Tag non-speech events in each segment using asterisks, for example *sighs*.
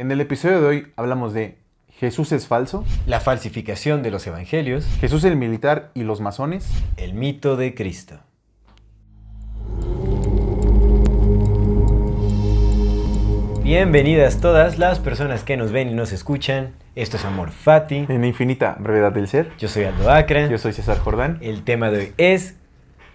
En el episodio de hoy hablamos de Jesús es falso, La falsificación de los evangelios, Jesús el militar y los masones, el mito de Cristo. Bienvenidas todas las personas que nos ven y nos escuchan. Esto es Amor Fati. en infinita brevedad del ser. Yo soy Aldo Acra. Yo soy César Jordán. El tema de hoy es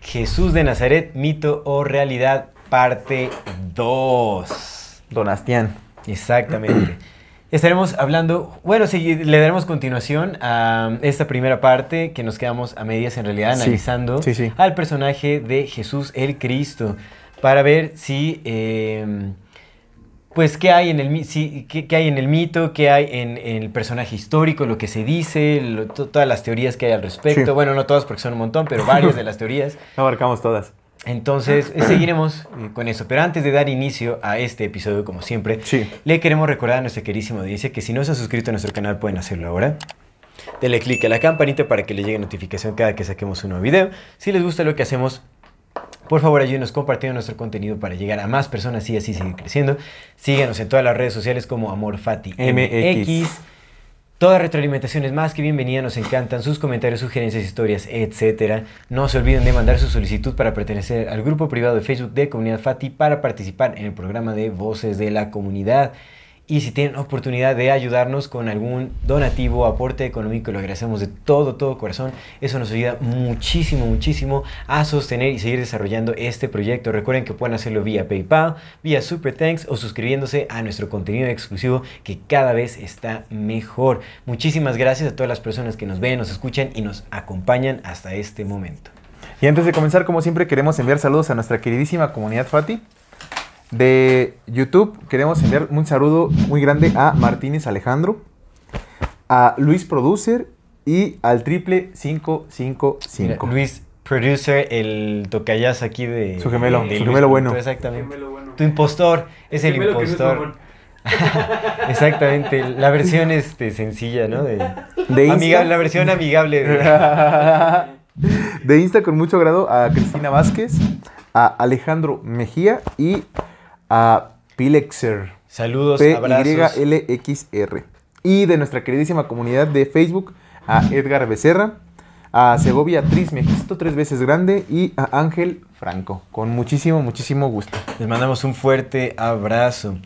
Jesús de Nazaret, mito o realidad, parte 2. Donastián. Exactamente. *clears throat* Estaremos hablando, bueno, sí, le daremos continuación a esta primera parte que nos quedamos a medias en realidad analizando sí, sí. al personaje de Jesús el Cristo para ver si, eh, pues, qué hay en el, si- qué, qué hay en el mito, qué hay en, en el personaje histórico, lo que se dice, lo- todas las teorías que hay al respecto. Bueno, no todas porque son un montón, pero varias de las teorías. *laughs* Abarcamos todas. Entonces, eh, *clears throat* seguiremos con eso. Pero antes de dar inicio a este episodio, como siempre, Sí. le queremos recordar a nuestra queridísima audiencia que si no se ha suscrito a nuestro canal, pueden hacerlo ahora. Denle click a la campanita para que les llegue notificación cada que saquemos un nuevo video. Si les gusta lo que hacemos, por favor ayúdenos compartiendo nuestro contenido para llegar a más personas y así seguir creciendo. Síganos en todas las redes sociales como AmorFati MX. Toda retroalimentación es más que bienvenida, nos encantan sus comentarios, sugerencias, historias, etc. No se olviden de mandar su solicitud para pertenecer al grupo privado de Facebook de Comunidad Fati para participar en el programa de Voces de la Comunidad. Y si tienen oportunidad de ayudarnos con algún donativo o aporte económico, lo agradecemos de todo, todo corazón. Eso nos ayuda muchísimo, muchísimo a sostener y seguir desarrollando este proyecto. Recuerden que pueden hacerlo vía PayPal, vía Super Thanks o suscribiéndose a nuestro contenido exclusivo que cada vez está mejor. Muchísimas gracias a todas las personas que nos ven, nos escuchan y nos acompañan hasta este momento. Y antes de comenzar, como siempre, queremos enviar saludos a nuestra queridísima comunidad Fati. De YouTube queremos enviar un saludo muy grande a Martínez Alejandro, a Luis Producer y al triple Mira, 555. Luis, producer, el tocayas aquí de... Su gemelo, de su Luis gemelo bueno. Exactamente. Gemelo bueno. Tu impostor es el, impostor. *laughs* Exactamente, la versión este, sencilla, ¿no? De, De Insta. amigable, la versión amigable. de- *laughs* De Insta con mucho grado a Cristina Vázquez, a Alejandro Mejía y a Pilexer. Saludos, abrazos. P-Y-L-X-R. Y de nuestra queridísima comunidad de Facebook a Edgar Becerra, a Segovia Tris Mejisto, tres veces grande, y a Ángel Franco. Con muchísimo, muchísimo gusto. Les mandamos un fuerte abrazo.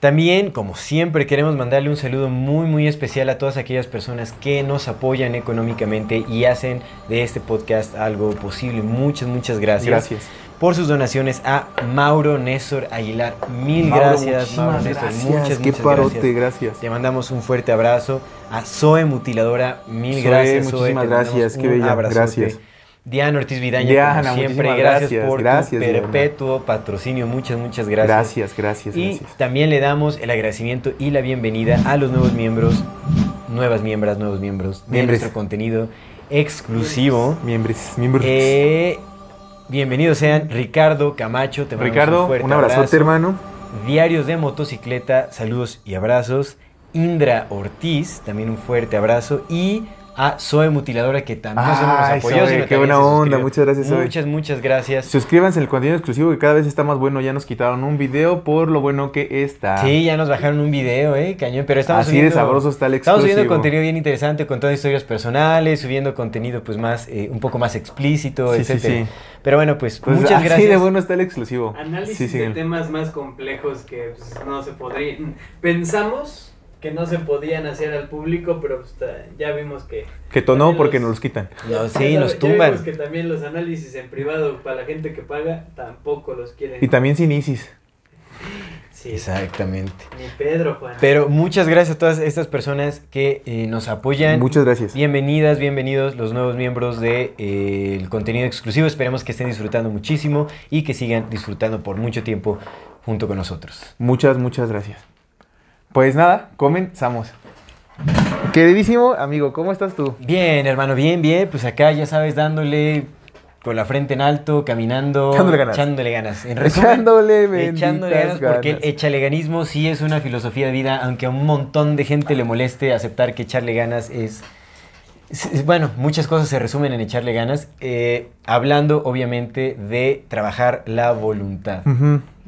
También, como siempre, queremos mandarle un saludo muy, muy especial a todas aquellas personas que nos apoyan económicamente y hacen de este podcast algo posible. Muchas, muchas gracias. Gracias. Por sus donaciones a Mauro Néstor Aguilar. Mil Mauro, gracias, Mauro Néstor. gracias. Muchas, Qué muchas parote, gracias. Te mandamos un fuerte abrazo. A Zoe Mutiladora, mil Zoe, gracias. Zoe, muchísimas te gracias, qué bella, abrazote. gracias. Diana Ortiz Vidaña, Diana, como siempre, gracias, gracias, por gracias, tu Diana. perpetuo patrocinio. Muchas, muchas gracias. Gracias, gracias, Y gracias. también le damos el agradecimiento y la bienvenida a los nuevos miembros, nuevas miembros, nuevos miembros de Miembros. nuestro contenido exclusivo. Miembros, miembros. Eh, bienvenidos sean Ricardo Camacho, te Ricardo, un, fuerte un abrazote, abrazo. hermano. Diarios de motocicleta, saludos y abrazos. Indra Ortiz, también un fuerte abrazo. Y a Zoe Mutiladora, que también solo nos Ay, apoyó, Zoe, sino qué buena onda, muchas gracias, Zoe. Muchas, muchas gracias. Suscríbanse al contenido exclusivo que cada vez está más bueno. Ya nos quitaron un video por lo bueno que está. Sí, ya nos bajaron un video, eh, cañón, pero estamos Así de subiendo- sabroso está el Estamos subiendo exclusivo. contenido bien interesante, contando historias personales, subiendo contenido pues más, eh, un poco más explícito, Sí, sí, etcétera. sí. Pero bueno, pues, Pues muchas así gracias. de bueno está el exclusivo. Análisis Sí, de temas más complejos que pues, no se podrían. Pensamos que no se podían hacer al público, pero pues, ya vimos que. Que tonó porque los- nos los quitan. No, sí, ya nos sabe- ya tumban. vimos que también los análisis en privado para la gente que paga tampoco los quieren. Y también sin ISIS. Sí, Exactamente. Ni Pedro, Juan. Pero muchas gracias a todas estas personas que eh, nos apoyan. Muchas gracias. Bienvenidas, bienvenidos los nuevos miembros del de, el contenido exclusivo. Esperemos que estén disfrutando muchísimo y que sigan disfrutando por mucho tiempo junto con nosotros. Muchas, muchas gracias. Pues nada, comenzamos. Queridísimo amigo, ¿cómo estás tú? Bien, hermano, bien, bien. Pues acá ya sabes, dándole con la frente en alto, caminando, Echándole ganas. echándole ganas. En resumen, Echándole echándole ganas porque el ganas. echaleganismo sí es una filosofía de vida, aunque a un montón de gente le moleste aceptar que echarle ganas es... es- es- Bueno, muchas cosas se resumen en echarle ganas, eh, hablando obviamente de trabajar la voluntad.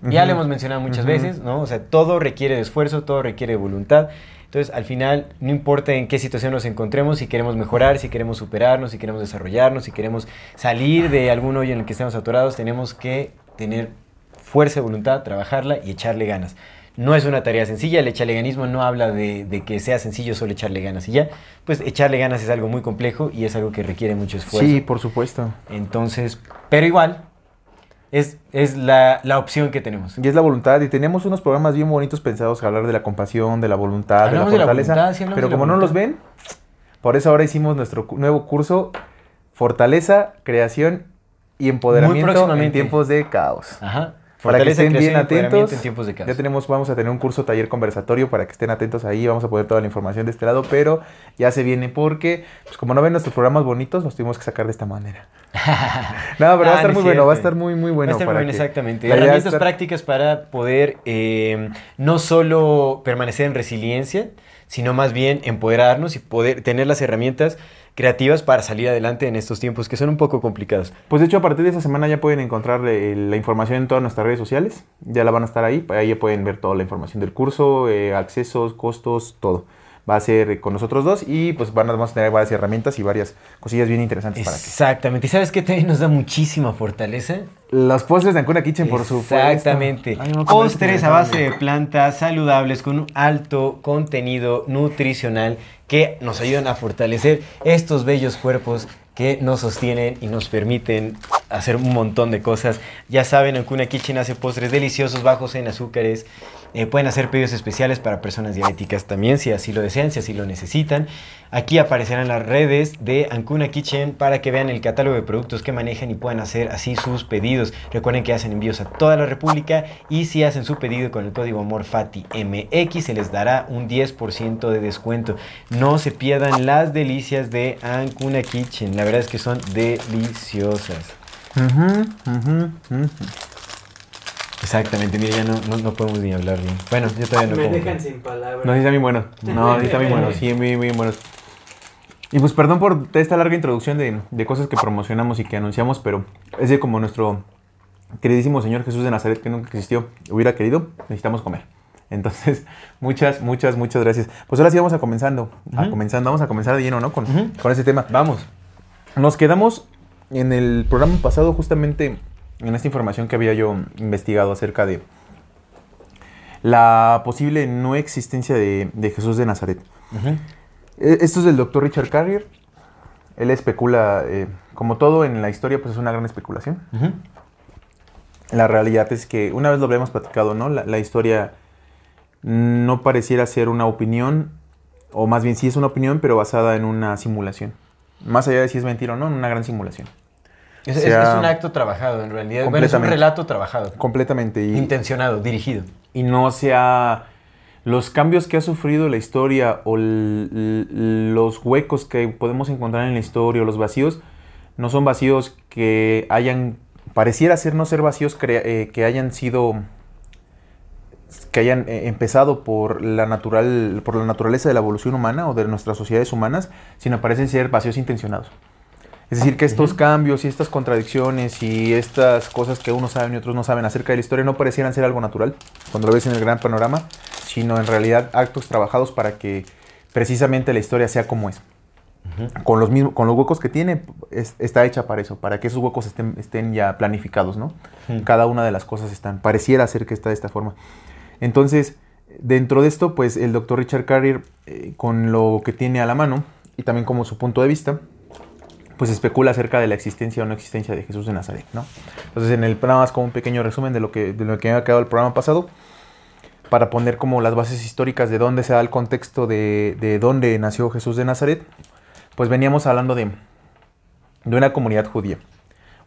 Ujú, Ya lo hemos mencionado muchas Ujú. veces, ¿no? O sea, todo requiere de esfuerzo, todo requiere de voluntad. Entonces, al final, no importa en qué situación nos encontremos, si queremos mejorar, si queremos superarnos, si queremos desarrollarnos, si queremos salir de algún hoyo en el que estemos atorados, tenemos que tener fuerza de voluntad, trabajarla y echarle ganas. No es una tarea sencilla, el echaleganismo no habla de, de que sea sencillo solo echarle ganas y ya. Pues echarle ganas es algo muy complejo y es algo que requiere mucho esfuerzo. Sí, por supuesto. Entonces, pero igual, es, es la, la opción que tenemos. Y es la voluntad. Y teníamos unos programas bien bonitos pensados a hablar de la compasión, de la voluntad, Hablamos de de la fortaleza. voluntad, sí, hablamos pero como no los ven, por eso ahora hicimos nuestro nuevo curso Fortaleza, Creación y Empoderamiento en tiempos de caos. Ajá. Para que estén bien atentos. En tiempos de caos. Ya tenemos, vamos a tener un curso taller conversatorio para que estén atentos ahí. Vamos a poner toda la información de este lado, pero ya se viene porque, pues como no ven nuestros programas bonitos, los tuvimos que sacar de esta manera. *laughs* no, pero va a Ah, estar no muy bueno, va a estar muy, muy bueno. Va a estar para muy bien, que- exactamente. Herramientas estar- prácticas para poder eh, no solo permanecer en resiliencia, sino más bien empoderarnos y poder tener las herramientas creativas para salir adelante en estos tiempos que son un poco complicados. Pues de hecho, a partir de esta semana ya pueden encontrar eh, la información en todas nuestras redes sociales. Ya la van a estar ahí. Ahí ya pueden ver toda la información del curso, eh, accesos, costos, todo. Va a ser con nosotros dos y pues van a, vamos a tener varias herramientas y varias cosillas bien interesantes para que. Exactamente. ¿Y sabes qué también nos da muchísima fortaleza? Los postres de Ancuna Kitchen, por supuesto. Exactamente. Ay, no, comer Postres a base de plantas saludables con un alto contenido nutricional que nos ayudan a fortalecer estos bellos cuerpos que nos sostienen y nos permiten hacer un montón de cosas. Ya saben, Ancuna Kitchen hace postres deliciosos, bajos en azúcares. Eh, pueden hacer pedidos especiales para personas diabéticas también, si así lo desean, si así lo necesitan. Aquí aparecerán las redes de Ancuna Kitchen para que vean el catálogo de productos que manejan y puedan hacer así sus pedidos. Recuerden que hacen envíos a toda la República y si hacen su pedido con el código AMORFATIMX se les dará un 10% de descuento. No se pierdan las delicias de Ancuna Kitchen. La verdad es que son deliciosas. Ujú, ujú, ujú. Exactamente, mira, ya no, no, no podemos ni hablar bien. Bueno, yo todavía no Me como. dejan sin palabras. No, sí está bien bueno. No, sí está bien bueno. Sí, *laughs* muy, muy buenos. Y pues perdón por esta larga introducción de, de cosas que promocionamos y que anunciamos, pero es de como nuestro queridísimo Señor Jesús de Nazaret, que nunca existió, hubiera querido, necesitamos comer. Entonces, *laughs* muchas, muchas, muchas gracias. Pues ahora sí vamos a comenzando, a comenzando, vamos a comenzar de lleno, ¿no? Con, con ese tema. Vamos. Nos quedamos en el programa pasado justamente en esta información que había yo investigado acerca de la posible no existencia de, de Jesús de Nazaret. Eh, Esto es del doctor Richard Carrier. Él especula, eh, como todo en la historia, pues es una gran especulación. La realidad es que, una vez lo habíamos platicado, ¿no? La, la historia no pareciera ser una opinión, o más bien sí es una opinión, pero basada en una simulación. Más allá de si es mentira o no, en una gran simulación. Es, es- sea- es un acto trabajado, en realidad. Bueno, es un relato trabajado. Completamente. Y, Intencionado, dirigido. y no sea los cambios que ha sufrido la historia o los huecos que podemos encontrar en la historia o los vacíos no son vacíos que hayan pareciera ser no ser vacíos eh, que hayan sido que hayan eh, empezado por la natural por la naturaleza de la evolución humana o de nuestras sociedades humanas sino parecen ser vacíos intencionados es decir, que estos cambios y estas contradicciones y estas cosas que unos saben y otros no saben acerca de la historia no parecieran ser algo natural cuando lo ves en el gran panorama, sino en realidad actos trabajados para que precisamente la historia sea como es. Con los, mismos, con los huecos que tiene, es- está hecha para eso, para que esos huecos estén, estén ya planificados, ¿no? Cada una de las cosas están, pareciera ser que está de esta forma. Entonces, dentro de esto, pues el doctor Richard Carrier, eh, con lo que tiene a la mano y también como su punto de vista, pues especula acerca de la existencia o no existencia de Jesús de Nazaret, ¿no? Entonces, en el nada más como un pequeño resumen de lo que, de lo que había quedado el programa pasado, para poner como las bases históricas de dónde se da el contexto de, de dónde nació Jesús de Nazaret, pues veníamos hablando de, de una comunidad judía.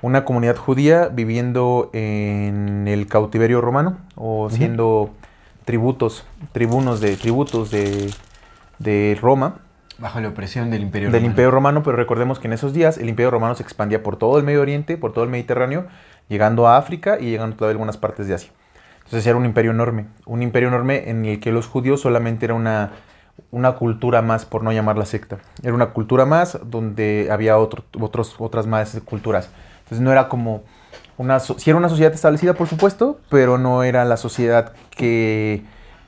una comunidad judía viviendo en el cautiverio romano o siendo tributos, tribunos de tributos de, de Roma, Bajo la opresión del Imperio del Romano. Imperio Romano, pero recordemos que en esos días el Imperio Romano se expandía por todo el Medio Oriente, por todo el Mediterráneo, llegando a África y llegando todavía a algunas partes de Asia. Entonces era un imperio enorme, un imperio enorme en el que los judíos solamente era una, una cultura más, por no llamarla secta. Era una cultura más donde había otro, otros, otras más culturas. Entonces no era como una... Sí era una sociedad establecida, por supuesto, pero no era la sociedad que,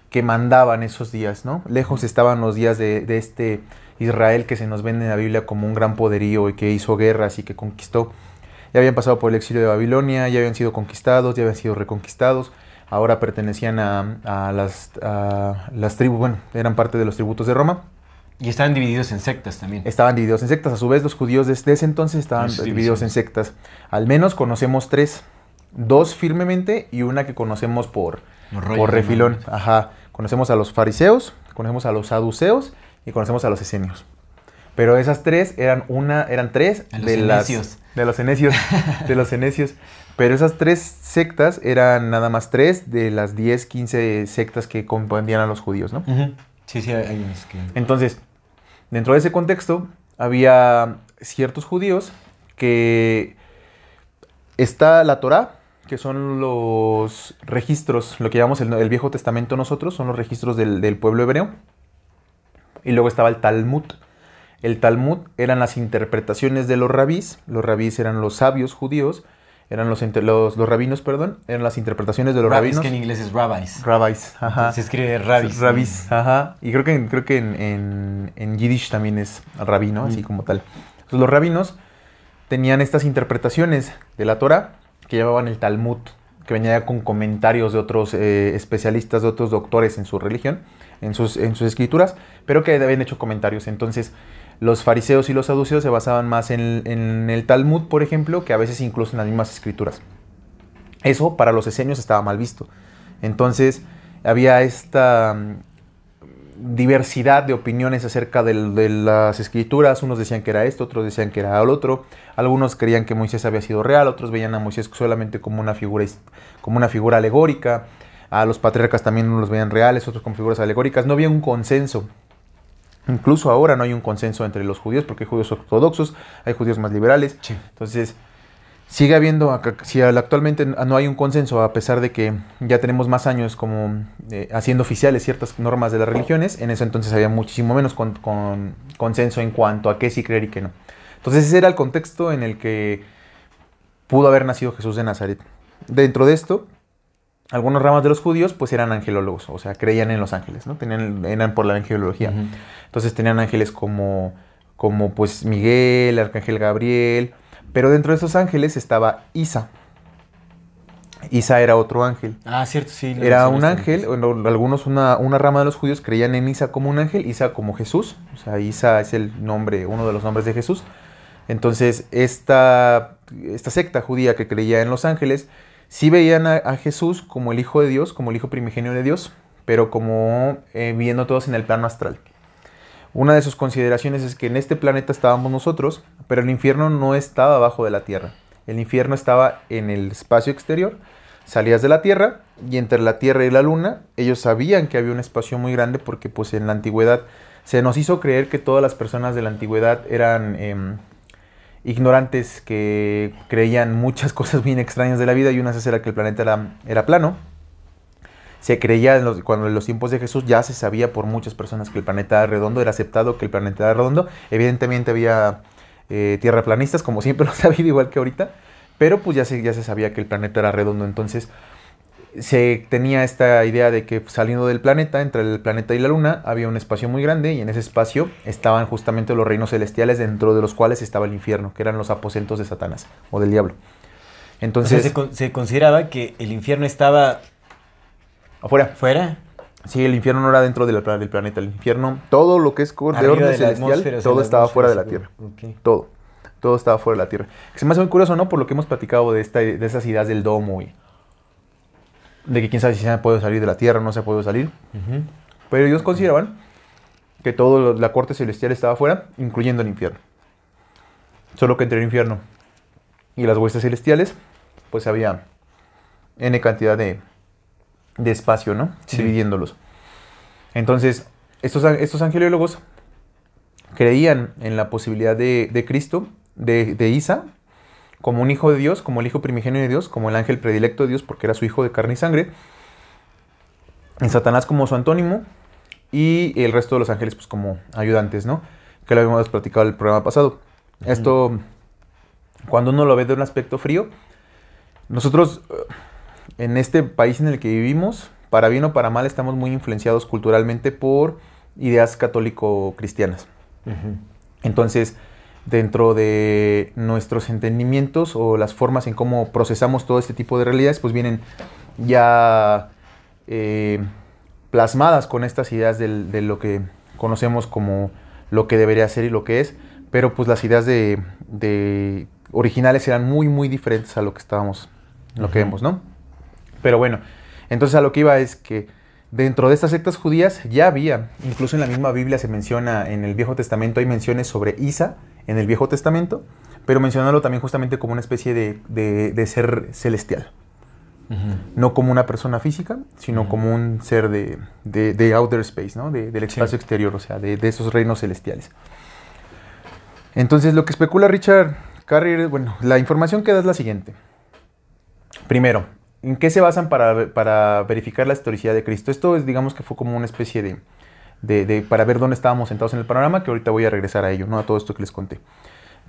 que mandaba en esos días, ¿no? Lejos estaban los días de, de este Israel que se nos vende en la Biblia como un gran poderío y que hizo guerras y que conquistó. Ya habían pasado por el exilio de Babilonia, ya habían sido conquistados, ya habían sido reconquistados. Ahora pertenecían a, a las, a las tribus, bueno, eran parte de los tributos de Roma. Y estaban divididos en sectas también. Estaban divididos en sectas. A su vez, los judíos desde ese entonces estaban divididos en sectas. Al menos conocemos tres. Dos firmemente y una que conocemos por, por refilón. Ajá. Conocemos a los fariseos, conocemos a los saduceos y conocemos a los esenios. Pero esas tres eran una, eran tres A los de las de los enecios, *laughs* de los enecios. Pero esas tres sectas eran nada más tres de las 10, 15 sectas que comprendían a los judíos, ¿no? Sí, sí, hay unos que... Entonces, dentro de ese contexto, había ciertos judíos que está la Torá, que son los registros, lo que llamamos el, el Viejo Testamento nosotros, son los registros del, del pueblo hebreo. Y luego estaba el Talmud. El Talmud eran las interpretaciones de los rabís, los rabís eran los sabios judíos, eran los, los, los rabinos, perdón, eran las interpretaciones de los Rabbis, rabinos. que en inglés es rabbis. Rabbis, ajá. Se escribe rabbis. Rabis, ajá. Y creo que, creo que en, en, en Yiddish también es rabino, así Mm. como tal. Entonces, los rabinos tenían estas interpretaciones de la Torah que llamaban el Talmud, que venía con comentarios de otros eh, especialistas, de otros doctores en su religión, en sus, en sus escrituras, pero que habían hecho comentarios. Entonces, los fariseos y los saduceos se basaban más en, en el Talmud, por ejemplo, que a veces incluso en las mismas escrituras. Eso para los esenios estaba mal visto. Entonces había esta diversidad de opiniones acerca de, las escrituras. Unos decían que era esto, otros decían que era el otro. Algunos creían que Moisés había sido real, otros veían a Moisés solamente como una figura, como una figura alegórica. A los patriarcas también unos los veían reales, otros como figuras alegóricas. No había un consenso. Incluso ahora no hay un consenso entre los judíos, porque hay judíos ortodoxos, hay judíos más liberales. Sí. Entonces, sigue habiendo, si al- actualmente no hay un consenso, a pesar de que ya tenemos más años como eh, haciendo oficiales ciertas normas de las religiones, en eso entonces había muchísimo menos con- con- consenso en cuanto a qué sí creer y qué no. Entonces ese era el contexto en el que pudo haber nacido Jesús de Nazaret. Dentro de esto, algunos ramas de los judíos pues eran angelólogos, o sea, creían en los ángeles, ¿no? Tenían, eran por la angelología. Entonces tenían ángeles como, como pues Miguel, Arcángel Gabriel, pero dentro de esos ángeles estaba Isa. Isa era otro ángel. Ah, cierto, sí. Era un ángel, bueno, algunos, una, una rama de los judíos creían en Isa como un ángel, Isa como Jesús, o sea, Isa es el nombre, uno de los nombres de Jesús. Entonces, esta, esta secta judía que creía en los ángeles, sí veían a, a Jesús como el Hijo de Dios, como el Hijo primigenio de Dios, pero como eh, viviendo todos en el plano astral. Una de sus consideraciones es que en este planeta estábamos nosotros, pero el infierno no estaba abajo de la tierra. El infierno estaba en el espacio exterior. Salías de la tierra y entre la tierra y la luna, ellos sabían que había un espacio muy grande porque pues en la antigüedad se nos hizo creer que todas las personas de la antigüedad eran em, ignorantes, que creían muchas *laughs* cosas bien extrañas de la vida y una de esas era que el planeta era, era plano. Se creía en los- cuando en los tiempos de Jesús ya se sabía por muchas personas que el planeta era redondo, era aceptado que el planeta era redondo. Evidentemente había eh, tierraplanistas, como siempre *laughs* lo ha sabido, igual que ahorita, pero pues ya se, ya se sabía que el planeta era redondo. Entonces se tenía esta idea de que saliendo del planeta, entre el planeta y la luna, había un espacio muy grande y en ese espacio estaban justamente los reinos celestiales dentro de los cuales estaba el infierno, que eran los aposentos de Satanás o del diablo. O sea, Entonces, se, con- se consideraba que el infierno estaba afuera. fuera. Sí, el infierno no era dentro del, pla- del planeta. El infierno, todo lo que es de arriba orden de celestial, todo estaba fuera de la Tierra. Todo. Todo estaba fuera de la Tierra. Que se me hace muy curioso, ¿no? Por lo que hemos platicado de, esta, de esas ideas del domo y de que quién sabe si se ha podido salir de la Tierra o no se ha podido salir. Pero ellos consideraban que toda la corte celestial estaba fuera, incluyendo el infierno. Solo que entre el infierno y las huestes celestiales, pues había n cantidad de, de espacio, ¿no? Sí. Dividiéndolos. Entonces, estos, estos angeliólogos creían en la posibilidad de, de Cristo, de, de Isa, como un hijo de Dios, como el hijo primigenio de Dios, como el ángel predilecto de Dios, porque era su hijo de carne y sangre, en Satanás como su antónimo, y el resto de los ángeles pues como ayudantes, ¿no? Que lo habíamos platicado en el programa pasado. Esto, cuando uno lo ve de un aspecto frío, nosotros en este país en el que vivimos, para bien o para mal, estamos muy influenciados culturalmente por ideas católico-cristianas. Entonces, dentro de nuestros entendimientos o las formas en cómo procesamos todo este tipo de realidades, pues vienen ya eh, plasmadas con estas ideas del- de lo que conocemos como lo que debería ser y lo que es, pero pues las ideas de, de originales eran muy, muy diferentes a lo que estábamos, lo que vemos, ¿no? Pero bueno, entonces a lo que iba es que dentro de estas sectas judías ya había, incluso en la misma Biblia se menciona, en el Viejo Testamento hay menciones sobre Isa en el Viejo Testamento, pero mencionarlo también justamente como una especie de, de- de ser celestial. No como una persona física, sino como un ser de, de- outer space, ¿no? De- del espacio Sí. exterior, o sea, de esos reinos celestiales. Entonces, lo que especula Richard Carrier, bueno, la información que da es la siguiente. Primero, ¿en qué se basan para, para verificar la historicidad de Cristo? Esto es, digamos que fue como una especie de, de- de- para ver dónde estábamos sentados en el panorama, que ahorita voy a regresar a ello, no a todo esto que les conté.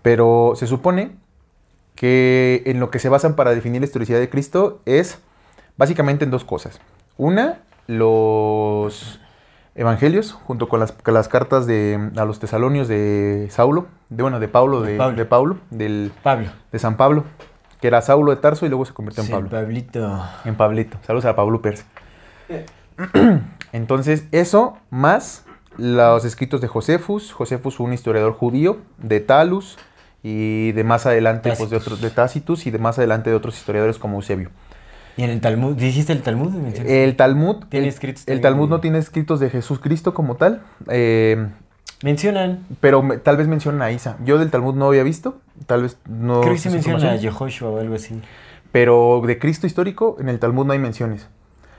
Pero se supone que en lo que se basan para definir la historicidad de Cristo es básicamente en dos cosas. Una, los evangelios, junto con las, con las cartas de, a los tesalonios de Saulo, de, bueno, de Pablo, De de, Pablo. de Pablo, del, Pablo. de San Pablo, que era Saulo de Tarso y luego se convirtió en Sí, Pablo. Pablito. En Pablito. Saludos a Pablo Pérez. *clears throat* Entonces, eso más los escritos de Josefus. Josefus fue un historiador judío, de Talus y de más adelante pues, de otros de Tácitus y de más adelante de otros historiadores como Eusebio. ¿Y en el Talmud? ¿Dijiste el Talmud? El Talmud, Tiene el, escritos el también Talmud no tiene escritos de Jesucristo como tal, eh, Mencionan. pero me- tal vez mencionan a Isa. Yo del Talmud no había visto, tal vez no. Creo que sí mencionan a. Yehoshua o algo así. Pero de Cristo histórico, en el Talmud no hay menciones.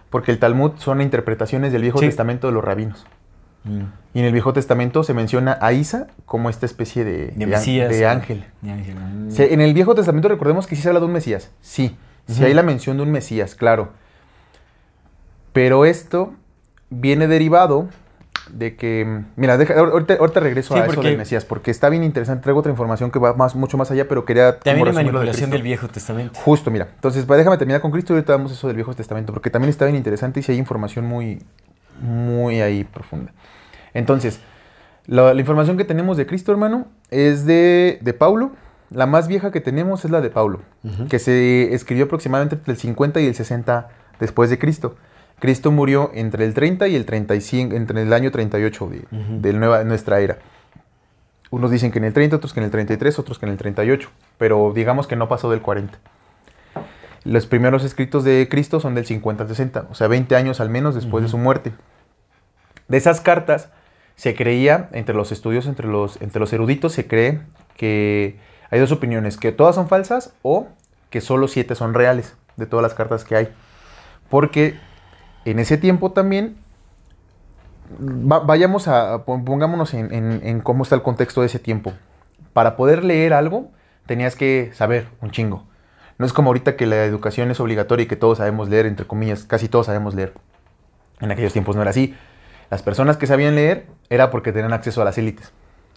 Porque el Talmud son interpretaciones del Viejo Sí. Testamento de los rabinos. Mm. Y en el Viejo Testamento se menciona a Isa como esta especie de, De de Mesías. ángel. Mm. En el Viejo Testamento recordemos que sí se habla de un Mesías. Sí. Sí hay la mención de un Mesías, claro. Pero esto viene derivado de que... Mira, deja- ahorita, ahorita regreso Sí, a eso del Mesías, porque está bien interesante. Traigo otra información que va más, mucho más allá, pero quería... También de manipulación del Viejo Testamento. Justo, mira. Entonces, déjame terminar con Cristo y ahorita damos eso del Viejo Testamento, porque también está bien interesante y si hay información muy, muy ahí profunda. Entonces, la, la información que tenemos de Cristo, hermano, es de, de Paulo. La más vieja que tenemos es la de Paulo, Ujú. que se escribió aproximadamente entre el 50 y el 60 después de Cristo. Cristo murió entre el 30 y el 35, entre el año 38 de, de nueva, nuestra era. Unos dicen que en el 30, otros que en el 33, otros que en el 38, pero digamos que no pasó del 40. Los primeros escritos de Cristo son del 50 al 60, o sea, 20 años al menos después de su muerte. De esas cartas se creía, entre los estudios, entre los, entre los eruditos, se cree que hay dos opiniones, que todas son falsas o que solo siete son reales de todas las cartas que hay. Porque en ese tiempo también, va- vayamos a, pon- pongámonos en, en- en cómo está el contexto de ese tiempo. Para poder leer algo, tenías que saber un chingo. No es como ahorita que la educación es obligatoria y que todos sabemos leer, entre comillas, casi todos sabemos leer. En aquellos tiempos no era así. Las personas que sabían leer era porque tenían acceso a las élites.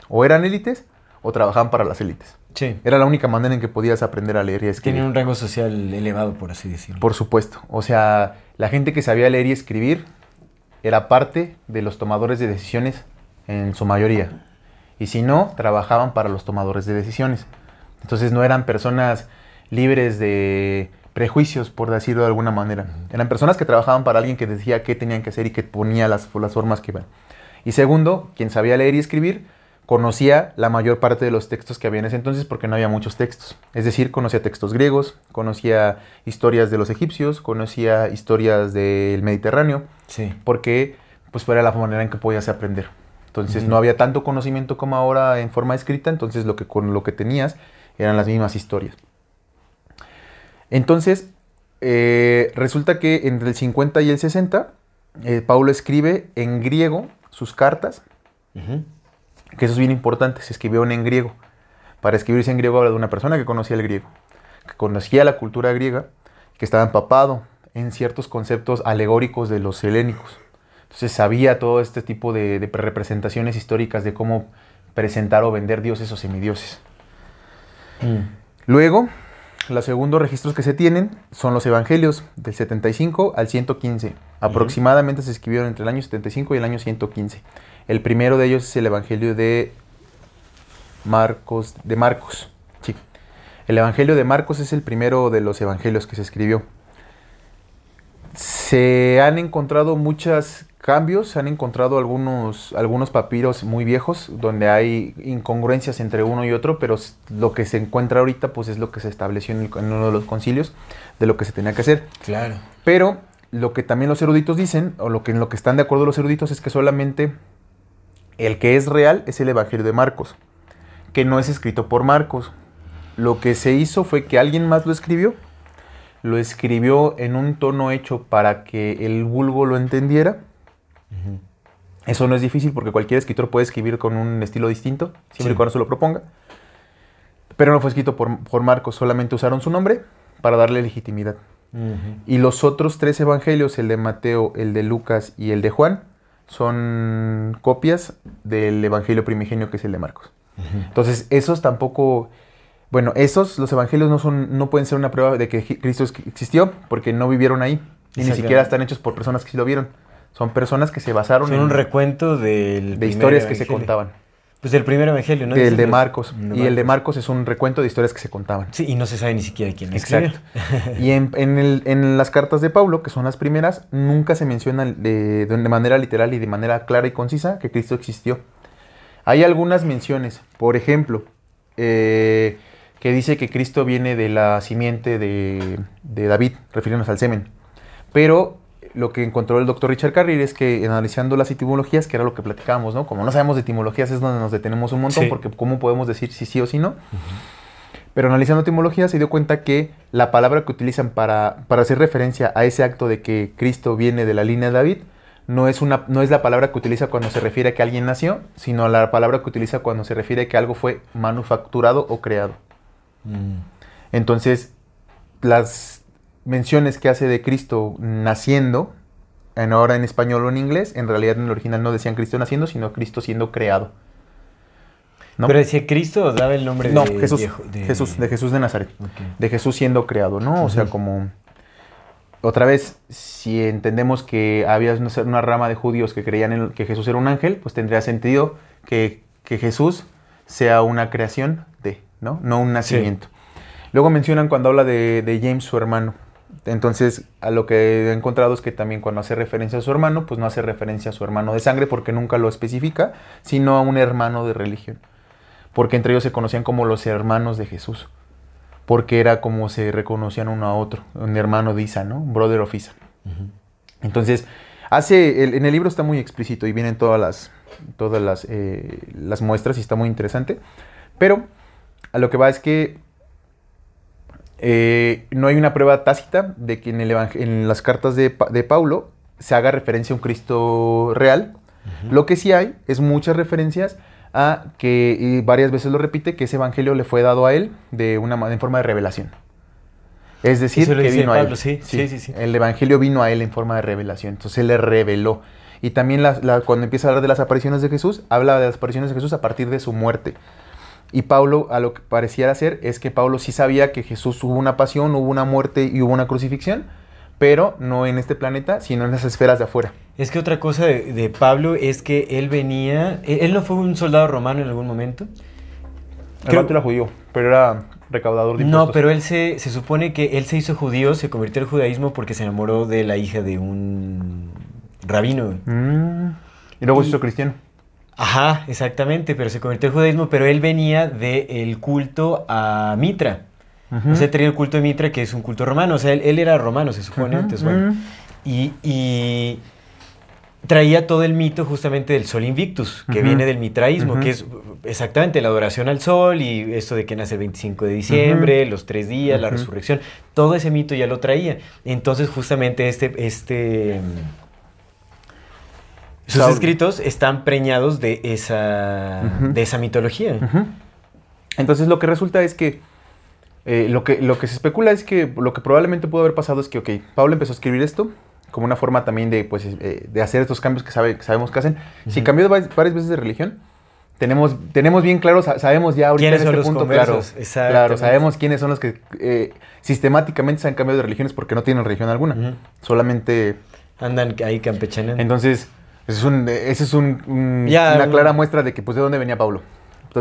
O eran élites o trabajaban para las élites. Sí. Era la única manera en que podías aprender a leer y a escribir. Tienen un rango social elevado, por así decirlo. Por supuesto. O sea, la gente que sabía leer y escribir era parte de los tomadores de decisiones en su mayoría. Y si no, trabajaban para los tomadores de decisiones. Entonces no eran personas libres de prejuicios, por decirlo de alguna manera. Eran personas que trabajaban para alguien que decía qué tenían que hacer y que ponía las, las formas que iban. Y segundo, quien sabía leer y escribir conocía la mayor parte de los textos que había en ese entonces porque no había muchos textos. Es decir, conocía textos griegos, conocía historias de los egipcios, conocía historias del Mediterráneo, Sí. porque pues fuera la manera en que podías aprender. Entonces no había tanto conocimiento como ahora en forma escrita, entonces lo que con lo que tenías eran las mismas historias. Entonces, eh, resulta que entre el 50 y el 60, eh, Pablo escribe en griego sus cartas. Que eso es bien importante, se escribieron en griego. Para escribirse en griego habla de una persona que conocía el griego, que conocía la cultura griega, que estaba empapado en ciertos conceptos alegóricos de los helénicos. Entonces sabía todo este tipo de, de representaciones históricas de cómo presentar o vender dioses o semidioses. Mm. Luego, los segundos registros que se tienen son los evangelios del 75 al 115. Aproximadamente se escribieron entre el año 75 y el año 115. El primero de ellos es el evangelio de Marcos, de Marcos. Sí. El evangelio de Marcos es el primero de los evangelios que se escribió. Se han encontrado muchos cambios, se han encontrado algunos, algunos papiros muy viejos donde hay incongruencias entre uno y otro, pero lo que se encuentra ahorita pues es lo que se estableció en, el- en uno de los concilios de lo que se tenía que hacer. Claro. Pero lo que también los eruditos dicen, o lo que en lo que están de acuerdo los eruditos, es que solamente el que es real es el Evangelio de Marcos, que no es escrito por Marcos. Lo que se hizo fue que alguien más lo escribió, lo escribió en un tono hecho para que el vulgo lo entendiera. Eso no es difícil porque cualquier escritor puede escribir con un estilo distinto, siempre Sí. y cuando se lo proponga. Pero no fue escrito por, por Marcos, solamente usaron su nombre para darle legitimidad. Y los otros tres evangelios, el de Mateo, el de Lucas y el de Juan, son copias del evangelio primigenio que es el de Marcos. Entonces, esos tampoco, bueno, esos, los evangelios no son, no pueden ser una prueba de que Cristo existió, porque no vivieron ahí. Y ni siquiera están hechos por personas que sí lo vieron. Son personas que se basaron Son en, un recuento del de historias que se contaban. Pues del primer evangelio, ¿no? del Dices de Marcos. Y el de Marcos. Es un recuento de historias que se contaban. Sí, y no se sabe ni siquiera quién escribió. Exacto. *laughs* Y en, en el- en las cartas de Pablo, que son las primeras, nunca se menciona de, de manera literal y de manera clara y concisa que Cristo existió. Hay algunas menciones, por ejemplo, eh, que dice que Cristo viene de la simiente de, de David, refiriéndonos al semen. Pero lo que encontró el doctor Richard Carrier es que analizando las etimologías, que era lo que platicábamos, ¿no? Como no sabemos de etimologías es donde nos detenemos un montón, Sí. porque ¿cómo podemos decir si sí o si no? Pero analizando etimología se dio cuenta que la palabra que utilizan para, para hacer referencia a ese acto de que Cristo viene de la línea de David no es, una, no es la palabra que utiliza cuando se refiere a que alguien nació, sino la palabra que utiliza cuando se refiere a que algo fue manufacturado o creado. Mm. Entonces, las menciones que hace de Cristo naciendo, en ahora en español o en inglés, en realidad en el original no decían Cristo naciendo, sino Cristo siendo creado. ¿no? Pero decía Cristo daba el nombre No, de Jesús, viejo- de- Jesús, de Jesús de Nazaret de Jesús siendo creado, ¿no? O sea, como otra vez, si entendemos que había una, una rama de judíos que creían en, que Jesús era un ángel, pues tendría sentido que, que Jesús sea una creación de, ¿no? No un nacimiento. Luego mencionan cuando habla de, de James, su hermano. Entonces, a lo que he encontrado es que también cuando hace referencia a su hermano, pues no hace referencia a su hermano de sangre porque nunca lo especifica, sino a un hermano de religión. Porque entre ellos se conocían como los hermanos de Jesús porque era como se reconocían uno a otro, un hermano de Isa, ¿no? Brother of Isa. Entonces, hace, el- en el libro está muy explícito y vienen todas las, todas las, eh, las muestras y está muy interesante, pero a lo que va es que eh, no hay una prueba tácita de que en, el en las cartas de, Pa- de Paulo se haga referencia a un Cristo real. Lo que sí hay es muchas referencias a que, y varias veces lo repite, que ese evangelio le fue dado a él de una en forma de revelación. Es decir, que vino a él. sí, sí, sí. El evangelio vino a él en forma de revelación. Entonces él le reveló. Y también la- la- cuando empieza a hablar de las apariciones de Jesús, habla de las apariciones de Jesús a partir de su muerte. Y Pablo, a lo que pareciera ser, es que Pablo sí sabía que Jesús hubo una pasión, hubo una muerte y hubo una crucifixión, pero no en este planeta, sino en las esferas de afuera. Es que otra cosa de, de Pablo es que él venía. Él, él no fue un soldado romano en algún momento. El Creo- vato era judío, pero era recaudador de No, impuestos. pero él se, se supone que él se hizo judío, se convirtió al judaísmo porque se enamoró de la hija de un rabino. Mm, Y luego se hizo cristiano. Ajá, exactamente, pero se convirtió al judaísmo, pero él venía del culto a Mitra. O sea, tenía el culto de Mitra, que es un culto romano. O sea, él, él era romano, se supone. Entonces, bueno. Y, y traía todo el mito justamente del Sol Invictus, que viene del mitraísmo, que es exactamente la adoración al Sol y esto de que nace el 25 de diciembre, los tres días, la resurrección, todo ese mito ya lo traía. Entonces justamente este, este, sus escritos están preñados de esa, de esa mitología. Entonces lo que resulta es que, eh, lo que lo que se especula es que lo que probablemente pudo haber pasado es que, ok, Pablo empezó a escribir esto como una forma también de, pues, eh, de hacer estos cambios que, sabe, que sabemos que hacen. Si cambió varias, varias veces de religión, tenemos, tenemos bien claro, sa- sabemos ya ahorita ¿Quiénes en son este los punto, claro, claro, sabemos quiénes son los que eh, sistemáticamente se han cambiado de religiones porque no tienen religión alguna, solamente... Andan ahí campechaneando. Entonces, ese es, un, ese es un- un- Ya, una un- clara muestra de que, pues, de dónde venía Pablo.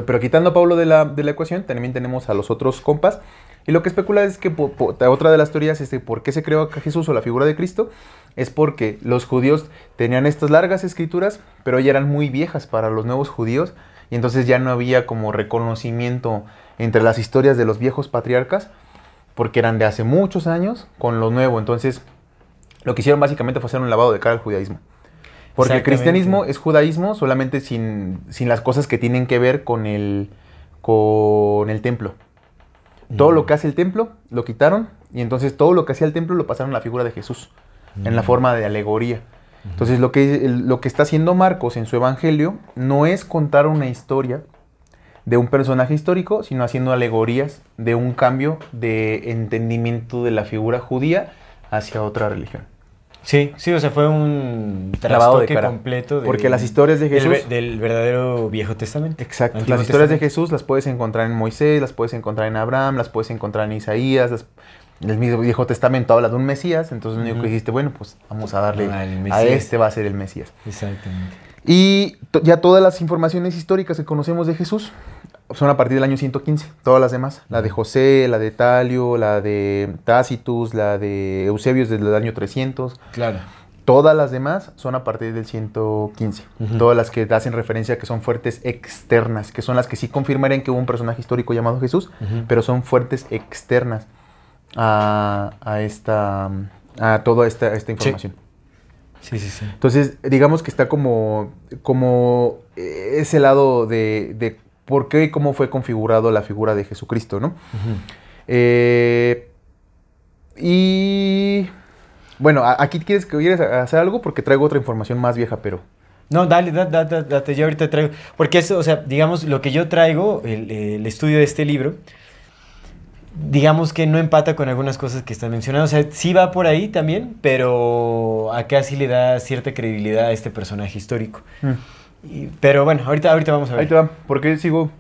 Pero quitando a Pablo de la, de la ecuación, también tenemos a los otros compas. Y lo que especula es que po- po- otra de las teorías es de por qué se creó a Jesús o la figura de Cristo. Es porque los judíos tenían estas largas escrituras, pero ya eran muy viejas para los nuevos judíos. Y entonces ya no había como reconocimiento entre las historias de los viejos patriarcas, porque eran de hace muchos años con lo nuevo. Entonces, lo que hicieron básicamente fue hacer un lavado de cara al judaísmo. Porque el cristianismo es judaísmo solamente sin, sin las cosas que tienen que ver con el, con el templo. Todo Mm. lo que hace el templo lo quitaron y entonces todo lo que hacía el templo lo pasaron a la figura de Jesús en la Mm. forma de alegoría. Entonces lo que, lo que está haciendo Marcos en su evangelio no es contar una historia de un personaje histórico, sino haciendo alegorías de un cambio de entendimiento de la figura judía hacia otra religión. Sí, sí, o sea, fue un Lavado de cara. completo de- Porque las historias de Jesús... del, verdadero Viejo Testamento. Exacto. Antiguo las historias de. Jesús las puedes encontrar en Moisés, las puedes encontrar en Abraham, las puedes encontrar en Isaías. las- el mismo Viejo Testamento habla de un Mesías, entonces lo único que dijiste, bueno, pues vamos a darle Ah, a este va a ser el Mesías. Exactamente. Y ya todas las informaciones históricas que conocemos de Jesús son a partir del año 115, todas las demás. La de José, la de Talio, la de Tacitus, la de Eusebius desde el año 300. Claro. Todas las demás son a partir del 115. Ujú. Todas las que hacen referencia a que son fuertes externas, que son las que sí confirmarían que hubo un personaje histórico llamado Jesús, pero son fuertes externas a, a esta a toda esta, esta información. Sí, sí, sí. Entonces, digamos que está como, como eh, ese lado de, de por qué y cómo fue configurado la figura de Jesucristo, ¿no? Eh, y bueno, aquí quieres que quieres hacer algo porque traigo otra información más vieja, pero No, dale, da- da- da- date, yo ahorita traigo. Porque eso, o sea, digamos, lo que yo traigo, el, el estudio de este libro, digamos que no empata con algunas cosas que están mencionando. O sea, sí va por ahí también, pero acá sí le da cierta credibilidad a este personaje histórico. Y- pero bueno, ahorita, ahorita vamos a ver. ahí te va. ¿Por qué sigo?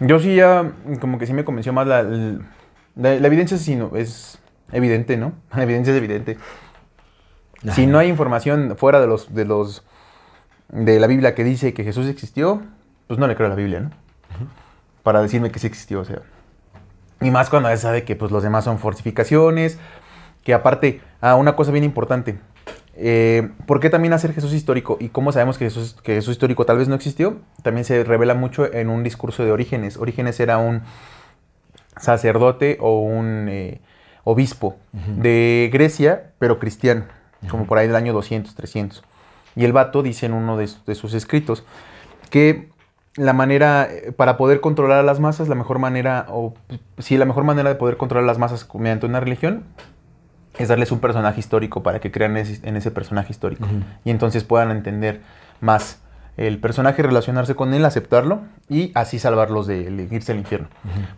Yo sí ya, como que sí me convenció más la, la, la evidencia sí, no, es evidente, ¿no? *laughs* La evidencia es evidente. Si Ajá. no hay información fuera de los, de los de la Biblia que dice que Jesús existió, pues no le creo a la Biblia, ¿no? Para decirme que sí existió, o sea. Y más cuando ya sabe que pues los demás son fortificaciones, que aparte, ah, una cosa bien importante. Eh, ¿Por qué también hacer Jesús histórico? ¿Y cómo sabemos que Jesús, que Jesús histórico tal vez no existió? También se revela mucho en un discurso de Orígenes. Orígenes era un sacerdote o un eh, obispo de Grecia, pero cristiano, como por ahí del año 200, 300. Y el vato dice en uno de, sus- de sus escritos que la manera, eh, para poder controlar a las masas, la mejor manera, o sí, la mejor manera de poder controlar a las masas mediante una religión es darles un personaje histórico para que crean ese- en ese personaje histórico. Y entonces puedan entender más el personaje, relacionarse con él, aceptarlo y así salvarlos de de irse al infierno.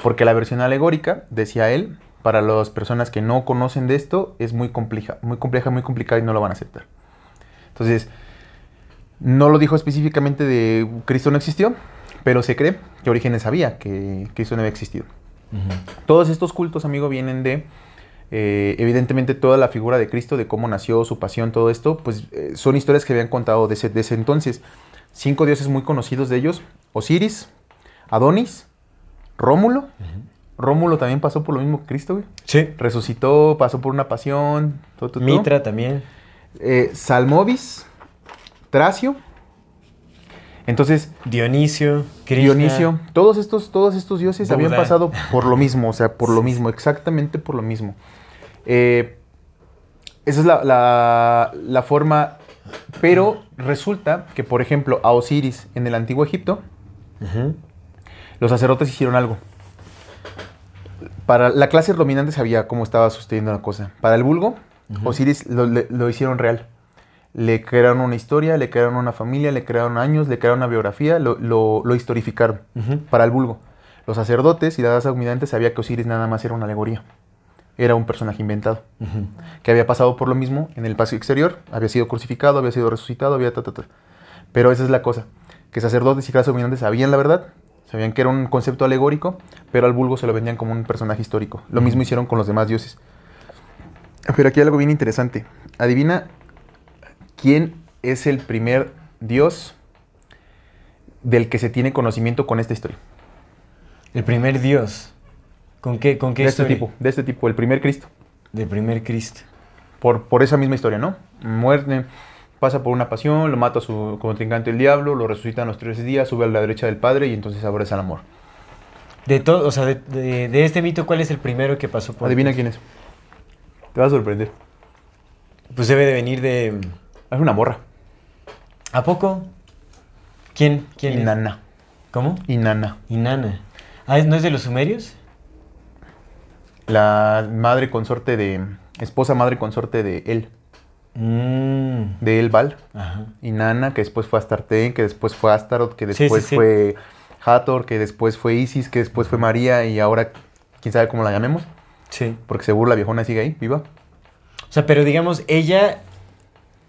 Porque la versión alegórica, decía él, para las personas que no conocen de esto, es muy compleja, muy compleja, muy complicada y no lo van a aceptar. Entonces, no lo dijo específicamente de Cristo no existió, pero se cree que Orígenes sabía que Cristo no había existido. Todos estos cultos, amigo, vienen de, eh, evidentemente, toda la figura de Cristo, de cómo nació, su pasión, todo esto, pues eh, son historias que habían contado de ese, de ese entonces. Cinco dioses muy conocidos de ellos, Osiris, Adonis, Rómulo. Rómulo también pasó por lo mismo que Cristo, güey. Sí. Resucitó, pasó por una pasión, todo, todo, todo. Mitra también. Eh, Salmovis, Tracio. Entonces, Dionisio. Krishna. Dionisio, todos estos, todos estos dioses habían pasado por lo mismo, o sea, por lo mismo, exactamente por lo mismo. Eh, esa es la, la- la forma Pero resulta que, por ejemplo, a Osiris en el antiguo Egipto, los sacerdotes hicieron algo. Para la clase dominante sabía cómo estaba sucediendo la cosa. Para el vulgo, Osiris lo, le- lo hicieron real. Le crearon una historia, le crearon una familia, le crearon años, le crearon una biografía, lo, lo, lo historificaron. Para el vulgo. Los sacerdotes y la raza dominante sabía que Osiris nada más era una alegoría. Era un personaje inventado. Que había pasado por lo mismo en el paso exterior, había sido crucificado, había sido resucitado, había ta, ta, ta. Pero esa es la cosa. Que sacerdotes y clases dominantes sabían la verdad, sabían que era un concepto alegórico, pero al vulgo se lo vendían como un personaje histórico. Lo mismo hicieron con los demás dioses. Pero aquí hay algo bien interesante. Adivina quién es el primer dios del que se tiene conocimiento con esta historia. El primer Dios. ¿Con qué, con qué De este historia? tipo, de este tipo, el primer Cristo. Del primer Cristo. por, por esa misma historia, ¿no? Muerte, pasa por una pasión, lo mata a su contrincante el diablo, lo resucita en los tres días, sube a la derecha del Padre y entonces abraza el amor. De todo, o sea, de, de- de este mito, ¿cuál es el primero que pasó por Adivina quién es. Te va a sorprender. Pues debe de venir de. Es una morra. ¿A poco? ¿Quién? ¿Quién es? Inanna. ¿Cómo? Inanna. Inanna. Ah, ¿no es de los sumerios? La madre consorte de... Esposa madre consorte de él. Mmm. De Elbal. Ajá. Inanna, que después fue Astarté, que después fue Astaroth, que sí, después sí. fue Hathor, que después fue Isis, que después fue María y ahora quién sabe cómo la llamemos. Sí. Porque seguro la viejona sigue ahí, viva. O sea, pero digamos, ella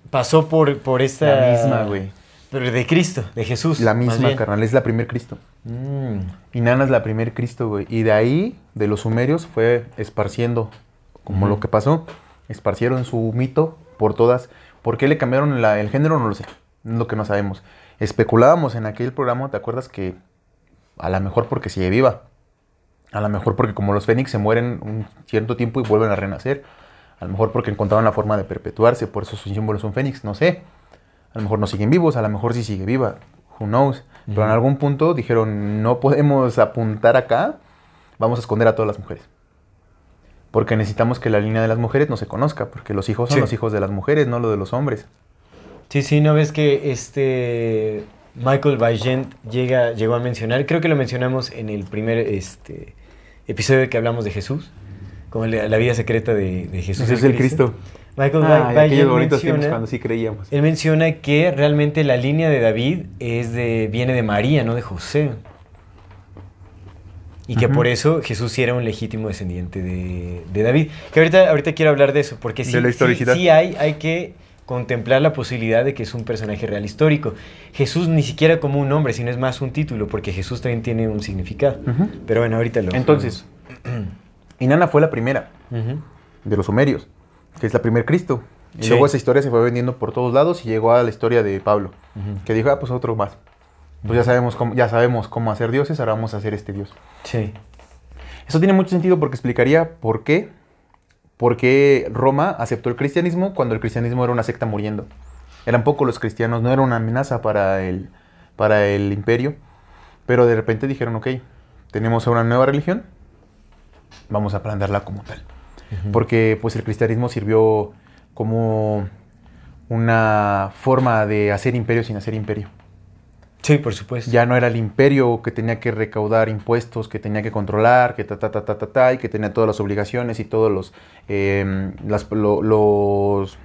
pasó por, por esta. La misma, güey. Pero de Cristo, de Jesús. La misma, carnal. Es la primer Cristo. Mm. Inanna es la primer Cristo, güey. Y de ahí, de los sumerios, fue esparciendo, como lo que pasó. Esparcieron su mito por todas. ¿Por qué le cambiaron la- el género? No lo sé. Es lo que no sabemos. Especulábamos en aquel programa, ¿te acuerdas que a lo mejor porque sigue viva? A lo mejor porque como los fénix se mueren un cierto tiempo y vuelven a renacer. A lo mejor porque encontraron la forma de perpetuarse, por eso su símbolo es un fénix, no sé. A lo mejor no siguen vivos, a lo mejor sí sigue viva. Who knows? Pero en algún punto dijeron, no podemos apuntar acá, vamos a esconder a todas las mujeres. Porque necesitamos que la línea de las mujeres no se conozca, porque los hijos son Sí. los hijos de las mujeres, no los de los hombres. Sí, sí, ¿no ves que este Michael Vaillant llega, llegó a mencionar? Creo que lo mencionamos en el primer este, episodio que hablamos de Jesús, como la, la vida secreta de, de Jesús. Jesús el Cristo. Michael Ah, bonitos menciona, cuando sí creíamos. él menciona que realmente la línea de David es de, viene de María, no de José. Y que por eso Jesús sí era un legítimo descendiente de, de David. Que ahorita, ahorita quiero hablar de eso, porque sí, De la sí- sí hay, hay que contemplar la posibilidad de que es un personaje real histórico. Jesús ni siquiera como un nombre, sino es más un título, porque Jesús también tiene un significado. Pero bueno, ahorita lo... Entonces, *clears throat* Inanna fue la primera de los sumerios, que es la primer Cristo. Y Sí. luego esa historia se fue vendiendo por todos lados y llegó a la historia de Pablo, que dijo, ah, pues otro más. Pues ya sabemos cómo, ya sabemos cómo hacer dioses, ahora vamos a hacer este dios. Sí. Eso tiene mucho sentido porque explicaría por qué, por qué Roma aceptó el cristianismo cuando el cristianismo era una secta muriendo. Eran pocos los cristianos, no era una amenaza para el, para el imperio, pero de repente dijeron, ok, tenemos una nueva religión, vamos a plantearla como tal. Porque pues el cristianismo sirvió como una forma de hacer imperio sin hacer imperio. Sí, por supuesto. Ya no era el imperio que tenía que recaudar impuestos, que tenía que controlar, que ta ta ta ta ta, ta y que tenía todas las obligaciones y todos los eh, las- lo- los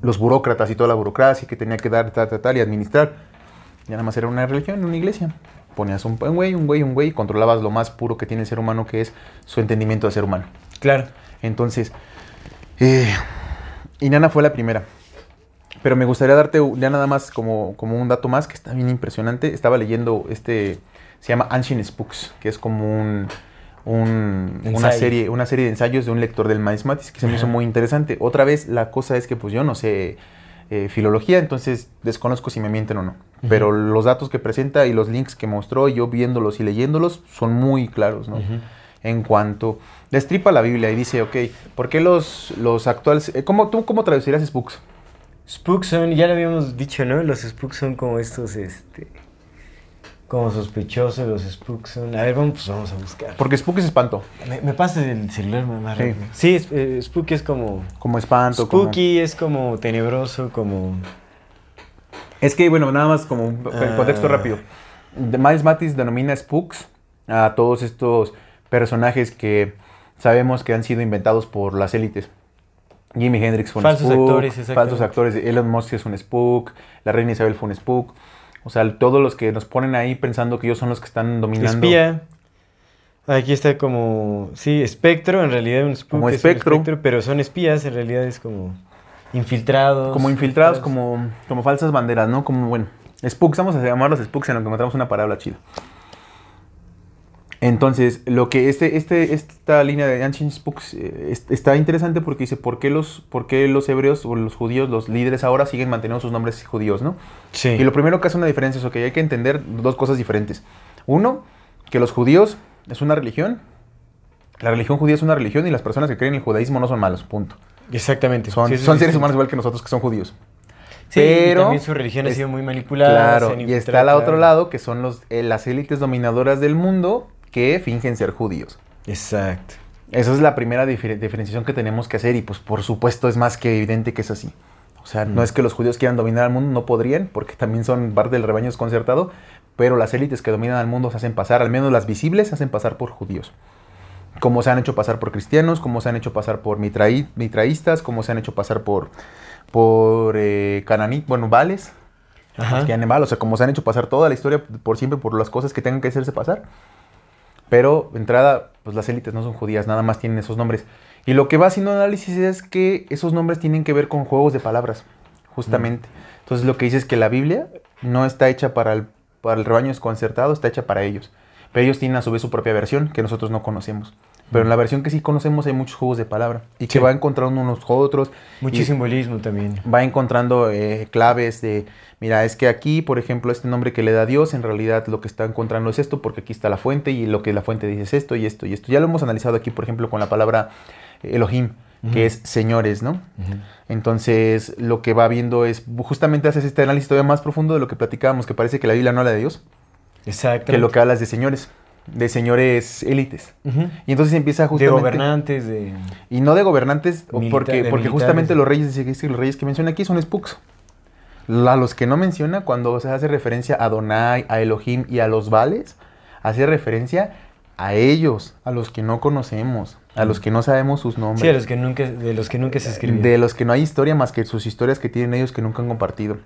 los burócratas y toda la burocracia que tenía que dar ta ta tal y administrar. Ya nada más era una religión, una iglesia. Ponías un un güey, un güey, un güey y controlabas lo más puro que tiene el ser humano, que es su entendimiento de ser humano. Claro. Entonces, eh, Inanna fue la primera. Pero me gustaría darte ya nada más como, como un dato más que está bien impresionante. Estaba leyendo este, se llama Ancient Spooks, que es como un, un- una, serie, una serie de ensayos de un lector del Maíz Matis que se me hizo muy interesante. Otra vez, la cosa es que pues yo no sé eh, filología, entonces desconozco si me mienten o no. Pero los datos que presenta y los links que mostró, y yo viéndolos y leyéndolos, son muy claros, ¿no? En cuanto destripa la Biblia y dice, ok, ¿por qué los, los actuales... eh, ¿cómo, ¿Tú cómo traducirías spooks? Spooks son, ya lo habíamos dicho, ¿no? Los spooks son como estos, este... Como sospechoso, los spooks son... A ver, vamos, pues vamos a buscar. Porque spook es espanto. Me, me pasas el celular más Sí. Sí, es- eh, spooky es como... Como espanto. como- Spooky es como tenebroso, como... Es que, bueno, nada más como un Ah. contexto rápido. De- Miles Matis denomina spooks a todos estos personajes que sabemos que han sido inventados por las élites. Jimi Hendrix fue un Falsos spook, actores, falsos actores. Elon Musk es un spook, la reina Isabel fue un spook. O sea, todos los que nos ponen ahí pensando que ellos son los que están dominando. Espía. Aquí está como... Sí, espectro, en realidad un spook Como es un espectro. pero son espías, en realidad es como... Infiltrados. Como infiltrados, como, como falsas banderas, ¿no? Como, bueno, spooks, vamos a llamarlos spooks en lo que encontramos una palabra chida. Entonces, lo que este, este, esta línea de Ancient Spooks eh, es- está interesante porque dice, ¿por qué, los, ¿por qué los hebreos o los judíos, los líderes ahora siguen manteniendo sus nombres judíos, no? Sí. Y lo primero que hace una diferencia es que hay que entender dos cosas diferentes. Uno, que los judíos es una religión. La religión judía es una religión y las personas que creen en el judaísmo no son malos, punto. Exactamente. Son, Sí, seres humanos igual que nosotros que son judíos. Sí, pero y también su religión ha sido muy manipulada. Claro, y está al otro lado que son los, eh, las élites dominadoras del mundo que fingen ser judíos. Exacto. Esa es la primera difer- diferenciación que tenemos que hacer y pues por supuesto es más que evidente que es así. O sea, no Mm. es que los judíos quieran dominar al mundo, no podrían, porque también son parte del rebaño desconcertado, pero las élites que dominan al mundo se hacen pasar, al menos las visibles, se hacen pasar por judíos. Como se han hecho pasar por cristianos, como se han hecho pasar por mitraí- mitraístas, como se han hecho pasar por, por eh, cananí, bueno, vales, Ajá. que animal, o sea, como se han hecho pasar toda la historia por siempre por las cosas que tengan que hacerse pasar. Pero, de entrada, pues las élites no son judías, nada más tienen esos nombres. Y lo que va haciendo análisis es que esos nombres tienen que ver con juegos de palabras, justamente. Entonces, lo que dice es que la Biblia no está hecha para el, para el rebaño desconcertado, está hecha para ellos. Pero ellos tienen a su vez su propia versión que nosotros no conocemos. Pero en la versión que sí conocemos hay muchos juegos de palabra y que va encontrando unos otros. Mucho simbolismo también. va encontrando eh, claves de, mira, es que aquí, por ejemplo, este nombre que le da Dios, en realidad lo que está encontrando es esto, porque aquí está la fuente y lo que la fuente dice es esto y esto y esto. Ya lo hemos analizado aquí, por ejemplo, con la palabra Elohim, que es señores, ¿no? Entonces, lo que va viendo es, justamente haces este análisis todavía más profundo de lo que platicábamos, que parece que la Biblia no habla de Dios, Exacto. que lo que habla es de señores, de señores élites. Ujú. Y entonces empieza De justamente... gobernantes, de... Y no de gobernantes, Milita- porque, de porque justamente los reyes, los reyes que menciona aquí son spooks. A los que no menciona, cuando se hace referencia a Adonai, a Elohim y a los Vales, hace referencia a ellos, a los que no conocemos, a los que no sabemos sus nombres. Sí, a los que nunca, de los que nunca se escribió. De los que no hay historia más que sus historias que tienen ellos que nunca han compartido.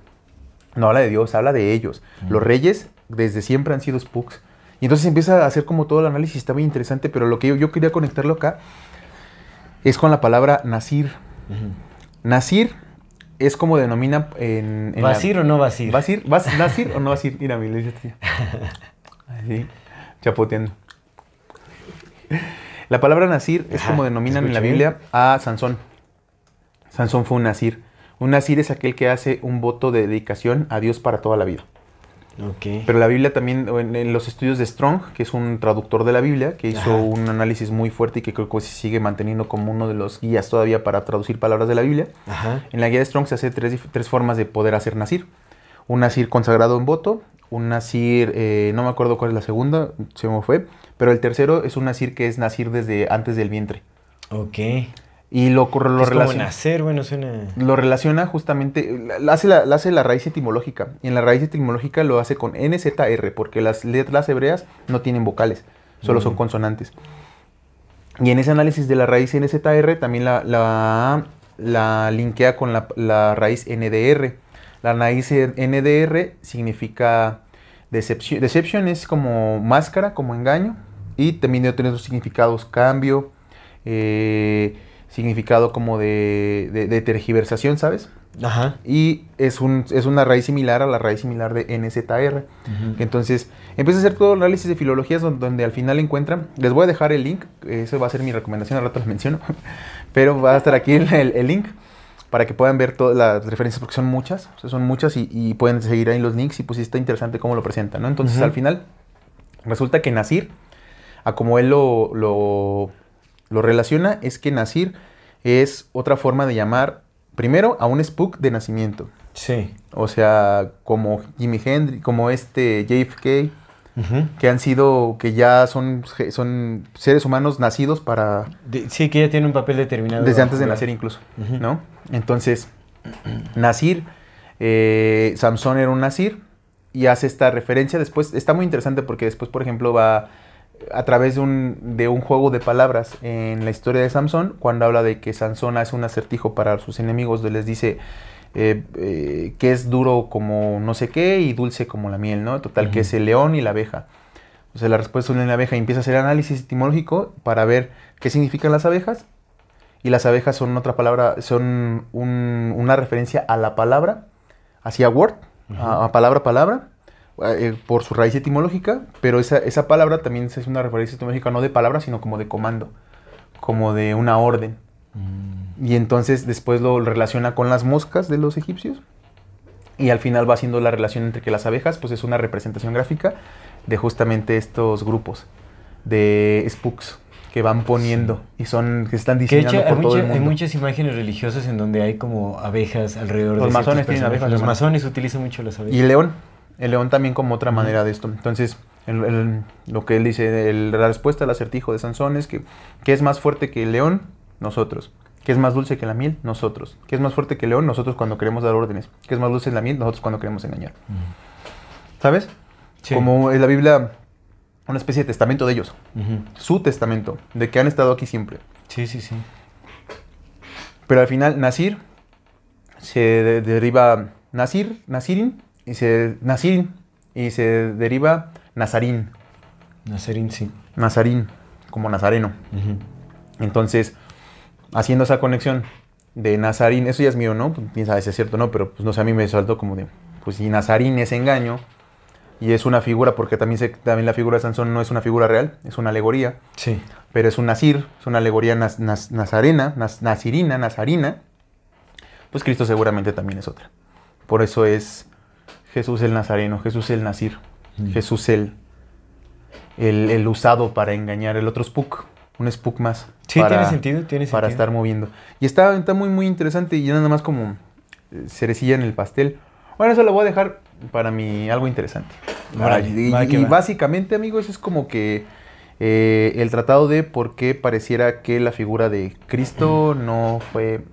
No habla de Dios, habla de ellos. Los reyes desde siempre han sido spooks. Y entonces empieza a hacer como todo el análisis, está muy interesante, pero lo que yo, yo quería conectarlo acá es con la palabra Nasir. Nasir es como denomina en... en la- ¿Vas a ir o no vas a ir? ¿Vas a ir? ¿Vas ¿Vas a ir o no vas a ir? Mira, mi le. *laughs* Así, chapoteando. La palabra Nasir es Ajá, como denominan en la. Biblia a Sansón. Sansón fue un Nasir. Un Nasir es aquel que hace un voto de dedicación a Dios para toda la vida. Pero la Biblia también, en, en los estudios de Strong, que es un traductor de la Biblia, que hizo Ajá. un análisis muy fuerte y que creo que se sigue manteniendo como uno de los guías todavía para traducir palabras de la Biblia, Ajá. en la guía de Strong se hace tres, tres formas de poder hacer Nasir. Un Nasir consagrado en voto, un Nasir, eh, no me acuerdo cuál es la segunda, se me fue, pero el tercero es un Nasir que es Nasir desde antes del vientre. Ok. Y lo, lo, es como relaciona, nacer, bueno, suena... lo relaciona justamente, la, hace la, la hace la raíz etimológica. Y en la raíz etimológica lo hace con NZR, porque las letras hebreas no tienen vocales, solo son Mm. consonantes. Y en ese análisis de la raíz NZR también la, la, la linkea con la, la raíz NDR. La raíz NDR significa decepción. Deception es como máscara, como engaño. Y también tiene otros significados, cambio, eh, significado como de, de- de tergiversación, ¿sabes? Ajá. Y es, un, es una raíz similar a la raíz similar de NZR. Entonces, empieza a hacer todo el análisis de filologías donde, donde al final encuentran. Les voy a dejar el link, eso va a ser mi recomendación, al rato lo menciono. *laughs* Pero va a estar aquí el, el- el link para que puedan ver todas las referencias, porque son muchas, o sea, son muchas y, y pueden seguir ahí los links y pues sí está interesante cómo lo presentan, ¿no? Entonces, al final, resulta que Nasir, a como él lo, lo, lo relaciona, es que Nasir es otra forma de llamar, primero, a un spook de nacimiento. Sí. O sea, como Jimi Hendrix, como este JFK, Ujú. que han sido, que ya son, son seres humanos nacidos para, De- sí, que ya tiene un papel determinado. desde antes de nacer incluso. ¿no? Entonces, Nasir, eh, Samson era un Nasir y hace esta referencia. Después, está muy interesante porque después, por ejemplo, va a través de un, de un juego de palabras en la historia de Samson, cuando habla de que Sansón hace un acertijo para sus enemigos, les dice eh, eh, que es duro como no sé qué y dulce como la miel, ¿no? Total, que es el león y la abeja. O sea, la respuesta es la abeja y empieza a hacer análisis etimológico para ver qué significan las abejas y las abejas son otra palabra, son un- una referencia a la palabra, hacia word, a, a palabra palabra, eh, por su raíz etimológica, pero esa, esa palabra también es una referencia etimológica no de palabra, sino como de comando, como de una orden. Mm. Y entonces después lo relaciona con las moscas de los egipcios. Y al final va haciendo la relación entre que las abejas, pues es una representación gráfica de justamente estos grupos de spooks que van poniendo y son que están Que diseñando hecho hay, por todo mucha- el hay mundo. muchas imágenes religiosas en donde hay como abejas alrededor Los de masones tienen abejas, Los masones utilizan mucho las abejas. Y el león, el león también como otra manera de esto. Entonces, el- el- lo que él dice, el- la respuesta al acertijo de Sansón es que, ¿qué es más fuerte que el león? Nosotros. ¿Qué es más dulce que la miel? Nosotros. ¿Qué es más fuerte que el león? Nosotros cuando queremos dar órdenes. ¿Qué es más dulce que la miel? Nosotros cuando queremos engañar. ¿Sabes? Sí. Como en la Biblia, una especie de testamento de ellos. Su testamento, de que han estado aquí siempre. Sí, sí, sí. Pero al final, Nasir se de- deriva Nasir, Nasirin, y se Nasirin, y se deriva Nazarín, Nazarín, sí. Nazarín, como Nazareno. Entonces, haciendo esa conexión de Nazarín, eso ya es mío, ¿no? Pues, Quién sabe si es cierto no, pero pues no sé, a mí me saltó como de, pues si Nazarín es engaño, y es una figura, porque también, se, también la figura de Sansón no es una figura real, es una alegoría, Sí. pero es un nazir, es una alegoría nas- nas- nazarena, nas- nazirina, nazarina, pues Cristo seguramente también es otra. Por eso es Jesús el Nazareno, Jesús el Nazir, Mm. Jesús el, el, el usado para engañar, el otro spook, un spook más. Sí, tiene sentido, tiene Para sentido. estar moviendo. Y está, está muy, muy interesante y nada más como eh, cerecilla en el pastel. Bueno, eso lo voy a dejar para mi algo interesante. Y básicamente, amigos, es como que eh, el tratado de por qué pareciera que la figura de Cristo *clears throat* no fue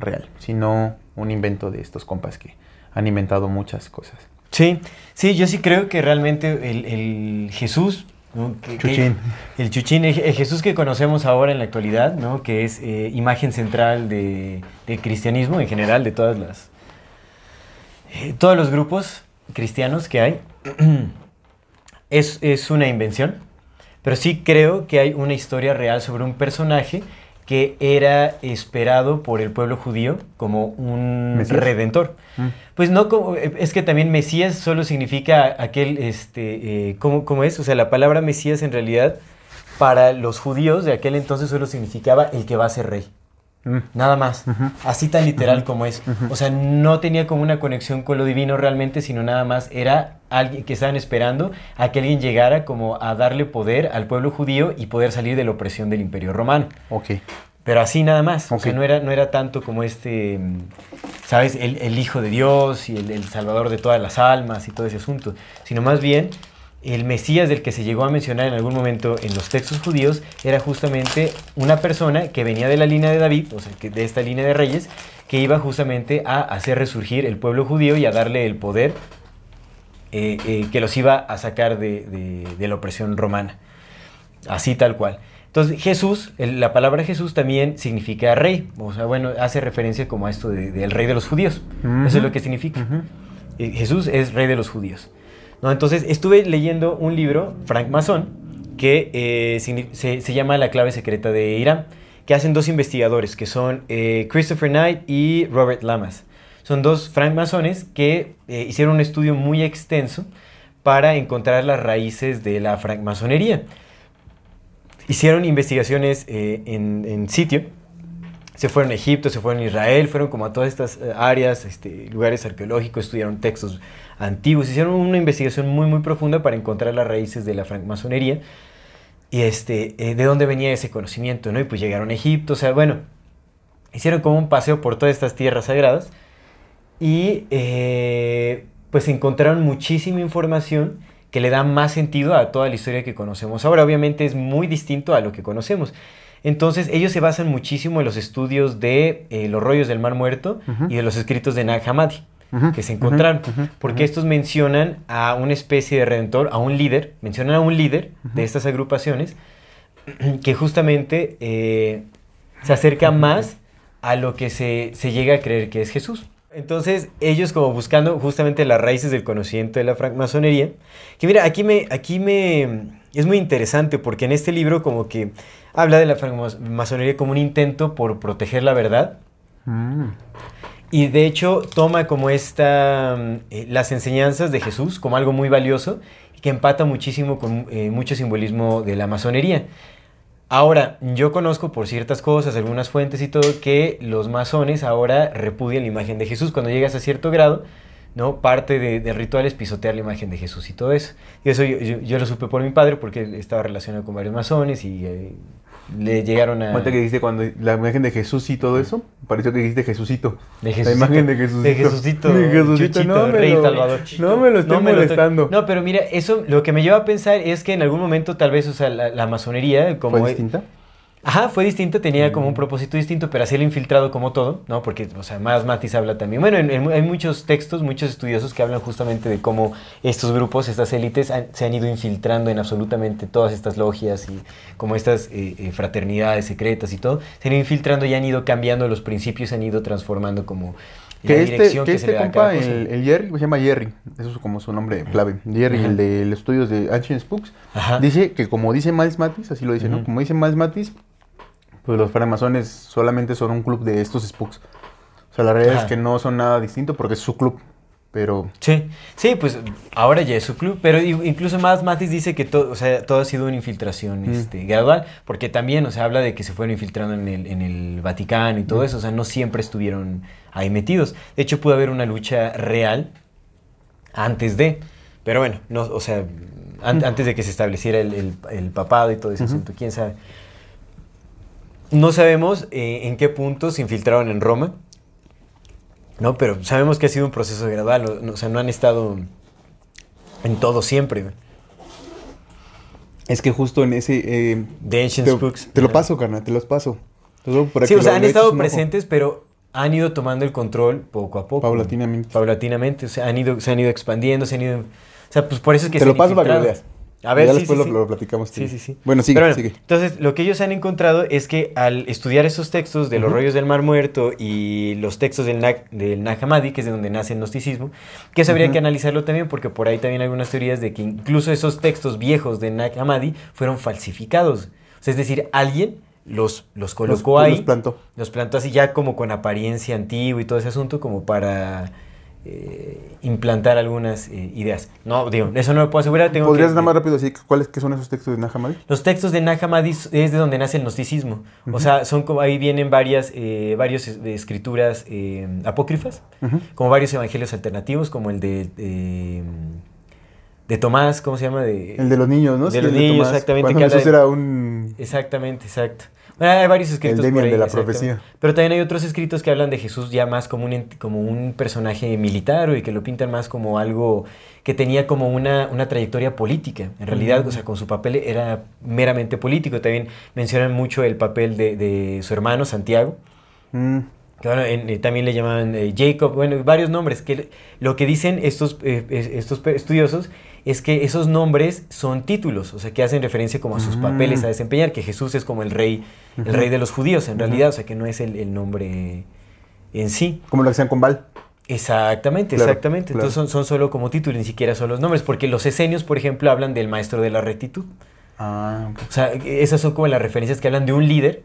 real, sino un invento de estos compas que han inventado muchas cosas. Sí, sí, yo sí creo que realmente el, el Jesús, ¿no? Que- que- Chuchín. el Chuchín, el, el Jesús que conocemos ahora en la actualidad, ¿no? que es eh, imagen central de, del cristianismo en general, de todas las, eh, todos los grupos cristianos que hay, *clears throat* es, es una invención, pero sí creo que hay una historia real sobre un personaje que era esperado por el pueblo judío como un Mesías. redentor. Mm. Pues no, como, es que también Mesías solo significa aquel, este, eh, ¿cómo, cómo es? O sea, la palabra Mesías en realidad para los judíos de aquel entonces solo significaba el que va a ser rey. Nada más. Así tan literal como es. O sea, no tenía como una conexión con lo divino realmente, sino nada más era alguien que estaban esperando a que alguien llegara como a darle poder al pueblo judío y poder salir de la opresión del imperio romano. Ok. Pero así nada más. O sea, no era, no era tanto como este, mm, ¿sabes? El, el Hijo de Dios y el, el Salvador de todas las almas y todo ese asunto. Sino más bien, el Mesías del que se llegó a mencionar en algún momento en los textos judíos era justamente una persona que venía de la línea de David, o sea, de esta línea de reyes, que iba justamente a hacer resurgir el pueblo judío y a darle el poder eh, eh, que los iba a sacar de, de- de la opresión romana. Así tal cual. Entonces Jesús, el- la palabra Jesús también significa rey, o sea, bueno, hace referencia como a esto de- del rey de los judíos. Eso es lo que significa. Eh, Jesús es rey de los judíos. ¿No? Entonces estuve leyendo un libro, Frank Mason, que eh, se, se llama La clave secreta de Irán, que hacen dos investigadores, que son eh, Christopher Knight y Robert Lamas. Son dos francmasones que eh, hicieron un estudio muy extenso para encontrar las raíces de la francmasonería. Hicieron investigaciones eh, en, en sitio, se fueron a Egipto, se fueron a Israel, fueron como a todas estas eh, áreas, este, lugares arqueológicos, estudiaron textos antiguos, hicieron una investigación muy muy profunda para encontrar las raíces de la francmasonería y este, eh, de dónde venía ese conocimiento, ¿no? Y pues llegaron a Egipto, o sea, bueno, hicieron como un paseo por todas estas tierras sagradas y eh, pues encontraron muchísima información que le da más sentido a toda la historia que conocemos. Ahora, obviamente, es muy distinto a lo que conocemos. Entonces, ellos se basan muchísimo en los estudios de eh, los rollos del Mar Muerto y de los escritos de Nag Hammadi Ujú, que se encontraron, ujú, ujú, porque estos mencionan a una especie de redentor, a un líder, mencionan a un líder de estas agrupaciones *clears throat* que justamente eh, se acerca más a lo que se, se llega a creer que es Jesús. Entonces, ellos como buscando justamente las raíces del conocimiento de la francmasonería, que mira, aquí me, aquí me, es muy interesante porque en este libro como que habla de la francmasonería como un intento por proteger la verdad, Mm. Y de hecho toma como esta, mm, eh, las enseñanzas de Jesús como algo muy valioso y que empata muchísimo con eh, mucho simbolismo de la masonería. Ahora, yo conozco por ciertas cosas, algunas fuentes y todo, que los masones ahora repudian la imagen de Jesús. Cuando llegas a cierto grado, ¿no? Parte de, del ritual es pisotear la imagen de Jesús y todo eso. Y eso yo, lo supe por mi padre porque estaba relacionado con varios masones y eh, le llegaron a... Ahorita que dijiste cuando la imagen de Jesús y todo eso, pareció que dijiste Jesucito. De La imagen de Jesucito. De Jesucito. De Jesucito, Chuchito, no me Rey lo- Salvador. No me lo estoy No me lo estoy- molestando. No, pero mira, eso lo que me lleva a pensar es que en algún momento tal vez, o sea, la, la masonería como... ¿Fue distinta? Ajá, fue distinta, tenía Mm. como un propósito distinto, pero así el infiltrado como todo, ¿no? Porque, o sea, más Matis habla también. Bueno, en- en- hay muchos textos, muchos estudiosos que hablan justamente de cómo estos grupos, estas élites, han- se han ido infiltrando en absolutamente todas estas logias y como estas eh, eh, fraternidades secretas y todo. Se han ido infiltrando y han ido cambiando los principios, se han ido transformando como la Que este, dirección que se este le da a compa, el, el Jerry, se llama Jerry, eso es como su nombre clave. Jerry, Ajá. el de los estudios de Ancient Spooks, Ajá. dice que como dice Miles Matis, así lo dice, ¿no? Como dice Miles Matis, pues los francmasones solamente son un club de estos spooks. O sea, la realidad Ajá. es que no son nada distinto porque es su club. Pero Sí, sí, pues ahora ya es su club, pero incluso más Matis dice que todo, o sea, todo ha sido una infiltración Mm. este, gradual, porque también, o sea, habla de que se fueron infiltrando en el, en el Vaticano y todo Mm. eso, o sea, no siempre estuvieron ahí metidos. De hecho, pudo haber una lucha real antes de, pero bueno, no, o sea, an- antes de que se estableciera el, el- el papado y todo ese Ujú. asunto, quién sabe. No sabemos eh, en qué punto se infiltraron en Roma. No, pero sabemos que ha sido un proceso gradual, o, sea, no han estado en todo siempre. es que justo en ese... eh, The Ancient te, Spooks. te lo paso, carnal, te los paso. Para Sí, que o sea, han estado ojo. presentes, pero han ido tomando el control poco a poco. Paulatinamente. Paulatinamente, o sea, han ido, se han ido expandiendo, se han ido... O sea, pues por eso es que Te se lo han paso para que lo infiltrado. veas. A ver, ya sí, después sí, lo, lo platicamos. Sí, sí, sí. Bueno, sigue, bueno, sigue. Entonces, lo que ellos han encontrado es que al estudiar esos textos de los rollos del Mar Muerto y los textos del, Nag, del Nag Hammadi, que es de donde nace el gnosticismo, que eso habría que analizarlo también porque por ahí también hay algunas teorías de que incluso esos textos viejos de Nag Hammadi fueron falsificados. O sea, es decir, alguien los, los colocó Los- ahí, los plantó. los plantó así ya como con apariencia antigua y todo ese asunto como para... eh, implantar algunas eh, ideas. No, digo, eso no lo puedo asegurar. Tengo ¿Podrías que- nada más rápido decir cuáles qué son esos textos de Nahamadi? los textos de Nag Hammadi es de donde nace el gnosticismo. O sea, son como ahí vienen varias, eh, de escrituras eh, apócrifas, como varios evangelios alternativos, como el de, de, de Tomás, ¿cómo se llama? De, El de los niños, ¿no? De Sí, los niños, exactamente, Cuando Jesús de- era un... Exactamente, exacto. Bueno, hay varios escritos Demian por ahí, de la exactamente. profecía. Pero también hay otros escritos que hablan de Jesús ya más como un, como un personaje militar y que lo pintan más como algo que tenía como una, una trayectoria política. En realidad, o sea, con su papel era meramente político. También mencionan mucho el papel de, de su hermano Santiago. Mm, bueno, en- eh, también le llamaban eh, Jacob, bueno, varios nombres. Que lo que dicen estos, eh, es- estos estudiosos es que esos nombres son títulos, o sea, que hacen referencia como a sus Mm. papeles a desempeñar, que Jesús es como el rey, el rey de los judíos en realidad, o sea, que no es el, el nombre en sí. como lo hacían con Val. Exactamente, Claro, exactamente. claro. Entonces son, son solo como títulos, ni siquiera son los nombres, porque los esenios, por ejemplo, hablan del maestro de la rectitud. Ah, ok. O sea, esas son como las referencias que hablan de un líder,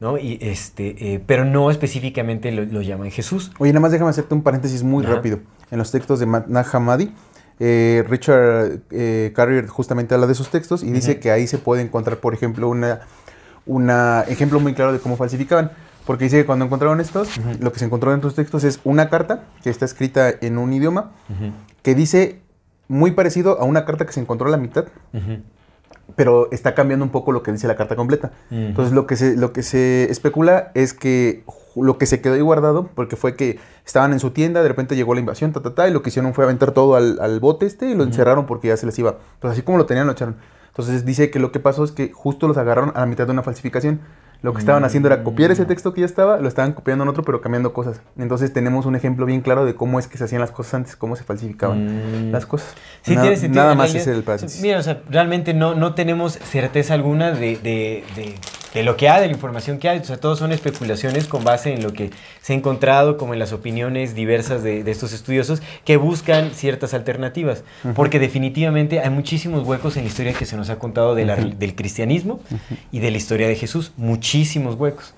¿no? Y este, eh, pero no específicamente lo, lo llaman Jesús. Oye, nada más déjame hacerte un paréntesis muy Ajá. rápido. En los textos de Ma- Nag Hammadi, eh, Richard eh, Carrier justamente habla de esos textos y dice que ahí se puede encontrar, por ejemplo, una, una ejemplo muy claro de cómo falsificaban. Porque dice que cuando encontraron estos, lo que se encontró en tus textos es una carta que está escrita en un idioma que dice muy parecido a una carta que se encontró a la mitad pero está cambiando un poco lo que dice la carta completa. Entonces lo que se, lo que se especula es que lo que se quedó ahí guardado, porque fue que estaban en su tienda, de repente llegó la invasión, ta, ta, ta, y lo que hicieron fue aventar todo al, al bote este y lo encerraron porque ya se les iba. Pues así como lo tenían, lo echaron. Entonces dice que lo que pasó es que justo los agarraron a la mitad de una falsificación. Lo que estaban haciendo era copiar ese texto que ya estaba, lo estaban copiando en otro, pero cambiando cosas. Entonces tenemos un ejemplo bien claro de cómo es que se hacían las cosas antes, cómo se falsificaban Mm. las cosas. Sí, nada, tiene sentido. nada más realidad, es el paréntesis. Mira, o sea, realmente no, no tenemos certeza alguna de, de- de- de lo que hay, de la información que hay. O sea, todos son especulaciones con base en lo que se ha encontrado, como en las opiniones diversas de, de estos estudiosos que buscan ciertas alternativas. Porque definitivamente hay muchísimos huecos en la historia que se nos ha contado de la- del cristianismo y de la historia de Jesús. Muchísimos huecos.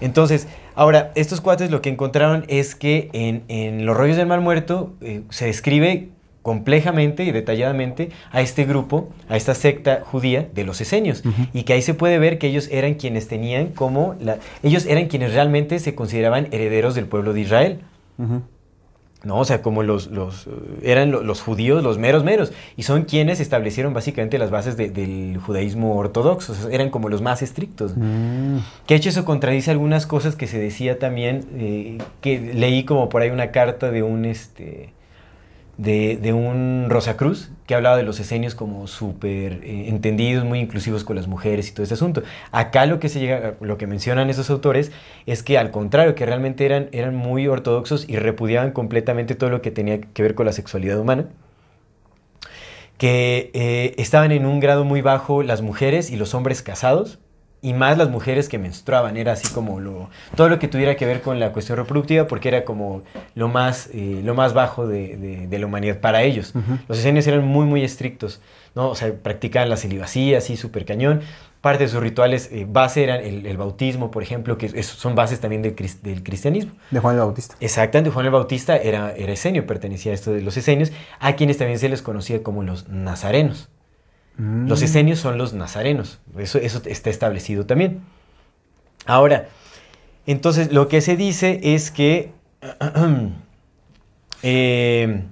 Entonces, ahora, estos cuates lo que encontraron es que en, en los rollos del Mar Muerto eh, se describe complejamente y detalladamente a este grupo, a esta secta judía de los esenios. Y que ahí se puede ver que ellos eran quienes tenían como... La, ellos eran quienes realmente se consideraban herederos del pueblo de Israel. ¿no? O sea, como los, los, eran lo- los judíos, los meros meros, y son quienes establecieron básicamente las bases de- del judaísmo ortodoxo, o sea, eran como los más estrictos. Mm. Que de hecho eso contradice algunas cosas que se decía también, eh, que leí como por ahí una carta de un, este, de, de un Rosacruz, que hablaba de los esenios como súper eh, entendidos, muy inclusivos con las mujeres y todo ese asunto. Acá lo que, se llega, lo que mencionan esos autores es que al contrario, que realmente eran, eran muy ortodoxos y repudiaban completamente todo lo que tenía que ver con la sexualidad humana que eh, estaban en un grado muy bajo las mujeres y los hombres casados, y más las mujeres que menstruaban, era así como lo, todo lo que tuviera que ver con la cuestión reproductiva, porque era como lo más, eh, lo más bajo de, de- de la humanidad para ellos. Los esenios eran muy, muy estrictos, ¿no? O sea, practicaban la celibacía, así, súper cañón. Parte de sus rituales eh, base eran el, el bautismo, por ejemplo, que es- son bases también del cristianismo. De Juan el Bautista. Exactamente, Juan el Bautista era, era esenio, pertenecía a esto de los esenios, a quienes también se les conocía como los nazarenos. Mm. Los esenios son los nazarenos, eso, está establecido también. Ahora, entonces lo que se dice es que *clears throat* eh,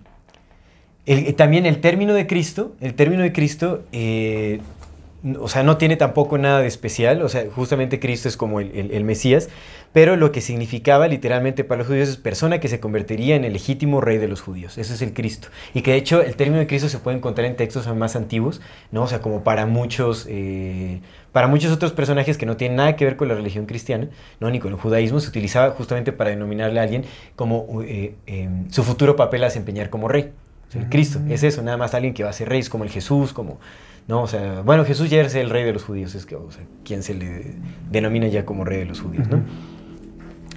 también el término de Cristo, el término de Cristo, eh, o sea, no tiene tampoco nada de especial, o sea, justamente Cristo es como el, el- el Mesías, pero lo que significaba literalmente para los judíos es persona que se convertiría en el legítimo rey de los judíos, ese es el Cristo. Y que de hecho el término de Cristo se puede encontrar en textos más antiguos, ¿no? O sea, como para muchos, eh, para muchos otros personajes que no tienen nada que ver con la religión cristiana, ¿no? Ni con el judaísmo, se utilizaba justamente para denominarle a alguien como eh, eh, su futuro papel a desempeñar como rey. O sea, el Cristo, es eso, nada más alguien que va a ser rey, es como el Jesús, como, ¿no? O sea, bueno, Jesús ya es el rey de los judíos, es que, o sea, quien se le denomina ya como rey de los judíos, ¿no?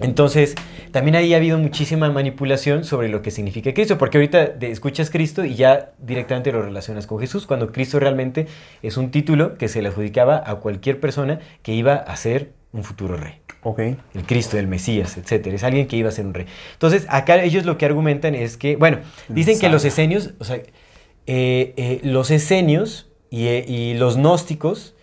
Entonces, también ahí ha habido muchísima manipulación sobre lo que significa Cristo, porque ahorita escuchas Cristo y ya directamente lo relacionas con Jesús, cuando Cristo realmente es un título que se le adjudicaba a cualquier persona que iba a ser un futuro rey el Cristo, el Mesías, etcétera. Es alguien que iba a ser un rey. Entonces, acá ellos lo que argumentan es que, bueno, dicen que los esenios, o sea, eh, eh, los esenios y, eh, y los gnósticos,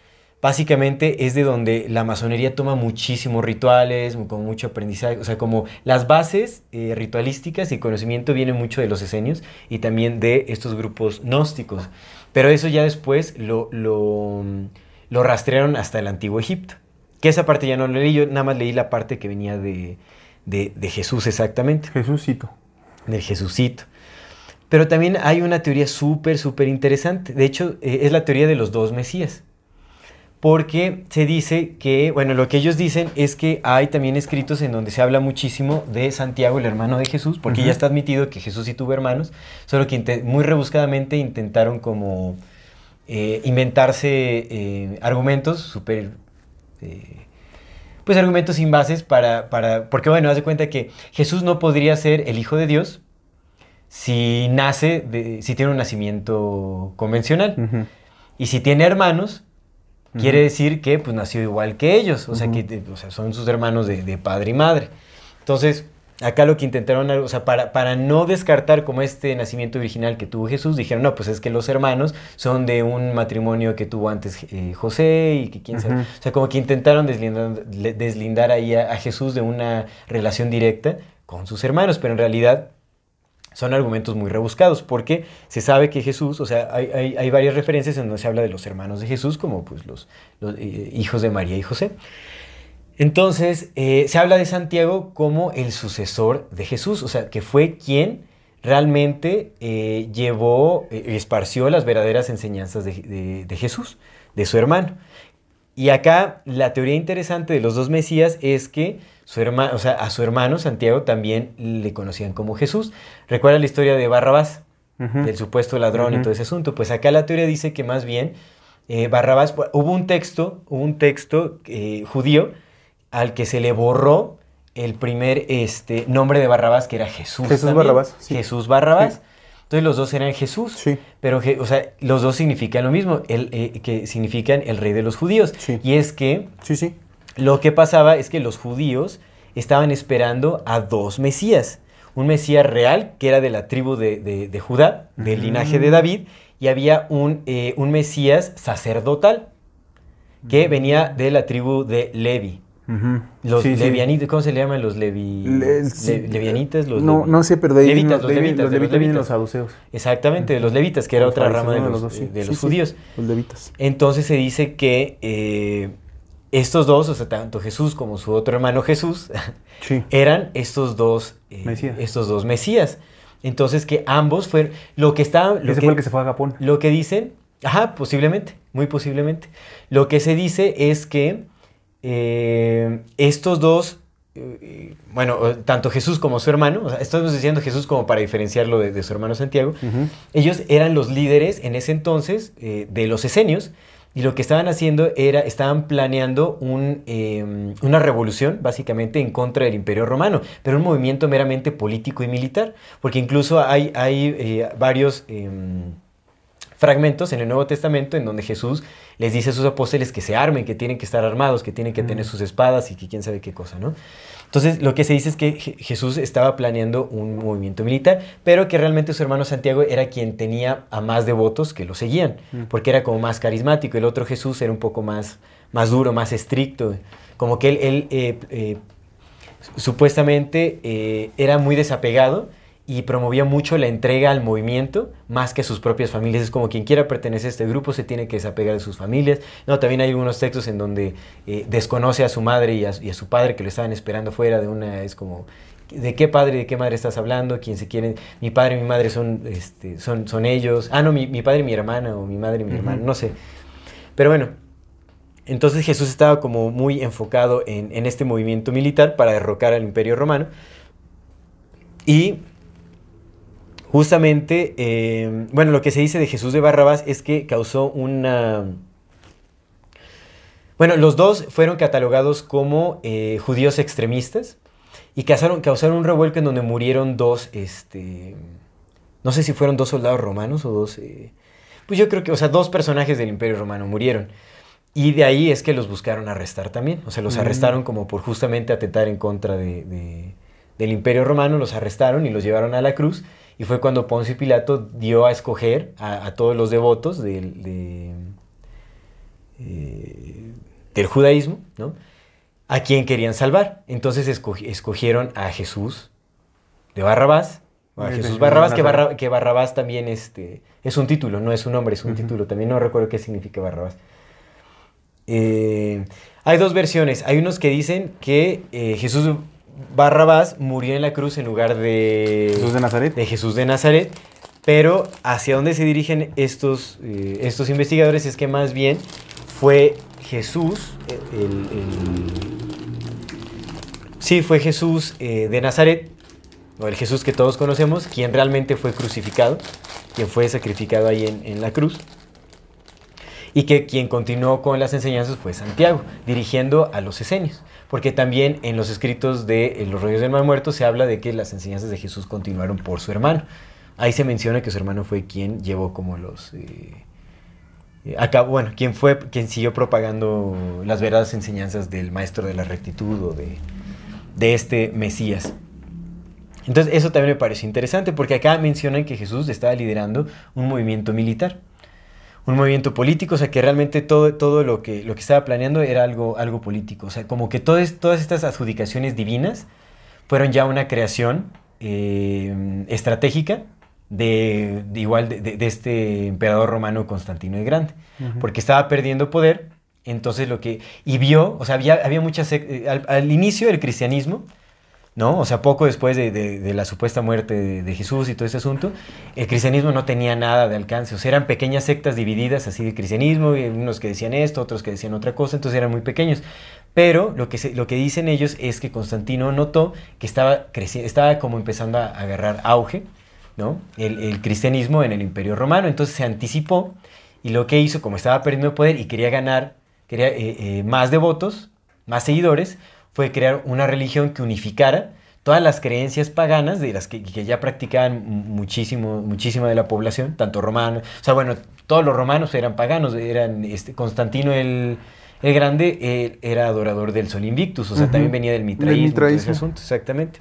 básicamente es de donde la masonería toma muchísimos rituales, como mucho aprendizaje, o sea, como las bases eh, ritualísticas y conocimiento vienen mucho de los esenios y también de estos grupos gnósticos. Pero eso ya después lo, lo, lo rastrearon hasta el antiguo Egipto. Que esa parte ya no la leí, yo nada más leí la parte que venía de, de- de Jesús exactamente, Jesucito. del Jesucito. Pero también hay una teoría súper, súper interesante. De hecho, eh, es la teoría de los dos Mesías. Porque se dice que, bueno, lo que ellos dicen es que hay también escritos en donde se habla muchísimo de Santiago, el hermano de Jesús, porque ya está admitido que Jesús sí tuvo hermanos, solo que muy rebuscadamente intentaron como eh, inventarse eh, argumentos súper eh, pues argumentos sin bases para, para, porque bueno, haz de cuenta que Jesús no podría ser el Hijo de Dios si nace, de- si tiene un nacimiento convencional. Y si tiene hermanos, quiere decir que pues nació igual que ellos, o sea, Ujú. que o sea, son sus hermanos de, de padre y madre. Entonces, acá lo que intentaron, o sea, para, para no descartar como este nacimiento original que tuvo Jesús, dijeron, no, pues es que los hermanos son de un matrimonio que tuvo antes eh, José y que quién sabe. O sea, como que intentaron deslindar, deslindar ahí a, a Jesús de una relación directa con sus hermanos, pero en realidad son argumentos muy rebuscados porque se sabe que Jesús, o sea, hay, hay- varias referencias en donde se habla de los hermanos de Jesús como pues los, eh, hijos de María y José. Entonces, eh, se habla de Santiago como el sucesor de Jesús, o sea, que fue quien realmente eh, llevó, esparció las verdaderas enseñanzas de- de Jesús, de su hermano. Y acá la teoría interesante de los dos Mesías es que su hermano, o sea, a su hermano Santiago también le conocían como Jesús. ¿Recuerda la historia de Barrabás? Del supuesto ladrón y todo ese asunto. Pues acá la teoría dice que más bien eh, Barrabás, hubo un texto, hubo un texto eh, judío al que se le borró el primer este, nombre de Barrabás, que era Jesús. Jesús también. Barrabás, sí. Jesús Barrabás. Sí. Entonces los dos eran Jesús. Sí. Pero, o sea, los dos significan lo mismo, el, eh, que significan el rey de los judíos. Sí. Y es que Sí, sí. Lo que pasaba es que los judíos estaban esperando a dos Mesías. Un Mesías real, que era de la tribu de, de- de Judá, del linaje de David, y había un, eh, un Mesías sacerdotal, que venía de la tribu de Levi. Los Sí, ¿cómo se le llaman los levi... Le- sí. le- levianitas? Los no, levi- no sé, pero de ahí levitas, los levitas, los levitas los saduceos. Exactamente, de los levitas, que era otra rama de los, de judíos. Los levitas. Entonces se dice que eh, estos dos, o sea, tanto Jesús como su otro hermano Jesús, *laughs* Sí. eran estos dos, eh, Mesías. estos dos Mesías. Entonces que ambos fueron, lo que está, lo Ese que, fue el que se fue a Japón. lo que dicen, ajá, posiblemente, muy posiblemente. Lo que se dice es que eh, estos dos, eh, bueno, tanto Jesús como su hermano, o sea, estamos diciendo Jesús como para diferenciarlo de, de su hermano Santiago, ellos eran los líderes en ese entonces eh, de los esenios y lo que estaban haciendo era, estaban planeando un, eh, una revolución básicamente en contra del imperio romano, pero un movimiento meramente político y militar, porque incluso hay, hay eh, varios... em, fragmentos en el Nuevo Testamento en donde Jesús les dice a sus apóstoles que se armen, que tienen que estar armados, que tienen que tener sus espadas y que quién sabe qué cosa, ¿no? Entonces, lo que se dice es que Je- Jesús estaba planeando un movimiento militar, pero que realmente su hermano Santiago era quien tenía a más devotos que lo seguían, porque era como más carismático. El otro Jesús era un poco más, más duro, más estricto. Como que él, él, eh, eh, supuestamente eh, era muy desapegado y promovía mucho la entrega al movimiento más que a sus propias familias. Es como quien quiera pertenecer a este grupo se tiene que desapegar de sus familias. No, también hay algunos textos en donde eh, desconoce a su madre y a, y a su padre que lo estaban esperando fuera de una... Es como, ¿de qué padre, de qué madre estás hablando? ¿Quién se quiere? Mi padre y mi madre son, este, son, son ellos. Ah, no, mi, mi padre y mi hermana o mi madre y mi hermano, no sé. Pero bueno, entonces Jesús estaba como muy enfocado en, en este movimiento militar para derrocar al imperio romano. Y justamente, eh, bueno, lo que se dice de Jesús de Barrabás es que causó una... Bueno, los dos fueron catalogados como eh, judíos extremistas y causaron, causaron un revuelco en donde murieron dos, este, no sé si fueron dos soldados romanos o dos, eh, pues yo creo que, o sea, dos personajes del imperio romano murieron. Y de ahí es que los buscaron arrestar también. O sea, los Mm. arrestaron como por justamente atentar en contra de, de- del imperio romano, los arrestaron y los llevaron a la cruz. Y fue cuando Poncio Pilato dio a escoger a, a todos los devotos del, de- eh, del judaísmo, ¿no? A quién querían salvar. Entonces escogi- escogieron a Jesús de Barrabás. a Jesús Barrabás, que, Nazaret. Barra- que Barrabás también este, es un título, no es un nombre, es un título. También no recuerdo qué significa Barrabás. Eh, hay dos versiones. Hay unos que dicen que eh, Jesús Barrabás murió en la cruz en lugar de Jesús de Nazaret. de Jesús de Nazaret. Pero hacia dónde se dirigen estos, eh, estos investigadores es que más bien fue Jesús, eh, el, el- sí, fue Jesús eh, de Nazaret, o el Jesús que todos conocemos, quien realmente fue crucificado, quien fue sacrificado ahí en, en la cruz, y que quien continuó con las enseñanzas fue Santiago, dirigiendo a los esenios. Porque también en los escritos de eh, los rollos del mal muerto se habla de que las enseñanzas de Jesús continuaron por su hermano. Ahí se menciona que su hermano fue quien llevó como los... eh, eh, acá, bueno, quien fue, quien siguió propagando las verdaderas enseñanzas del maestro de la rectitud o de, de este Mesías. Entonces eso también me pareció interesante porque acá mencionan que Jesús estaba liderando un movimiento militar, un movimiento político, o sea que realmente todo, todo lo, que, lo que estaba planeando era algo, algo político, o sea como que todas, todas estas adjudicaciones divinas fueron ya una creación eh, estratégica de, de igual de, de- este emperador romano Constantino el Grande, porque estaba perdiendo poder, entonces lo que, y vio, o sea, había, había muchas, eh, al, al inicio del cristianismo, ¿no? O sea, poco después de, de- la supuesta muerte de, Jesús y todo ese asunto, el cristianismo no tenía nada de alcance, o sea, eran pequeñas sectas divididas así de cristianismo, y unos que decían esto, otros que decían otra cosa, entonces eran muy pequeños. Pero lo que, lo que dicen ellos es que Constantino notó que estaba, estaba como empezando a agarrar auge, ¿no? El, el cristianismo en el imperio romano, entonces se anticipó y lo que hizo, como estaba perdiendo poder y quería ganar, quería eh, eh, más devotos, más seguidores, fue crear una religión que unificara todas las creencias paganas de las que, que ya practicaban mu- muchísimo, muchísima de la población, tanto romanos, o sea, bueno, todos los romanos eran paganos, eran este, Constantino el, el Grande era adorador del Sol Invictus, o sea, también venía del mitraísmo. asunto, exactamente.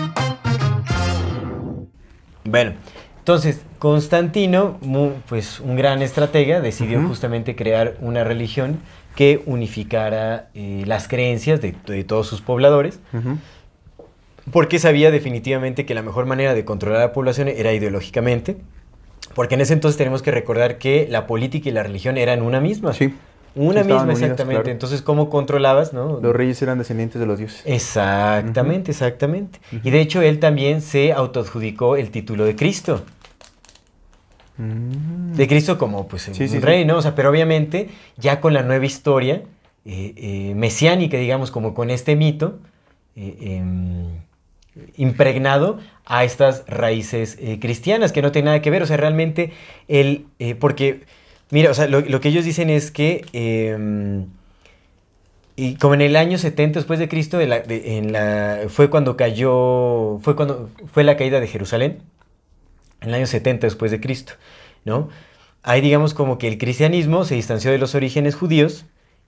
Bueno, entonces Constantino, pues un gran estratega, decidió justamente crear una religión que unificara eh, las creencias de, de todos sus pobladores, porque sabía definitivamente que la mejor manera de controlar a la población era ideológicamente, porque en ese entonces tenemos que recordar que la política y la religión eran una misma. Sí. Una misma, unidas, exactamente. claro. Entonces, ¿cómo controlabas, no? Los reyes eran descendientes de los dioses. Exactamente, exactamente. Y de hecho, él también se autoadjudicó el título de Cristo. Mm. De Cristo como pues Sí, un sí, sí. rey, ¿no? O sea, pero obviamente ya con la nueva historia eh, eh, mesiánica, digamos, como con este mito eh, em, impregnado a estas raíces eh, cristianas que no tienen nada que ver. O sea, realmente el... porque, mira, o sea, lo, que ellos dicen es que... em, y como en el año 70 después de Cristo, fue cuando cayó, fue cuando fue la caída de Jerusalén, en el año 70 después de Cristo, ¿no? Ahí digamos como que el cristianismo se distanció de los orígenes judíos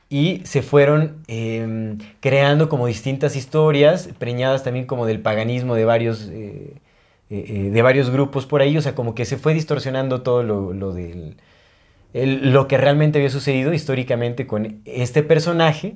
y se fueron eh, creando como distintas historias, preñadas también como del paganismo de varios, eh, eh, eh, de varios grupos por ahí, o sea, como que se fue distorsionando todo lo, lo del, lo que realmente había sucedido históricamente con este personaje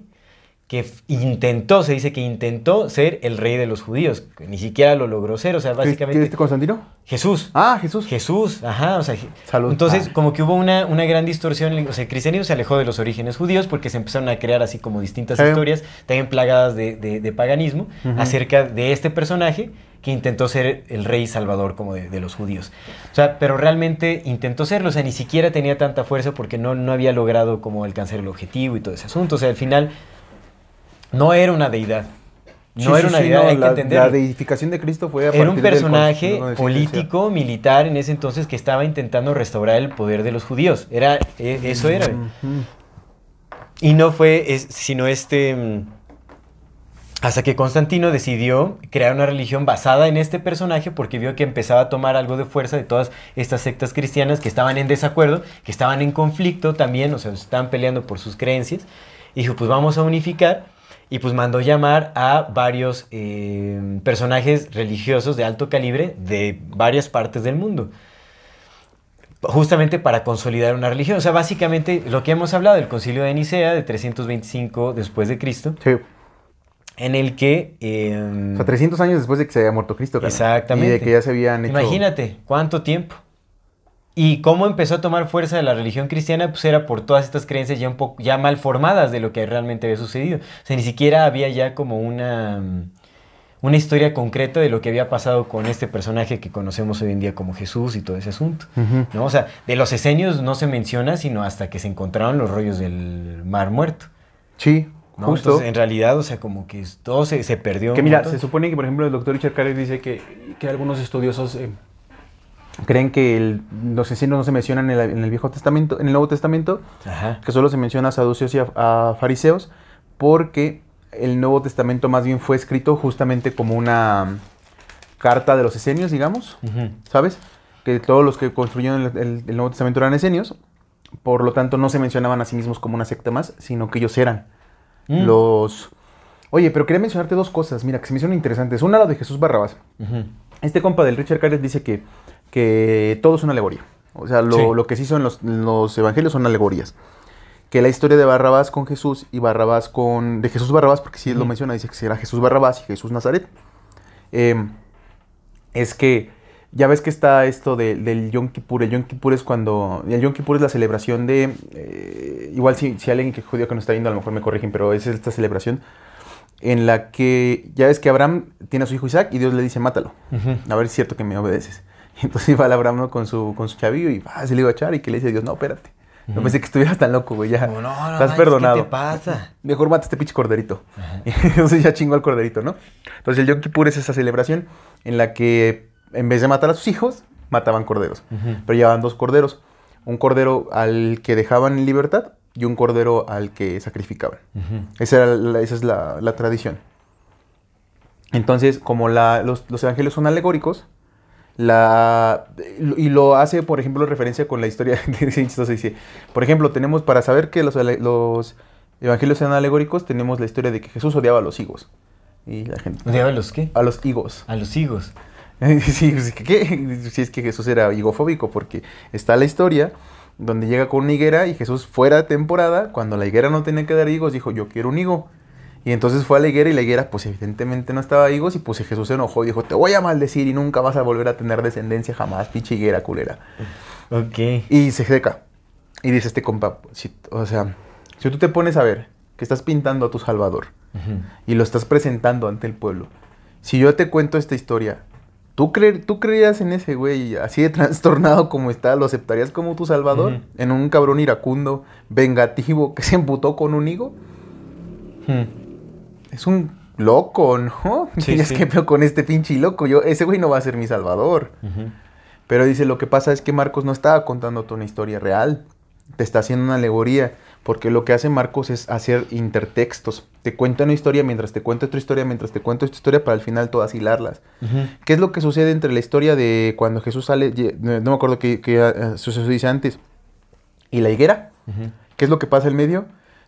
que intentó, se dice que intentó ser el rey de los judíos, ni siquiera lo logró ser, o sea, ¿Qué- básicamente ¿Qué este Constantino? Jesús. Ah, Jesús. Jesús, ajá, o sea, Salud. entonces Ah. como que hubo una, una gran distorsión, o sea, el cristianismo se alejó de los orígenes judíos porque se empezaron a crear así como distintas historias, también plagadas de, de- de paganismo, acerca de este personaje que intentó ser el rey salvador como de, de los judíos. O sea, pero realmente intentó serlo, o sea, ni siquiera tenía tanta fuerza porque no, no había logrado como alcanzar el objetivo y todo ese asunto, o sea, al final no era una deidad. No Sí, era una sí, deidad, no, hay que la, entenderlo. La deificación de Cristo fue a Era un personaje político, militar en ese entonces que estaba intentando restaurar el poder de los judíos. Era, e- eso era. Y no fue, sino este... mm, Hasta que Constantino decidió crear una religión basada en este personaje porque vio que empezaba a tomar algo de fuerza de todas estas sectas cristianas que estaban en desacuerdo, que estaban en conflicto también, o sea, estaban peleando por sus creencias. Y dijo, pues vamos a unificar. Y pues mandó llamar a varios eh, personajes religiosos de alto calibre de varias partes del mundo. Justamente para consolidar una religión. O sea, básicamente lo que hemos hablado del concilio de Nicea de 325 después de Cristo, Sí. en el que... eh, O sea, 300 años después de que se haya muerto Cristo. Exactamente. Y de que ya se habían hecho... Imagínate, ¿cuánto tiempo? Y cómo empezó a tomar fuerza la religión cristiana, pues era por todas estas creencias ya un poco, ya mal formadas de lo que realmente había sucedido. O sea, ni siquiera había ya como una, mm, una historia concreta de lo que había pasado con este personaje que conocemos hoy en día como Jesús y todo ese asunto. ¿no? O sea, de los esenios no se menciona, sino hasta que se encontraron los rollos del Mar Muerto. Sí, ¿no? justo. Entonces, en realidad, o sea, como que todo se, se perdió. Que mira, montón. se supone que, por ejemplo, el doctor Richard Carrier dice que, que algunos estudiosos eh, creen que el- los esenios no se mencionan en el, en el Viejo Testamento, en el Nuevo Testamento, Ajá. que solo se menciona a saduceos y a, a fariseos, porque el Nuevo Testamento más bien fue escrito justamente como una carta de los esenios, digamos. ¿sabes? Que todos los que construyeron el, Nuevo Testamento eran esenios, por lo tanto no se mencionaban a sí mismos como una secta más, sino que ellos eran Mm. los... Oye, pero quería mencionarte dos cosas, mira, que se me hicieron interesantes. Una, la de Jesús Barrabás. Este compa del Richard Carles dice que, que todo es una alegoría. O sea, lo, Sí. lo que se hizo en los, en los evangelios son alegorías. Que la historia de Barrabás con Jesús y Barrabás con... De Jesús Barrabás, porque si él lo menciona, dice que será Jesús Barrabás y Jesús Nazaret. em, es que ya ves que está esto de- del Yom Kippur. El Yom Kippur es cuando... El Yom Kippur es la celebración de... eh, igual si, si alguien que judío que nos está viendo a lo mejor me corrigen, pero es esta celebración en la que ya ves que Abraham tiene a su hijo Isaac y Dios le dice, mátalo. A ver si es cierto que me obedeces. Y *laughs* entonces va el Abraham con, su, con su chavillo y va, se le iba a echar y que le dice a Dios, no, espérate. No Ujú. pensé que estuvieras tan loco, güey, ya. No, no estás perdonado. ¿Qué te pasa? *laughs* Mejor mata este pinche corderito. *laughs* Entonces ya chingó al corderito, ¿no? Entonces el Yom Kippur es esa celebración en la que en vez de matar a sus hijos, mataban corderos. Pero llevaban dos corderos. Un cordero al que dejaban en libertad y un cordero al que sacrificaban. Esa, era la, esa es la, la tradición. Entonces, como la- los, los evangelios son alegóricos, la, y lo hace, por ejemplo, en referencia con la historia *laughs* que dice por ejemplo, tenemos, para saber que los, los evangelios son alegóricos, tenemos la historia de que Jesús odiaba a los higos. Y la gente... ¿Odiaba a los qué? A los higos. A los higos. *laughs* Sí, pues, ¿qué-? Si es que Jesús era higofóbico, porque está la historia donde llega con una higuera y Jesús fuera de temporada, cuando la higuera no tenía que dar higos, dijo, yo quiero un higo. Y entonces fue a la higuera y la higuera, pues evidentemente no estaba higos y pues Jesús se enojó y dijo, te voy a maldecir y nunca vas a volver a tener descendencia jamás, pinche higuera culera. Ok. Y se seca. Y dice este compa, si- o sea, si tú te pones a ver que estás pintando a tu Salvador, y lo estás presentando ante el pueblo. Si yo te cuento esta historia, ¿tú, creer, tú creerías en ese güey así de *laughs* trastornado como está? ¿Lo aceptarías como tu salvador? ¿En un cabrón iracundo, vengativo, que se emputó con un higo? Hmm. Es un loco, ¿no? *laughs* Sí, Dirías sí. que peor con este pinche loco. Yo, ese güey no va a ser mi salvador. Pero dice, lo que pasa es que Marcos no estaba contándote una historia real. Te está haciendo una alegoría. Porque lo que hace Marcos es hacer intertextos. Te cuenta una historia mientras te cuenta otra historia, mientras te cuento esta historia, para al final todas hilarlas. ¿Qué es lo que sucede entre la historia de cuando Jesús sale, no me acuerdo qué, qué, suceso dice antes, y la higuera? ¿Qué es lo que pasa en medio?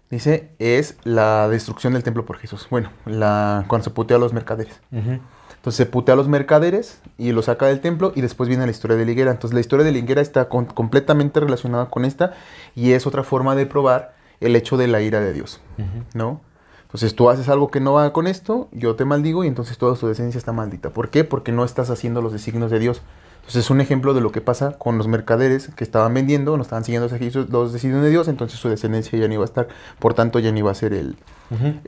Dice, es la destrucción del templo por Jesús. Bueno, la, cuando se putea a los mercaderes. Entonces se putea a los mercaderes y los saca del templo y después viene la historia de la higuera. Entonces la historia de la higuera está con- completamente relacionada con esta y es otra forma de probar el hecho de la ira de Dios. ¿no? Entonces tú haces algo que no va con esto, yo te maldigo y entonces toda tu descendencia está maldita. ¿Por qué? Porque no estás haciendo los designios de Dios. Entonces es un ejemplo de lo que pasa con los mercaderes que estaban vendiendo, no estaban siguiendo los designios- de Dios, entonces su descendencia ya no iba a estar, por tanto ya no iba a ser el,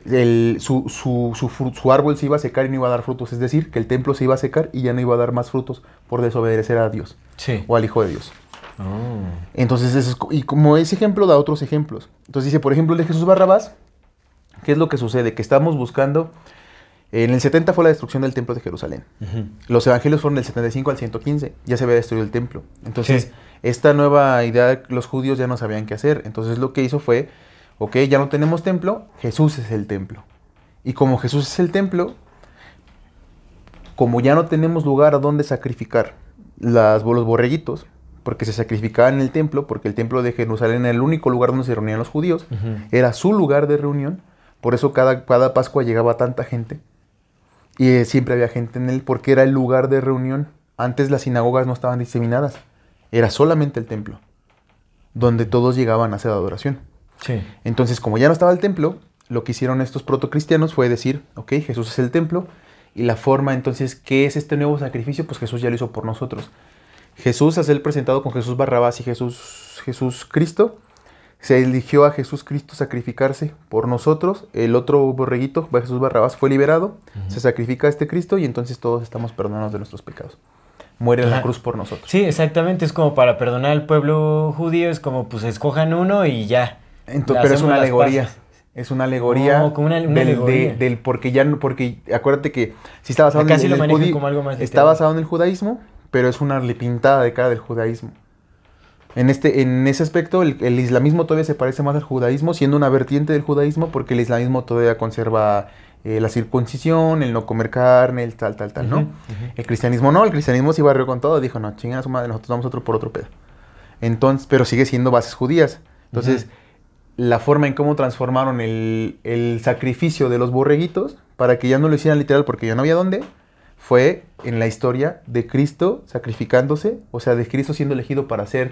el- su, su, su, árbol se iba a secar y no iba a dar frutos. Es decir, que el templo se iba a secar y ya no iba a dar más frutos por desobedecer a Dios Sí. o al Hijo de Dios. Oh. Entonces, eso es y como ese ejemplo da otros ejemplos. Entonces dice, por ejemplo, el de Jesús Barrabás, ¿qué es lo que sucede? Que estamos buscando, en el 70 fue la destrucción del templo de Jerusalén. Los evangelios fueron del 75 al 115, ya se había destruido el templo. Entonces, Sí. esta nueva idea, los judíos ya no sabían qué hacer. Entonces, lo que hizo fue, ok, ya no tenemos templo, Jesús es el templo. Y como Jesús es el templo, como ya no tenemos lugar a donde sacrificar las, los borreguitos, porque se sacrificaban en el templo, porque el templo de Jerusalén era el único lugar donde se reunían los judíos, era su lugar de reunión, por eso cada, cada Pascua llegaba tanta gente. Y eh, siempre había gente en él, porque era el lugar de reunión. Antes las sinagogas no estaban diseminadas, era solamente el templo, donde todos llegaban a hacer adoración. Sí. Entonces, como ya no estaba el templo, lo que hicieron estos protocristianos fue decir, ok, Jesús es el templo, y la forma entonces, ¿qué es este nuevo sacrificio? Pues Jesús ya lo hizo por nosotros. Jesús, al ser presentado con Jesús Barrabás y Jesús, Jesús Cristo, se eligió a Jesús Cristo sacrificarse por nosotros. El otro borreguito, Jesús Barrabás, fue liberado. Se sacrifica a este Cristo y entonces todos estamos perdonados de nuestros pecados. Muere en la cruz por nosotros. Sí, exactamente. Es como para perdonar al pueblo judío. Es como, pues, escojan uno y ya. Pero es una alegoría. Es una alegoría. Como una- una del, de- alegoría. del- porque ya no, porque acuérdate que si está basado Acá en, sí en lo el judí- como algo más está basado en el judaísmo, pero es una pintada de cara del judaísmo. En este, en ese aspecto, el, el islamismo todavía se parece más al judaísmo, siendo una vertiente del judaísmo, porque el islamismo todavía conserva eh, la circuncisión, el no comer carne, el tal, tal, tal, ¿no? El cristianismo no, el cristianismo sí barrió con todo, dijo, no, chinga a su madre, nosotros vamos otro por otro pedo. Entonces, pero sigue siendo bases judías. Entonces, la forma en cómo transformaron el, el sacrificio de los borreguitos para que ya no lo hicieran literal porque ya no había dónde, fue en la historia de Cristo sacrificándose, o sea, de Cristo siendo elegido para ser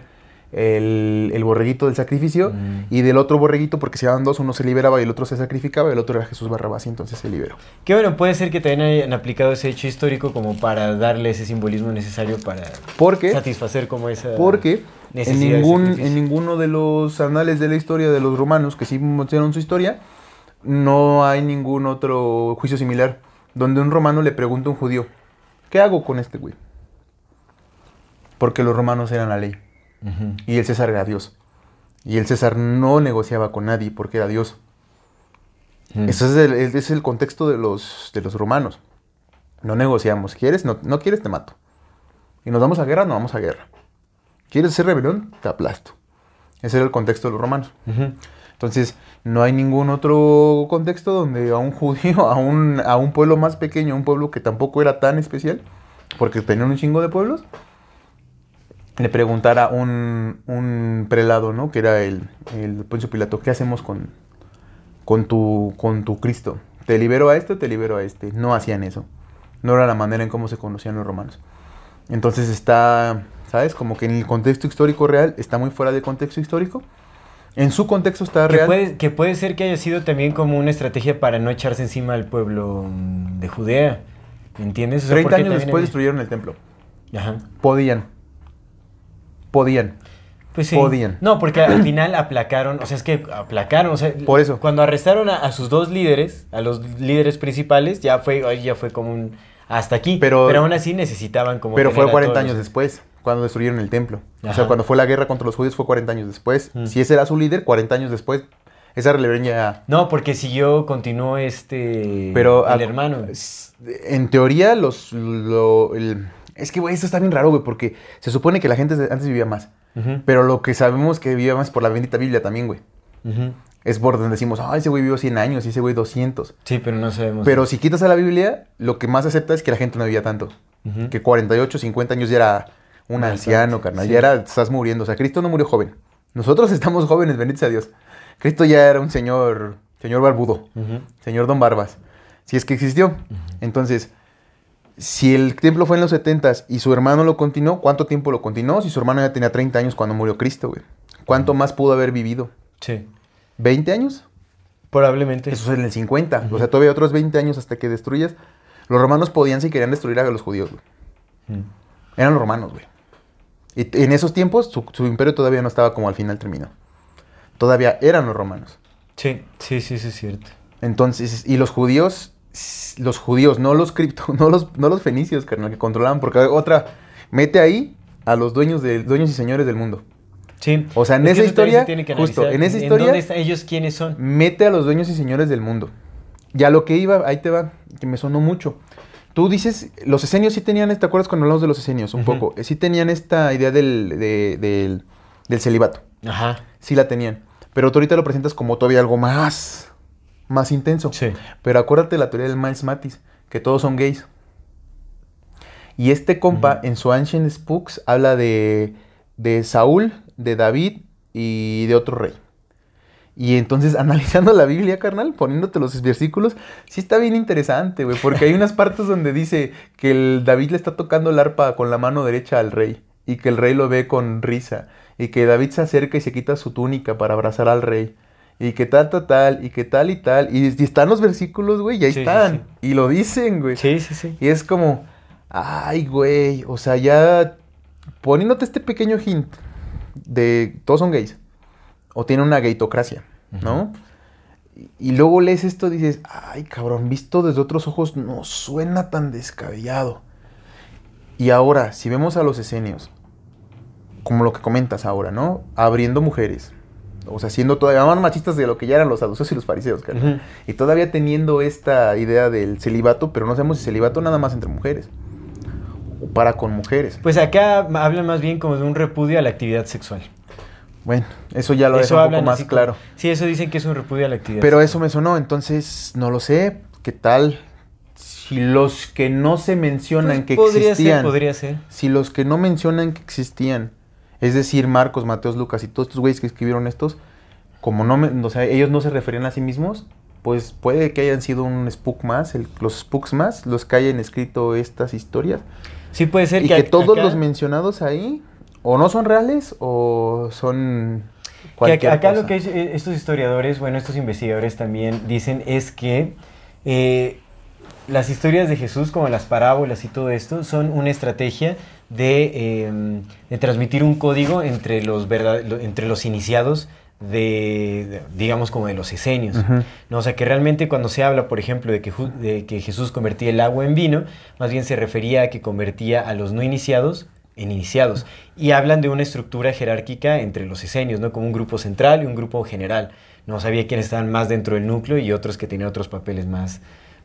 el, el borreguito del sacrificio Mm. y del otro borreguito porque se daban dos, uno se liberaba y el otro se sacrificaba y el otro era Jesús Barrabás y entonces se liberó. Que bueno, puede ser que también hayan aplicado ese hecho histórico como para darle ese simbolismo necesario para Porque satisfacer como esa... Porque en, ningún, en ninguno de los anales de la historia de los romanos que sí mostraron su historia, no hay ningún otro juicio similar donde un romano le pregunta a un judío, ¿qué hago con este güey? Porque los romanos eran la ley Y el César era Dios. Y el César no negociaba con nadie porque era Dios. Ese es el, ese es el contexto de los, de los romanos. No negociamos. ¿Quieres? No, no quieres, te mato. Y nos vamos a guerra, no vamos a guerra. ¿Quieres hacer rebelión? Te aplasto. Ese era el contexto de los romanos. Entonces, no hay ningún otro contexto donde a un judío, a un, a un pueblo más pequeño, un pueblo que tampoco era tan especial, porque tenían un chingo de pueblos, le preguntara un, un prelado, ¿no? Que era el, el Poncio Pilato, ¿qué hacemos con, con, tu, con tu Cristo? ¿Te libero a este o te libero a este? No hacían eso. No era la manera en cómo se conocían los romanos. Entonces está, ¿sabes? Como que en el contexto histórico real está muy fuera del contexto histórico. En su contexto está Que real. puede, que puede ser que haya sido también como una estrategia para no echarse encima al pueblo de Judea. ¿Me entiendes? O sea, 30 porque años después había- destruyeron el templo. Ajá. Podían. Podían. Pues sí. Podían. No, porque al final aplacaron, o sea, es que aplacaron, o sea, Por eso. cuando arrestaron a, a sus dos líderes, a los líderes principales, ya fue, ya fue como un hasta aquí. Pero- Pero, aún así necesitaban como. Pero fue a 40 todos años los- después, cuando destruyeron el templo. O sea, cuando fue la guerra contra los judíos fue 40 años después. Mm. Si ese era su líder, 40 años después. Esa rebelión ya... No, porque siguió, continuó este. Pero El a- hermano. En teoría, los... lo- el- es que, güey, esto está bien raro, güey, porque se supone que la gente antes vivía más. Pero lo que sabemos que vivía más por la bendita Biblia también, güey. Es por donde decimos, ah, ese güey vivió 100 años y ese güey 200. Sí, pero no sabemos. Pero si quitas a la Biblia, lo que más acepta es que la gente no vivía tanto. Ujú. Que 48, 50 años ya era un Bastante, anciano, carnal. sí. Ya era, estás muriendo. O sea, Cristo no murió joven. Nosotros *laughs* estamos jóvenes, bendito sea Dios. Cristo ya era un señor, señor barbudo, señor Don Barbas. Si es que existió. Entonces, si el templo fue en los 70 y su hermano lo continuó, ¿cuánto tiempo lo continuó? Si su hermano ya tenía 30 años cuando murió Cristo, güey. ¿Cuánto más pudo haber vivido? Sí. ¿20 años? Probablemente. Eso es en el 50. O sea, todavía otros 20 años hasta que destruyas. Los romanos podían si querían destruir a los judíos, güey. Mm. Eran los romanos, güey. Y en esos tiempos su, su imperio todavía no estaba como al final terminó. Todavía eran los romanos. Sí, sí, sí, sí, es cierto. Entonces, y los judíos, los judíos, no los cripto, *laughs* no los, no los fenicios, carnal, que controlaban, porque otra, mete ahí a los dueños de, dueños y señores del mundo. Sí. O sea, en Es esa historia, se tiene que justo, en esa historia- dónde están ellos quiénes son? Mete a los dueños y señores del mundo. Ya lo que iba, ahí te va, que me sonó mucho. Tú dices, los esenios sí tenían, ¿te acuerdas cuando hablamos de los esenios un poco? Eh, Sí tenían esta idea del, de- del, del celibato. Ajá. Sí la tenían. Pero tú ahorita lo presentas como todavía algo más, más intenso. Sí. Pero acuérdate de la teoría del Miles Matis, que todos son gays. Y este compa en su Ancient Spooks habla de, de Saúl, de David y de otro rey. Y entonces *laughs* analizando la Biblia, carnal, poniéndote los versículos, sí está bien interesante, güey, porque hay unas partes donde dice que el David le está tocando el arpa con la mano derecha al rey y que el rey lo ve con risa y que David se acerca y se quita su túnica para abrazar al rey y que tal, tal, tal, y que tal y tal. Y, y están los versículos, güey, y ahí Sí, sí, están. Y lo dicen, güey. Sí, sí, sí. Y es como, ay, güey, o sea, ya poniéndote este pequeño hint de todos son gays o tienen una gaytocracia, ¿no? Y, y luego lees esto y dices, ay, cabrón, visto desde otros ojos no suena tan descabellado. Y ahora, si vemos a los esenios, como lo que comentas ahora, ¿no? Abriendo mujeres. O sea, siendo todavía más machistas de lo que ya eran los saduceos y los fariseos, cara. Y todavía teniendo esta idea del celibato, pero no sabemos si celibato nada más entre mujeres. O para con mujeres. Pues acá hablan más bien como de un repudio a la actividad sexual. Bueno, eso ya lo Eso deja un poco más claro. Sí, eso dicen que es un repudio a la actividad Pero sexual. eso me sonó, entonces no lo sé. ¿qué tal? Si los que no se mencionan Pues que podría existían, ser, podría ser. si los que no mencionan que existían, es decir, Marcos, Mateos, Lucas y todos estos güeyes que escribieron estos, como no, me- o sea, ellos no se referían a sí mismos, pues puede que hayan sido un spook más, el- los spooks más, los que hayan escrito estas historias, Sí puede ser y que, todos acá- los mencionados ahí o no son reales o son Que cualquier acá, acá cosa. lo que es- eh, estos historiadores, bueno, estos investigadores también dicen es que eh, las historias de Jesús, como las parábolas y todo esto, son una estrategia de, eh, de transmitir un código entre los, verdad- entre los iniciados de, de- digamos, como de los esenios. ¿no? O sea, que realmente cuando se habla, por ejemplo, de que, de que Jesús convertía el agua en vino, más bien se refería a que convertía a los no iniciados en iniciados. Y hablan de una estructura jerárquica entre los esenios, ¿no? Como un grupo central y un grupo general. No sabía quiénes estaban más dentro del núcleo y otros que tenían otros papeles más,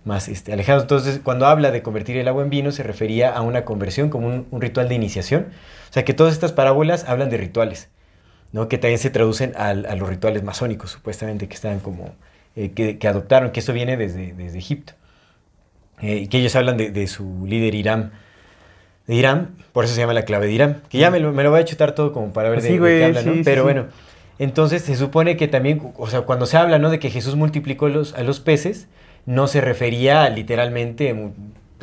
más este, alejados. Entonces, cuando habla de convertir el agua en vino, se refería a una conversión como un, un ritual de iniciación. O sea, que todas estas parábolas hablan de rituales. ¿no? que también se traducen a, los rituales masónicos, supuestamente, que estaban como, eh, que, que adoptaron, que esto viene desde, desde Egipto. Eh, y que ellos hablan de, de su líder Irán. De Irán, por eso se llama la clave de Irán. Que ya me lo, me lo voy a chutar todo como para ver de, Sí, de güey, qué habla, ¿no? sí, Pero bueno, entonces se supone que también, o sea, cuando se habla, ¿no? De que Jesús multiplicó los, a los peces, no se refería literalmente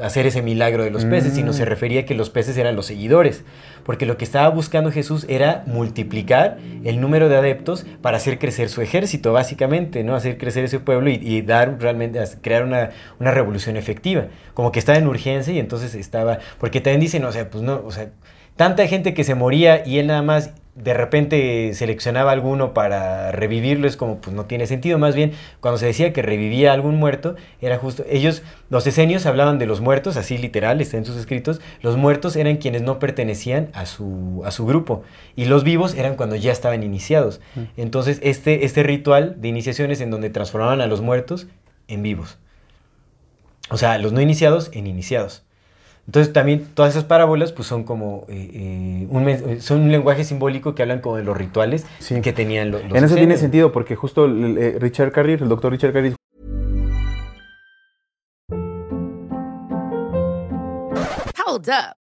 a hacer ese milagro de los peces, sino Mm. se refería a que los peces eran los seguidores. Porque lo que estaba buscando Jesús era multiplicar el número de adeptos para hacer crecer su ejército, básicamente, ¿no? Hacer crecer ese pueblo y, y dar realmente, crear una, una revolución efectiva. Como que estaba en urgencia y entonces estaba. Porque también dicen, o sea, pues no, o sea, tanta gente que se moría y él nada más de repente seleccionaba alguno para revivirlo, es como, pues no tiene sentido. Más bien, cuando se decía que revivía algún muerto, era justo. Ellos, los esenios, hablaban de los muertos, así literal, está en sus escritos. Los muertos eran quienes no pertenecían a su, a su grupo. Y los vivos eran cuando ya estaban iniciados. Entonces, este, este ritual de iniciación es en donde transformaban a los muertos en vivos. O sea, los no iniciados en iniciados. Entonces también todas esas parábolas pues son como eh, eh, un, son un lenguaje simbólico que hablan como de los rituales Sí. que tenían lo- los en eso tiene sentido porque justo el- eh, Richard Carrier, el doctor Richard Carrier Hold up.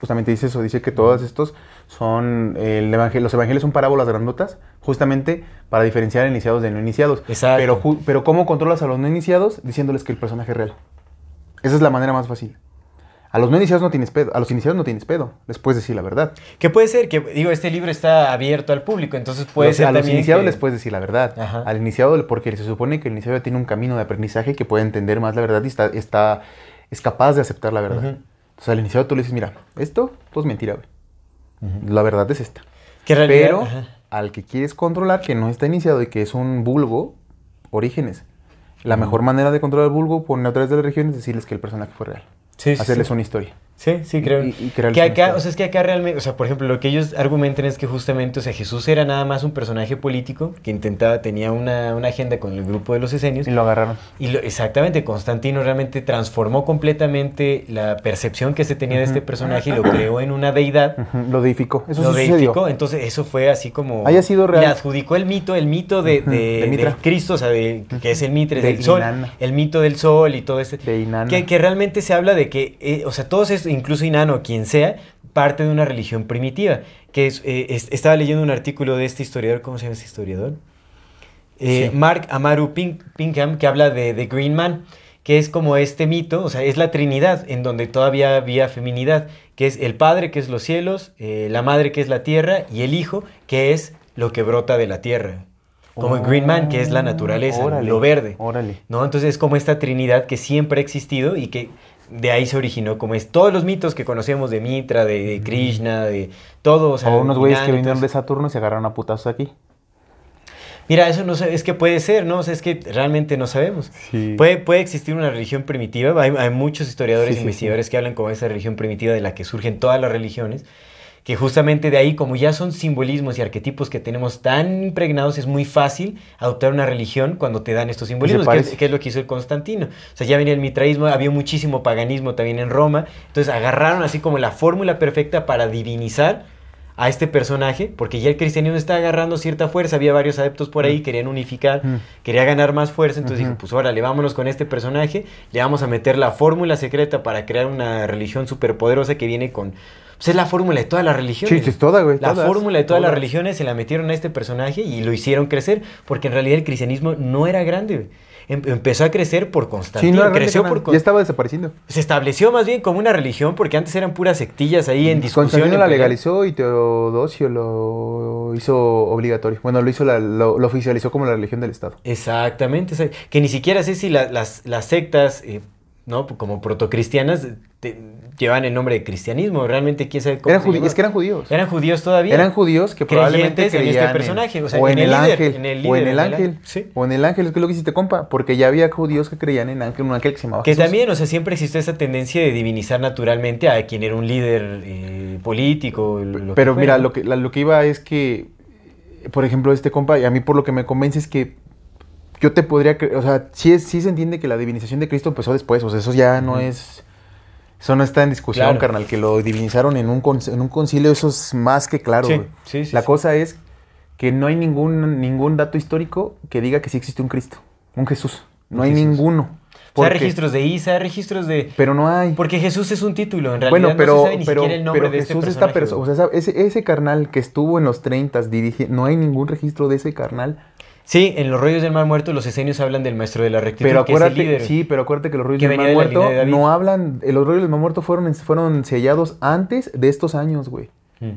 justamente dice eso, dice que todos estos son, el evangelio, los evangelios son parábolas grandotas, justamente para diferenciar a iniciados de no iniciados. Exacto. Pero, pero ¿cómo controlas a los no iniciados? Diciéndoles que el personaje es real. Esa es la manera más fácil. A los no iniciados no tienes pedo, a los iniciados no tienes pedo, les puedes decir la verdad. Que puede ser que, digo, este libro está abierto al público, entonces puede ser a los también iniciados que- les puedes decir la verdad. Ajá. Al iniciado, porque se supone que el iniciado tiene un camino de aprendizaje que puede entender más la verdad y está, está es capaz de aceptar la verdad. Entonces al iniciado tú le dices, mira, esto pues mentira, güey. La verdad es esta. realidad- Pero ajá. al que quieres controlar, que no está iniciado y que es un vulgo, orígenes. La mejor manera de controlar el vulgo, poner a través de la región, es decirles que el personaje fue real. Sí, Hacerles sí. una historia. Sí, sí, creo. Y- y crearles que acá, o sea, es que acá realmente, o sea, por ejemplo, lo que ellos argumentan es que justamente, o sea, Jesús era nada más un personaje político que intentaba, tenía una, una agenda con el grupo de los esenios. Y lo agarraron. Y lo- exactamente, Constantino realmente transformó completamente la percepción que se tenía de este personaje y lo creó en una deidad. Lo deificó. Eso lo sucedió. deificó, entonces eso fue así como... Haya sido real. Le adjudicó el mito, el mito de, de, Cristo, o sea, de, que es el mitre De del sol, Inanna. el mito del sol y todo este... De Inanna. Que, que realmente se habla de que, eh, o sea, todos estos, incluso Inano, quien sea, parte de una religión primitiva. Que es, eh, es- estaba leyendo un artículo de este historiador, ¿cómo se llama este historiador? Eh, Sí. Mark Amaru Pink- Pinkham, que habla de, de Green Man, que es como este mito, o sea, es la Trinidad, en donde todavía había feminidad, que es el Padre, que es los cielos, eh, la Madre, que es la tierra, y el Hijo, que es lo que brota de la tierra. Como en Green Man, que es la naturaleza, Órale, lo verde. Órale. ¿no? Entonces es como esta Trinidad que siempre ha existido y que de ahí se originó, como es todos los mitos que conocemos de Mitra, de, de Krishna, de todo. O, sea, O unos güeyes que vinieron de Saturno y se agarraron a putazos aquí. Mira, eso no es que puede ser, ¿no? O sea, es que realmente no sabemos. Sí. Puede, puede existir una religión primitiva, hay, hay muchos historiadores e sí, investigadores que hablan como esa religión primitiva de la que surgen todas las religiones, que justamente de ahí, como ya son simbolismos y arquetipos que tenemos tan impregnados, es muy fácil adoptar una religión cuando te dan estos simbolismos, que es, parece. que es lo que hizo el Constantino. O sea, ya venía el mitraísmo, había muchísimo paganismo también en Roma, entonces agarraron así como la fórmula perfecta para divinizar a este personaje, porque ya el cristianismo está agarrando cierta fuerza, había varios adeptos por ahí, querían unificar, Mm. quería ganar más fuerza, entonces Ujú. dijo, pues órale, vámonos con este personaje, le vamos a meter la fórmula secreta para crear una religión superpoderosa que viene con... Pues es la fórmula de todas las religiones. Sí, es toda, güey. La todas, fórmula de todas las religiones se la metieron a este personaje y lo hicieron crecer, porque en realidad el cristianismo no era grande. güey. Em- empezó a crecer por Sí, Constantino, no, era grande, creció por... Con- Ya estaba desapareciendo. Se estableció más bien como una religión, porque antes eran puras sectillas ahí en discusión. Constantino la legalizó y Teodosio lo hizo obligatorio. Bueno, lo hizo la- lo, lo oficializó como la religión del Estado. Exactamente, que ni siquiera sé si la- las, las sectas, eh, ¿no? Como protocristianas, te- llevan el nombre de cristianismo, realmente quién sabe cómo es que eran judíos. Eran judíos todavía. Eran judíos que probablemente Creyentes en este creían personaje, o sea, o en, en el, el líder, ángel, en el o en el en el ángel, ángel, sí. o en el ángel, es que lo que hiciste compa, porque ya había judíos que creían en ángel, un ángel que se llamaba Que Jesús. también, o sea, siempre existió esa tendencia de divinizar naturalmente a quien era un líder eh, político. lo Pero mira, lo que, la- lo que iba es que, por ejemplo, este compa, y a mí por lo que me convence es que yo te podría, cre- o sea, sí, es, sí se entiende que la divinización de Cristo empezó después, o sea, eso ya no es, eso no está en discusión, Claro. carnal, que lo divinizaron en un, con- en un concilio, eso es más que claro. Sí, sí, sí, la cosa es que no hay ningún, ningún dato histórico que diga que sí existe un Cristo, un Jesús, no Un hay Jesús. ninguno. O sea, Porque- registros de Isa, registros de... Pero no hay. Porque Jesús es un título, en realidad Bueno, pero, no se sabe ni pero, siquiera el nombre pero de este Jesús está personaje. perso- güey. o sea, ese, ese carnal que estuvo en los 30 dirige, no hay ningún registro de ese carnal. Sí, en los rollos del Mar Muerto los esenios hablan del maestro de la rectitud, Pero que es el acuérdate, líder. sí, pero acuérdate que los rollos Que del Mar de Muerto de no hablan, eh, los rollos del Mar Muerto fueron, fueron sellados antes de estos años, güey. Mm.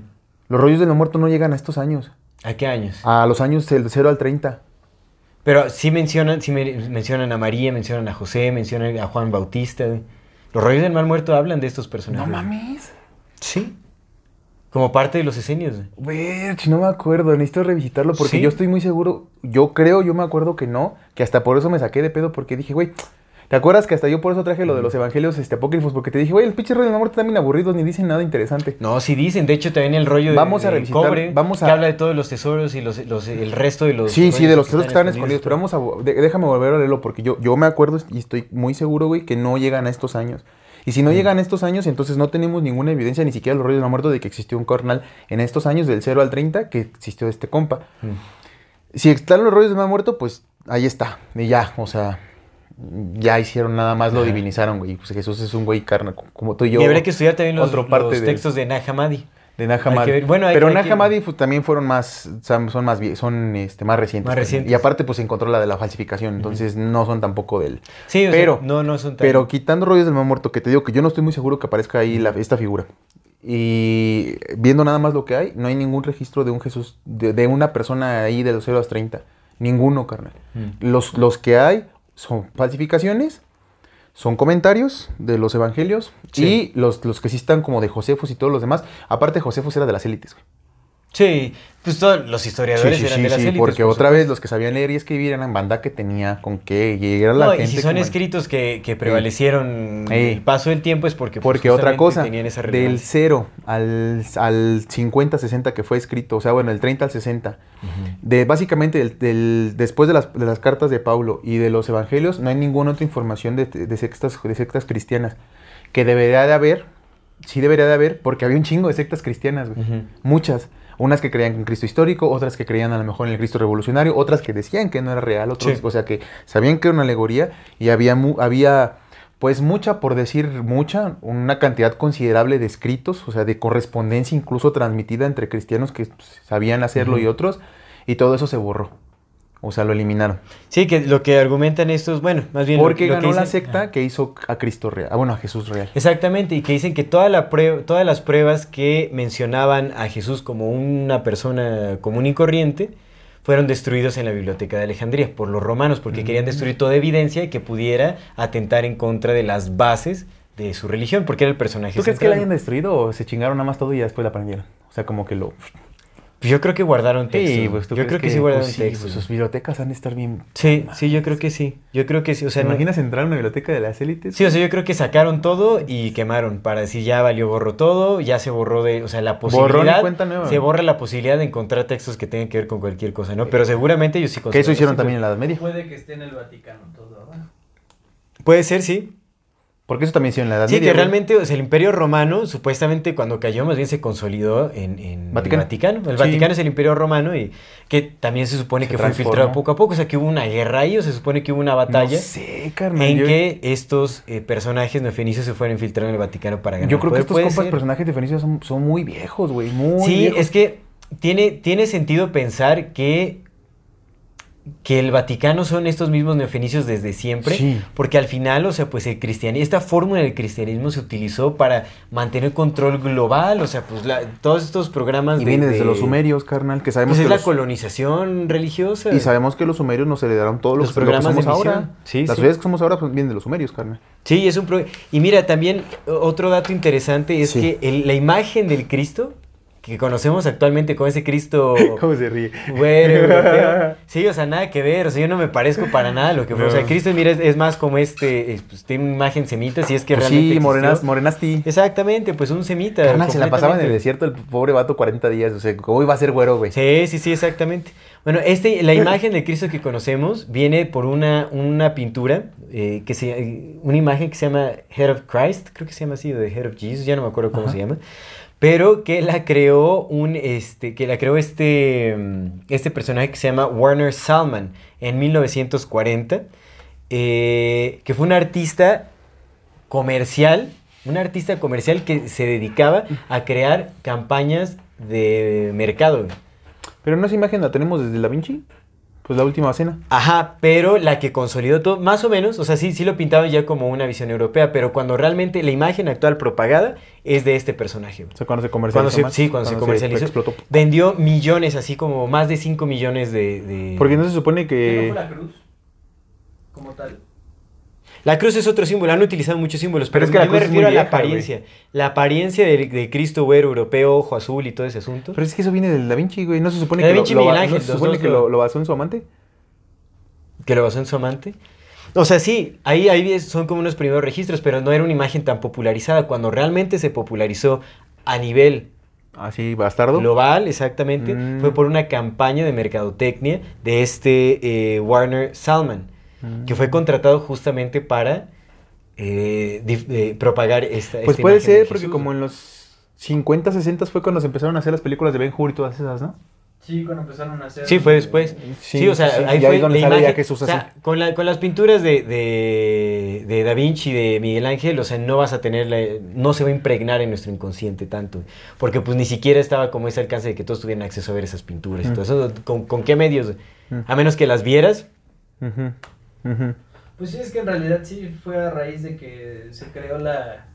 Los rollos del Mar Muerto no llegan a estos años, ¿A qué años? a los años del 0 al 30. Pero sí mencionan, sí me- mencionan a María, mencionan a José, mencionan a Juan Bautista. Los rollos del Mar Muerto hablan de estos personajes. mames. Sí. Como parte de los esenios. güey. No me acuerdo, necesito revisitarlo porque ¿Sí? yo estoy muy seguro, yo creo, yo me acuerdo que no, que hasta por eso me saqué de pedo porque dije, güey, ¿te acuerdas que hasta yo por eso traje lo de los evangelios este, apócrifos? Porque te dije, güey, el pinche rollo de la muerte están bien aburridos, ni dicen nada interesante. No, sí dicen. De hecho, también el rollo de, Vamos a de revisitar, cobre, vamos a- que habla de todos los tesoros y los, los- el resto de los... Sí, sí, de los tesoros que estaban escondidos, pero vamos a, de- déjame volver a leerlo porque yo, yo me acuerdo y estoy muy seguro, güey, que no llegan a estos años. Y si no llegan estos años, entonces no tenemos ninguna evidencia, ni siquiera los rollos de la muerte, de que existió un carnal en estos años, del 0 al 30, que existió este compa. Mm. Si están los rollos de mal muerto, pues ahí está. Y ya, o sea, ya hicieron nada más, lo Ajá. divinizaron, güey. Pues Jesús es un güey carnal, como tú y yo. Y habría que estudiar también los, otro parte los textos de Nag Hammadi. De ver. Bueno, Pero Nag que- también fueron más, son más, son este, más recientes. Más recientes. Y aparte, pues se encontró la de la falsificación, entonces no son tampoco del... Sí, o sea, Pero- no, no son tan... Pero quitando rollos del mal muerto, que te digo que yo no estoy muy seguro que aparezca ahí la- esta figura. Y viendo nada más lo que hay, no hay ningún registro de un Jesús, de, de una persona ahí de los 0 a los 30. Ninguno, carnal. Mm. Los, los que hay son falsificaciones, son comentarios de los evangelios Sí. y los, los que sí están como de Josefos y todos los demás. Aparte, Josefos era de las élites, güey. Sí, pues todos los historiadores Sí, sí, eran sí, de las sí, élites. porque por otra vez los que sabían leer y escribir eran banda que tenía con qué llegar a la No, gente. y si son como- escritos que, que prevalecieron Sí. el paso del tiempo es porque, pues, Porque otra justamente cosa, tenían esa del relevancia. 0 al, al 50, 60 que fue escrito, o sea, bueno, el 30 al 60, de básicamente del, del- después de las, de las cartas de Pablo y de los evangelios, no hay ninguna otra información de, de sectas, de sectas cristianas que debería de haber, sí debería de haber, porque había un chingo de sectas cristianas, güey. Muchas. Unas que creían en Cristo histórico, otras que creían a lo mejor en el Cristo revolucionario, otras que decían que no era real, otros, Sí. o sea, que sabían que era una alegoría y había, mu- había pues mucha, por decir mucha, una cantidad considerable de escritos, o sea, de correspondencia incluso transmitida entre cristianos que pues, sabían hacerlo y otros, y todo eso se borró. O sea, lo eliminaron. Sí, que lo que argumentan estos, bueno, más bien... Porque lo ganó la dicen- secta que hizo a Cristo real. Ah, bueno, a Jesús real. Exactamente, y que dicen que toda la prue- todas las pruebas que mencionaban a Jesús como una persona común y corriente fueron destruidos en la biblioteca de Alejandría por los romanos, porque querían destruir toda evidencia que pudiera atentar en contra de las bases de su religión, porque era el personaje ¿Tú crees que la hayan destruido o se chingaron nada más todo y ya después la aprendieron? O sea, como que lo... Pues Yo creo que guardaron textos. Sí, pues, ¿tú yo creo que, sí guardaron pues, sí, textos. pues, sus bibliotecas han de estar bien... Sí, sí, yo creo que sí. Yo creo que sí. O sea, ¿Te no- imaginas entrar a una biblioteca de las élites? Sí, o sea, yo creo que sacaron todo y quemaron para decir ya valió gorro todo, ya se borró de, o sea, la posibilidad, cuenta nueva. se borra la posibilidad de encontrar textos que tengan que ver con cualquier cosa, ¿no? Pero seguramente ellos sí Que eso hicieron también en la Edad Media. Puede que esté en el Vaticano todo ahora. textos. Puede ser, sí. Porque eso también hicieron en la Edad Sí, Media. que realmente, o sea, el Imperio Romano, supuestamente cuando cayó, más bien se consolidó en, en Vaticano. el Vaticano. El Sí. Vaticano es el Imperio Romano y que también se supone Se que fue infiltrado poco a poco, o sea, que hubo una guerra ahí, o se supone que hubo una batalla. No sé, carnal. En yo, que estos eh, personajes neofenicios se fueron infiltrando en el Vaticano para ganar. yo creo que estos compas personajes de Fenicio son, son muy viejos, güey. Muy Sí, viejos. es que tiene, tiene sentido pensar que, que el Vaticano son estos mismos neofenicios desde siempre, Sí. porque al final, o sea, pues el cristianismo, esta fórmula del cristianismo se utilizó para mantener control global, o sea, pues la- todos estos programas Y de... viene desde de- los sumerios, carnal, que sabemos Pues es la colonización religiosa. Y sabemos que los sumerios nos heredaron todo lo, Los lo que programas de somos ahora. Sí, Las sí. que somos ahora pues, vienen de los sumerios, carnal. Sí, es un pro- Y mira, también otro dato interesante es Sí. que el- la imagen del Cristo, que conocemos actualmente como ese Cristo *laughs* ¿Cómo se ríe? europeo. *laughs* Sí, o sea, nada que ver, o sea, yo no me parezco para nada a lo que fue. O sea. Cristo, mira, es, es más como este, es, pues, tiene una imagen semita, si es que Pues realmente sí, morenas, morenasti. Exactamente, pues un semita. Carnal, se la pasaba en el desierto el pobre vato 40 días. O sea, ¿cómo iba a ser güero, güey? Sí, sí, sí, exactamente. Bueno, este, la imagen del Cristo que conocemos viene por una, una pintura, eh, que se, eh, una imagen que se llama Head of Christ, creo que se llama así, de Head of Jesus, ya no me acuerdo cómo Ajá. se llama, pero que la creó un, este, que la creó este, mm, este personaje que se llama Warner Salman en 1940, eh, que fue un artista comercial, un artista comercial que se dedicaba a crear campañas de mercado. Pero no esa imagen la tenemos desde Da Vinci. Pues la última cena. Ajá, pero la que consolidó todo, más o menos, o sea, sí, sí lo pintaba ya como una visión europea, pero cuando realmente la imagen actual propagada es de este personaje. O sea, cuando se comercializó. Cuando se, más, sí, cuando, se comercializó. explotó. vendió millones, así como más de 5 millones de... de- Porque no se supone ¿Qué que. no fue la cruz? Como tal. La cruz es otro símbolo, han utilizado muchos símbolos, Pero pero, es que la yo me cruz es refiero muy a la vieja, güey. apariencia. La apariencia de, de Cristo güero, europeo, ojo azul y todo ese asunto. Pero es que eso viene del Da Vinci, güey. No se supone Da que. Vinci y lo, Miguel Ángel, ¿no se supone que lo- basó en su amante. que lo basó en su amante. O sea, sí, ahí, ahí son como unos primeros registros, pero no era una imagen tan popularizada. Cuando realmente se popularizó a nivel Así, bastardo. global, exactamente, Mm. fue por una campaña de mercadotecnia de este eh, Warner Salman, Mm. que fue contratado justamente para eh, eh, propagar esta Pues esta puede imagen ser, porque como en los 50, 60 fue cuando se empezaron a hacer las películas de Ben Hur y todas esas, ¿no? Sí, cuando empezaron a hacer. Sí, fue después. Sí, Sí, o sea, sí, ahí Y fue la sale ya imagen. Jesús o sea, así. con, la- con las pinturas de, de, de Da Vinci, de Miguel Ángel, o sea, no vas a tener, la- no se va a impregnar en nuestro inconsciente tanto. Porque pues ni siquiera estaba como ese alcance de que todos tuvieran acceso a ver esas pinturas. y Mm. todo eso, ¿con, con qué medios? Mm. A menos que las vieras. Pues sí, es que en realidad sí fue a raíz de que se creó la,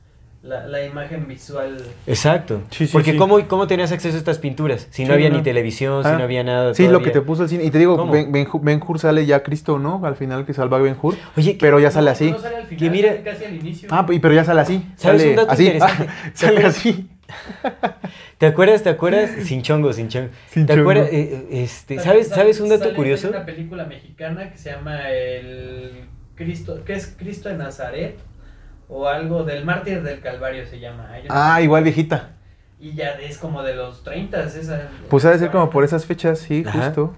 la, la imagen visual. Exacto. Sí, sí, Porque sí. ¿cómo, ¿cómo tenías acceso a estas pinturas? Si no Sí, había no. ni televisión, si Ah, no había nada. Sí, lo que te puso el cine. Y te digo. Ben, Ben, Hur- Ben Hur sale ya Cristo, ¿no? Al final que salva a Ben Hur. Oye, Pero ya sale así. No sale al final, Que mira- sale casi al inicio. Ah, y- pero ya sale así. ¿Sabes sale un dato así. Ah, *laughs* sale así. *laughs* ¿Te acuerdas? ¿Te acuerdas? *laughs* Sin chongo, sin chongo. Sin ¿Te chongo. acuerdas? eh, eh, este, ¿sabes, ¿Sabes un dato sale curioso? en una película mexicana que se llama El Cristo, que es Cristo de Nazaret o algo del Mártir del Calvario se llama. Hay Ah, igual viejita. Y ya es como de los 30 esa. Pues ha de ser como por esas fechas, sí, Ajá. justo.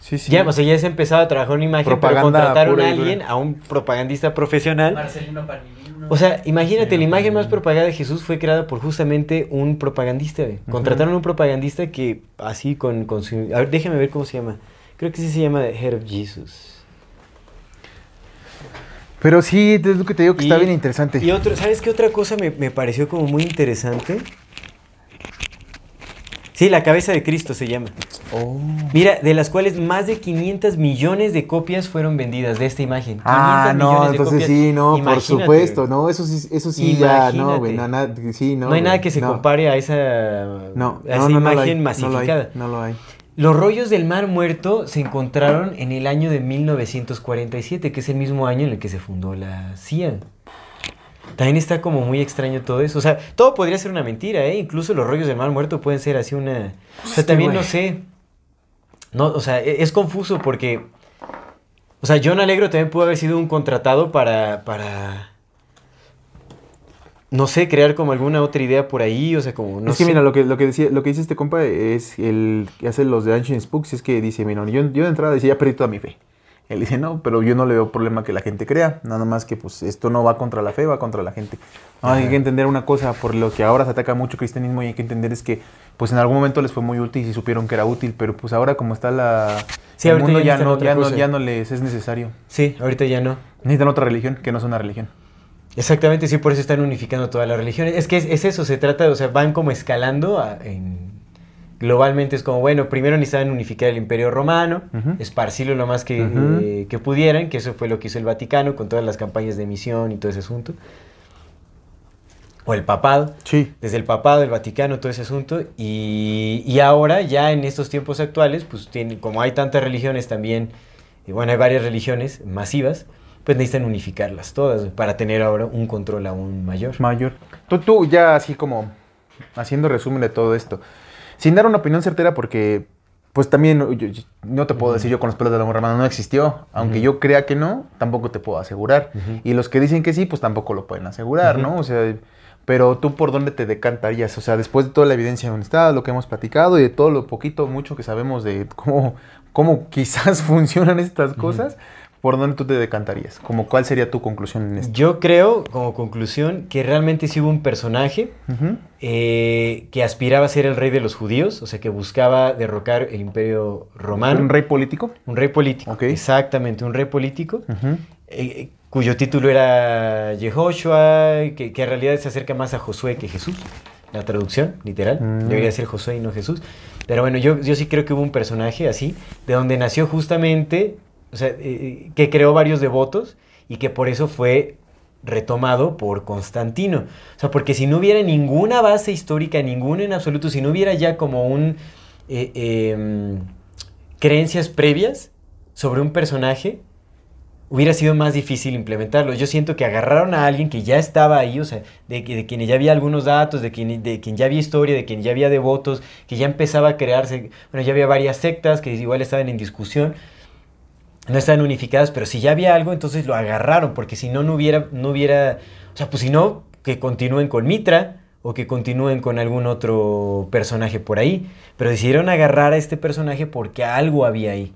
Sí, sí. Ya, o sea, ya se empezaba a trabajar una imagen, pero Propaganda contrataron pura a alguien, a un propagandista profesional. Marcelino Panilino. O sea, imagínate, Sí, la imagen más propagada de Jesús fue creada por justamente un propagandista. Contrataron a un propagandista que así con, con su... A ver, déjame ver cómo se llama. Creo que sí se llama The Head of Jesus. Pero sí, es lo que te digo que está bien interesante. Y otro, ¿sabes qué otra cosa me, me pareció como muy interesante? Sí, la cabeza de Cristo se llama. Oh. Mira, de las cuales más de 500 millones de copias fueron vendidas de esta imagen. Ah, 500 no, entonces sí, no, por supuesto, no, eso sí, eso sí ya, no, güey, no, sí, no. No, hay nada que se no. compare a esa, No, a esa no, no, no hay, imagen no lo hay, masificada. No lo hay. Los rollos del Mar Muerto se encontraron en el año de 1947, que es el mismo año en el que se fundó la CIA. También está como muy extraño todo eso. O sea, todo podría ser una mentira, ¿eh? Incluso los rollos del Mar Muerto pueden ser así una... O sea, también no sé. No, o sea, e- es confuso porque... O sea, John Alegro también pudo haber sido un contratado para... para no sé, crear como alguna otra idea por ahí, o sea, como... No es que sé. mira, lo que, lo que decía, lo que dice este compa es el que hace los de Ancient Spooks, es que dice, mira, yo, yo de entrada decía, ya perdí toda mi fe. Él dice, no, pero yo no le veo problema que la gente crea, nada más que pues esto no va contra la fe, va contra la gente. No, hay que entender una cosa, por lo que ahora se ataca mucho el cristianismo y hay que entender es que pues en algún momento les fue muy útil y supieron que era útil, pero pues ahora como está la... Sí, el mundo ya no, ya, no, ya no les es necesario. Sí, ahorita ya no. Necesitan otra religión que no es una religión. Exactamente, sí, por eso están unificando todas las religiones. Es que es, es eso, se trata, o sea, van como escalando a- en- globalmente. Es como, bueno, primero necesitaban unificar el imperio romano, Ujú. esparcirlo lo más que, eh, que pudieran, que eso fue lo que hizo el Vaticano con todas las campañas de misión y todo ese asunto. O el papado. Sí. Desde el papado, el Vaticano, todo ese asunto. Y, y ahora, ya en estos tiempos actuales, pues tiene, como hay tantas religiones también, y bueno, hay varias religiones masivas, pues necesitan unificarlas todas para tener ahora un control aún mayor. Mayor. Tú, tú ya así como haciendo resumen de todo esto, sin dar una opinión certera porque pues también yo- yo- no te puedo decir yo con los pelos de la hermano no existió, aunque yo crea que no, tampoco te puedo asegurar. Y los que dicen que sí, pues tampoco lo pueden asegurar. ¿no? O sea, pero tú por dónde te decantarías, o sea, después de toda la evidencia donde está, lo que hemos platicado y de todo lo poquito, mucho que sabemos de cómo, cómo quizás *laughs* funcionan estas cosas, ¿por dónde tú te decantarías? Como cuál sería tu conclusión en esto? Yo creo, como conclusión, que realmente sí hubo un personaje eh, que aspiraba a ser el rey de los judíos, o sea, que buscaba derrocar el imperio romano. ¿Un rey político? Un rey político. Ok. Exactamente, un rey político. Eh, cuyo título era Yehoshua, que, que en realidad se acerca más a Josué que Jesús, la traducción, literal. Mm. Debería ser Josué y no Jesús. Pero bueno, yo, yo sí creo que hubo un personaje así, de donde nació justamente, o sea, eh, que creó varios devotos y que por eso fue retomado por Constantino. O sea, porque si no hubiera ninguna base histórica, ninguna en absoluto, si no hubiera ya como un... eh, em, creencias previas sobre un personaje, hubiera sido más difícil implementarlo. Yo siento que agarraron a alguien que ya estaba ahí, o sea, de, de quien ya había algunos datos, de quien, de quien ya había historia, de quien ya había devotos, que ya empezaba a crearse, bueno, ya había varias sectas que igual estaban en discusión, no estaban unificadas, pero si ya había algo, entonces lo agarraron, porque si no, no hubiera, no hubiera, o sea, pues si no, que continúen con Mitra o que continúen con algún otro personaje por ahí, pero decidieron agarrar a este personaje porque algo había ahí.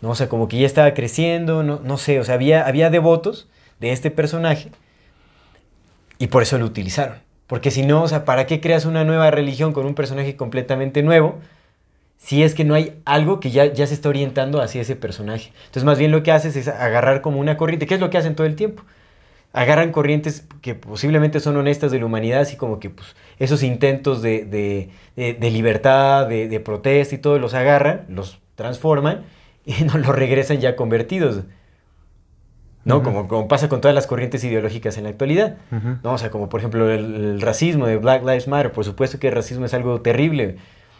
¿no? O sea, como que ya estaba creciendo, no, no sé, o sea, había, había devotos de este personaje y por eso lo utilizaron. Porque si no, o sea, ¿para qué creas una nueva religión con un personaje completamente nuevo? Si es que no hay algo que ya, ya se está orientando hacia ese personaje. Entonces, más bien lo que haces es agarrar como una corriente, que es lo que hacen todo el tiempo. Agarran corrientes que posiblemente son honestas de la humanidad, así como que pues, esos intentos de, de- de- de libertad, de, protesta y todo, los agarran, los transforman *laughs* y nos los regresan ya convertidos. ¿No? Como, como pasa con todas las corrientes ideológicas en la actualidad. ¿no? O sea, como por ejemplo el, el racismo de Black Lives Matter. Por supuesto que el racismo es algo terrible.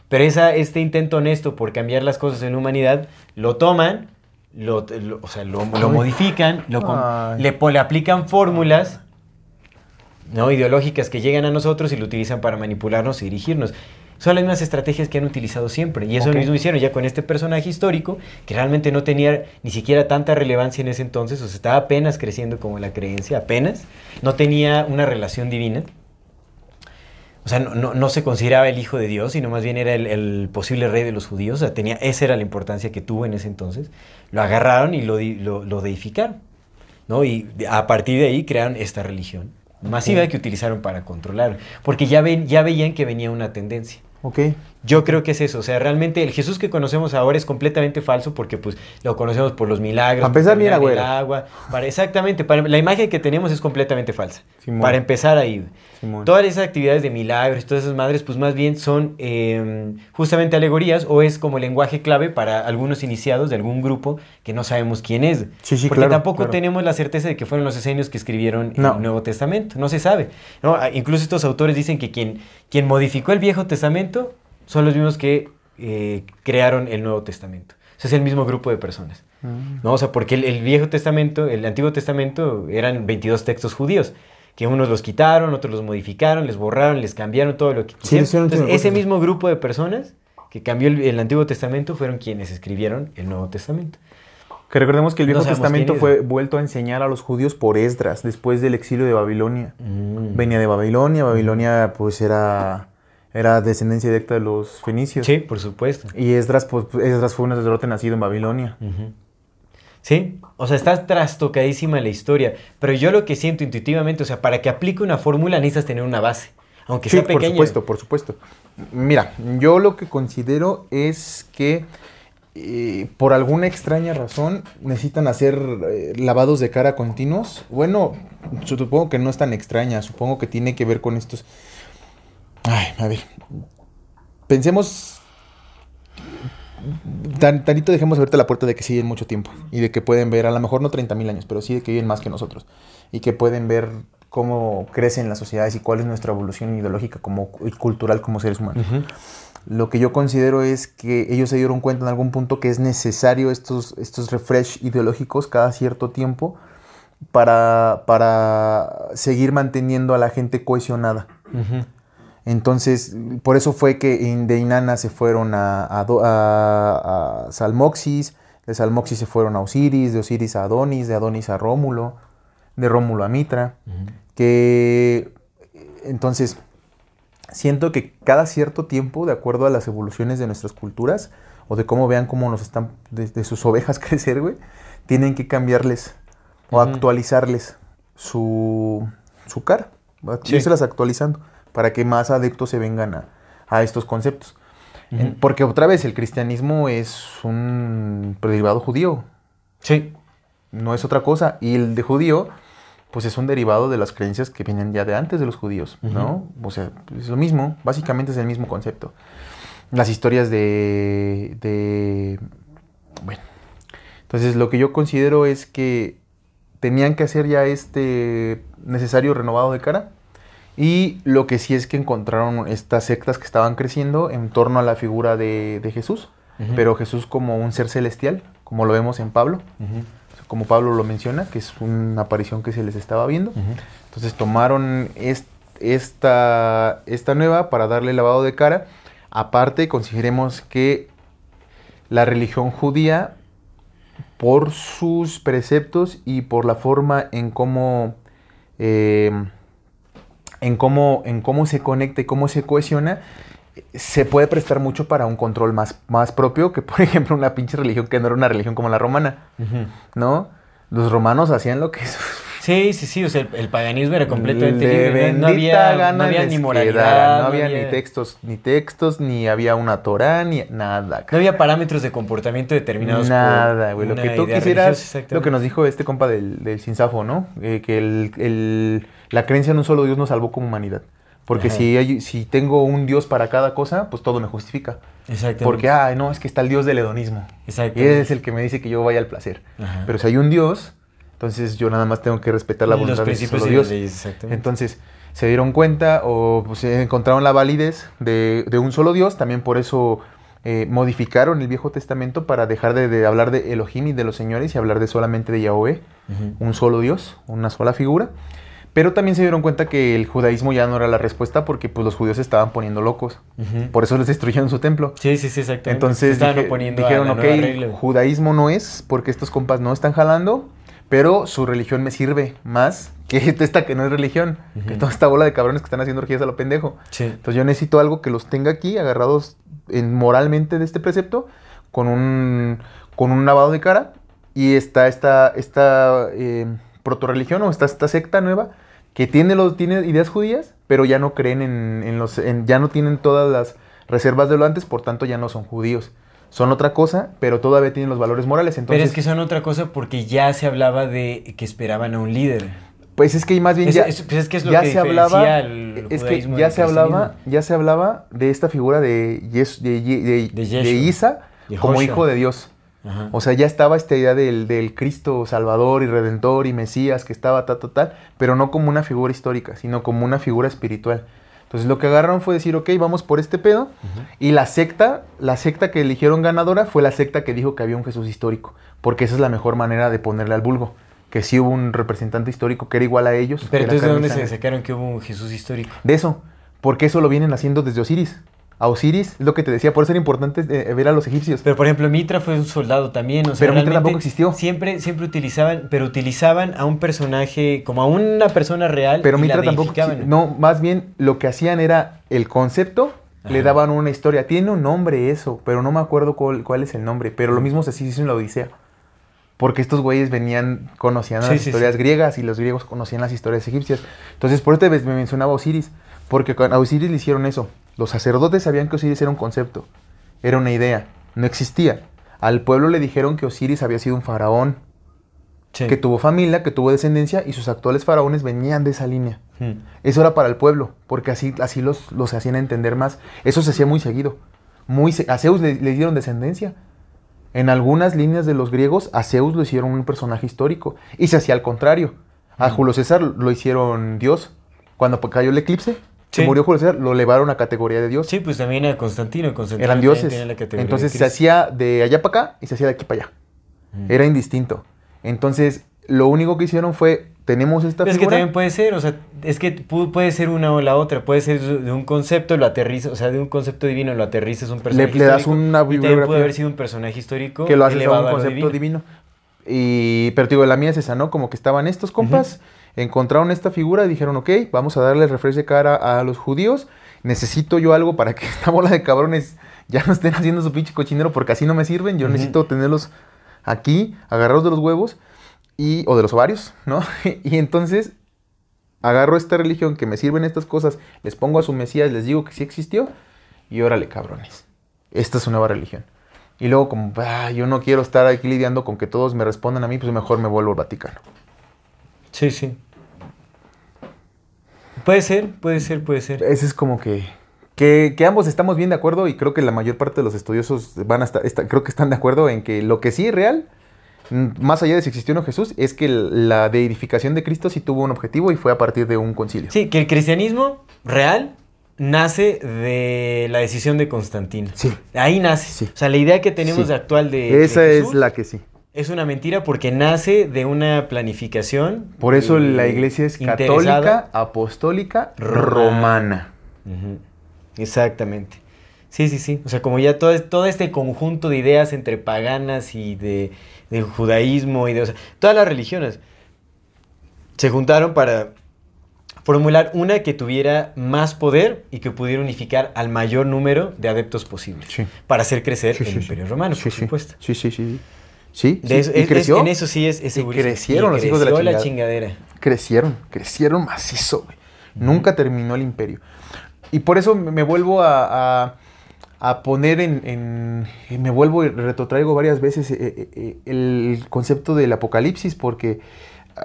Pero esa, este intento honesto por cambiar las cosas en la humanidad, lo toman, lo, lo- o sea, lo, lo modifican, le, le aplican fórmulas ¿no? ideológicas que llegan a nosotros y lo utilizan para manipularnos y dirigirnos. Son las mismas estrategias que han utilizado siempre. Y eso Ok. mismo hicieron ya con este personaje histórico, que realmente no tenía ni siquiera tanta relevancia en ese entonces, o sea, estaba apenas creciendo como la creencia, apenas. No tenía una relación divina. O sea, no, no- no se consideraba el hijo de Dios, sino más bien era el, el posible rey de los judíos. O sea, tenía, esa era la importancia que tuvo en ese entonces. Lo agarraron y lo, lo, lo deificaron. ¿no? Y a partir de ahí crearon esta religión masiva que utilizaron para controlar. Porque ya, ven, ya veían que venía una tendencia. Ok. Yo creo que es eso, o sea, realmente el Jesús que conocemos ahora es completamente falso porque pues lo conocemos por los milagros. Para empezar, el agua, para, exactamente, para, la imagen que tenemos es completamente falsa. Simón. Para empezar ahí. Simón. Todas esas actividades de milagros, todas esas madres, pues más bien son eh, justamente alegorías o es como lenguaje clave para algunos iniciados de algún grupo que no sabemos quién es. Sí, sí, Porque claro, tampoco claro. tenemos la certeza de que fueron los esenios que escribieron No. el Nuevo Testamento. No se sabe. ¿no? Ah, Incluso estos autores dicen que quien, quien modificó el Viejo Testamento son los mismos que eh, crearon el Nuevo Testamento. O sea, es el mismo grupo de personas. Mm. ¿no? O sea, porque el, el Viejo Testamento, el Antiguo Testamento, eran 22 textos judíos, que unos los quitaron, otros los modificaron, les borraron, les cambiaron todo lo que quisieron. chingo Entonces, ese mismo grupo de personas que cambió el, el Antiguo Testamento fueron quienes escribieron el Nuevo Testamento. Que recordemos que el No Viejo sabemos Testamento fue vuelto a enseñar a los judíos por Esdras después del exilio de Babilonia. Venía de Babilonia, Babilonia pues era, era descendencia directa de los fenicios. Sí, por supuesto. Y Esdras, pues, Esdras fue un sacerdote nacido en Babilonia. Sí, o sea, está trastocadísima la historia, pero yo lo que siento intuitivamente, o sea, para que aplique una fórmula necesitas tener una base, aunque Sí, sea por pequeña. supuesto, por supuesto. Mira, yo lo que considero es que eh, por alguna extraña razón necesitan hacer eh, lavados de cara continuos. Bueno, supongo que no es tan extraña, supongo que tiene que ver con estos... Ay, a ver. Pensemos... Tan, tantito dejemos abierta la puerta de que viven mucho tiempo y de que pueden ver, a lo mejor no 30.000 años, pero sí de que viven más que nosotros y que pueden ver cómo crecen las sociedades y cuál es nuestra evolución ideológica como, y cultural como seres humanos. Lo que yo considero es que ellos se dieron cuenta en algún punto que es necesario estos, estos refresh ideológicos cada cierto tiempo para, para seguir manteniendo a la gente cohesionada. Ujú. Entonces, por eso fue que de Inanna se fueron a, a, Do- a- a Salmoxis, de Salmoxis se fueron a Osiris, de Osiris a Adonis, de Adonis a Rómulo, de Rómulo a Mitra, que entonces siento que cada cierto tiempo, de acuerdo a las evoluciones de nuestras culturas, o de cómo vean cómo nos están, de, de sus ovejas *laughs* crecer, güey, tienen que cambiarles o actualizarles su, su cara, Sí. irselas actualizando para que más adeptos se vengan a, a estos conceptos. Porque otra vez, el cristianismo es un derivado judío, Sí, no es otra cosa. Y el de judío, pues es un derivado de las creencias que vienen ya de antes de los judíos, ¿no? O sea, es lo mismo, básicamente es el mismo concepto. Las historias de, de... Bueno, entonces lo que yo considero es que tenían que hacer ya este necesario renovado de cara. Y lo que sí es que encontraron estas sectas que estaban creciendo en torno a la figura de, de Jesús, pero Jesús como un ser celestial, como lo vemos en Pablo. Como Pablo lo menciona, que es una aparición que se les estaba viendo. Entonces tomaron est- esta, esta nueva para darle lavado de cara. Aparte, consideremos que la religión judía, por sus preceptos y por la forma en cómo, eh, en cómo, en cómo se conecta y cómo se cohesiona, se puede prestar mucho para un control más, más propio que, por *laughs* ejemplo, una pinche religión que no era una religión como la romana. ¿no? Los romanos hacían lo que *laughs* Sí, sí, sí, o sea, el, el paganismo era completamente libre, ¿no? no había, no había ni quedara, moralidad, no había ni textos, ni textos, ni había una Torah, ni nada. No había parámetros de comportamiento determinados Nada, güey. Lo que tú quisieras, lo que nos dijo este compa del, del Sinsafo, ¿no? Eh, que el, el- la creencia en un solo Dios nos salvó como humanidad. Porque Ajá. si, hay- si tengo un Dios para cada cosa, pues todo me justifica. Exactamente. Porque, ay, no, es que está el Dios del hedonismo. Y Exactamente. él es el que me dice que yo vaya al placer. Ajá. Pero si hay un Dios, entonces yo nada más tengo que respetar la voluntad de solo Dios. leyes. Entonces se dieron cuenta o pues, encontraron la validez de, de un solo Dios. También por eso eh, modificaron el Viejo Testamento para dejar de, de hablar de Elohim y de los señores y hablar de solamente de Yahweh, un solo Dios, una sola figura. Pero también se dieron cuenta que el judaísmo ya no era la respuesta porque pues, los judíos se estaban poniendo locos. Por eso les destruyeron su templo. Sí, sí, sí, exactamente. Entonces dije- dijeron, ok, judaísmo no es porque estos compas no están jalando, pero su religión me sirve más que *laughs* esta que no es religión. Que Ujú. toda esta bola de cabrones que están haciendo orgías a lo pendejo. Sí. Entonces yo necesito algo que los tenga aquí agarrados en, moralmente de este precepto con un, con un lavado de cara y está esta, esta eh, protorreligión o está esta secta nueva que tiene, los, tiene ideas judías, pero ya no creen en, en los, en- ya no tienen todas las, reservas de lo antes, por tanto ya no son judíos. Son otra cosa, pero todavía tienen los valores morales. Entonces, Pero es que son otra cosa porque ya se hablaba de que esperaban a un líder. pues es que más bien ya, es- pues es que es lo ya que se hablaba, es que ya se hablaba, ya se hablaba de esta figura de, Yes- de, Ye- de- De de Yeshua. Isa como hijo de Dios. Ajá. O sea, ya estaba esta idea del, del Cristo Salvador y Redentor y Mesías que estaba tal, tal, tal, pero no como una figura histórica, sino como una figura espiritual. Entonces lo que agarraron fue decir, ok, vamos por este pedo. Y la secta, la secta que eligieron ganadora fue la secta que dijo que había un Jesús histórico, porque esa es la mejor manera de ponerle al vulgo, que sí hubo un representante histórico que era igual a ellos. Pero entonces, ¿de dónde se sacaron que hubo un Jesús histórico? De eso, porque eso lo vienen haciendo desde Osiris. A Osiris, es lo que te decía, por eso era importante eh, ver a los egipcios. Pero por ejemplo, Mitra fue un soldado también, o sea, Pero Mitra tampoco existió. Siempre, siempre utilizaban, pero utilizaban a un personaje como a una persona real. Pero y la Mitra tampoco. No, más bien lo que hacían era el concepto, le daban una historia. Tiene un nombre eso, pero no me acuerdo cuál, cuál es el nombre. Pero lo mismo se hizo en la Odisea. Porque estos güeyes venían, conocían Sí, las sí, historias sí. griegas y los griegos conocían las historias egipcias. Entonces, por eso te me mencionaba Osiris. Porque a Osiris le hicieron eso. Los sacerdotes sabían que Osiris era un concepto, era una idea, no existía. Al pueblo le dijeron que Osiris había sido un faraón, Sí. que tuvo familia, que tuvo descendencia y sus actuales faraones venían de esa línea. Hmm. Eso era para el pueblo, porque así, así los, los hacían entender más. Eso se hacía muy seguido. Muy se- a Zeus le, le dieron descendencia. En algunas líneas de los griegos, a Zeus lo hicieron un personaje histórico. Y se hacía al contrario. A Julio César lo hicieron Dios. Cuando cayó el eclipse, se Sí. murió Julio César, lo elevaron a categoría de Dios. Sí, pues también a Constantino. Constantino Eran dioses. la categoría Entonces se hacía de allá para acá y se hacía de aquí para allá. Mm. Era indistinto. Entonces, lo único que hicieron fue, tenemos esta Pero es que figura. también puede ser, o sea, es que pu- puede ser una o la otra, puede ser de un concepto, lo aterriza, o sea, de un concepto divino lo aterrizas a un personaje le das histórico, una y también bibliografía. puede haber sido un personaje histórico que lo haces a un concepto divino. Y, pero te digo, la mía es esa, ¿no? Como que estaban estos compas, encontraron esta figura y dijeron, ok, vamos a darle refresco de cara a los judíos. Necesito yo algo para que *laughs* esta bola de cabrones ya no estén haciendo su pinche cochinero porque así no me sirven. Yo necesito tenerlos aquí, agarrados de los huevos y, o de los ovarios, *laughs* ¿no? y entonces agarro esta religión que me sirven estas cosas, les pongo a su Mesías, les digo que sí existió y órale, cabrones. Esta es su nueva religión. Y luego como, "Ah, yo no quiero estar aquí lidiando con que todos me respondan a mí, pues mejor me vuelvo al Vaticano. Sí, sí. Puede ser, puede ser, puede ser. Ese es como que, que, que ambos estamos bien de acuerdo y creo que la mayor parte de los estudiosos van a estar, está- creo que están de acuerdo en que lo que sí es real, mm, más allá de si existió o no Jesús, es que la deidificación de Cristo sí tuvo un objetivo y fue a partir de un concilio. Sí, que el cristianismo real nace de la decisión de Constantino. Sí. Ahí nace. Sí. O sea, la idea que tenemos Sí. de actual de, de Esa Jesús es la que sí. Es una mentira porque nace de una planificación. Por eso eh, la iglesia es católica, apostólica, Romana. Exactamente. Sí, sí, sí. O sea, como ya todo, todo este conjunto de ideas entre paganas y de, judaísmo y de... O sea, todas las religiones se juntaron para formular una que tuviera más poder y que pudiera unificar al mayor número de adeptos posibles. Sí. Para hacer crecer Sí, el sí, imperio romano, por sí. supuesto. Sí, sí, sí. Sí, De sí. eso- y es- creció. en eso sí es, es Y crecieron Y los hijos de la chingada. chingadera. Crecieron, crecieron macizo, güey. Nunca terminó el imperio. Y por eso me vuelvo a, a- a poner en, en- Me vuelvo y retrotraigo varias veces eh, eh, eh, el concepto del apocalipsis, porque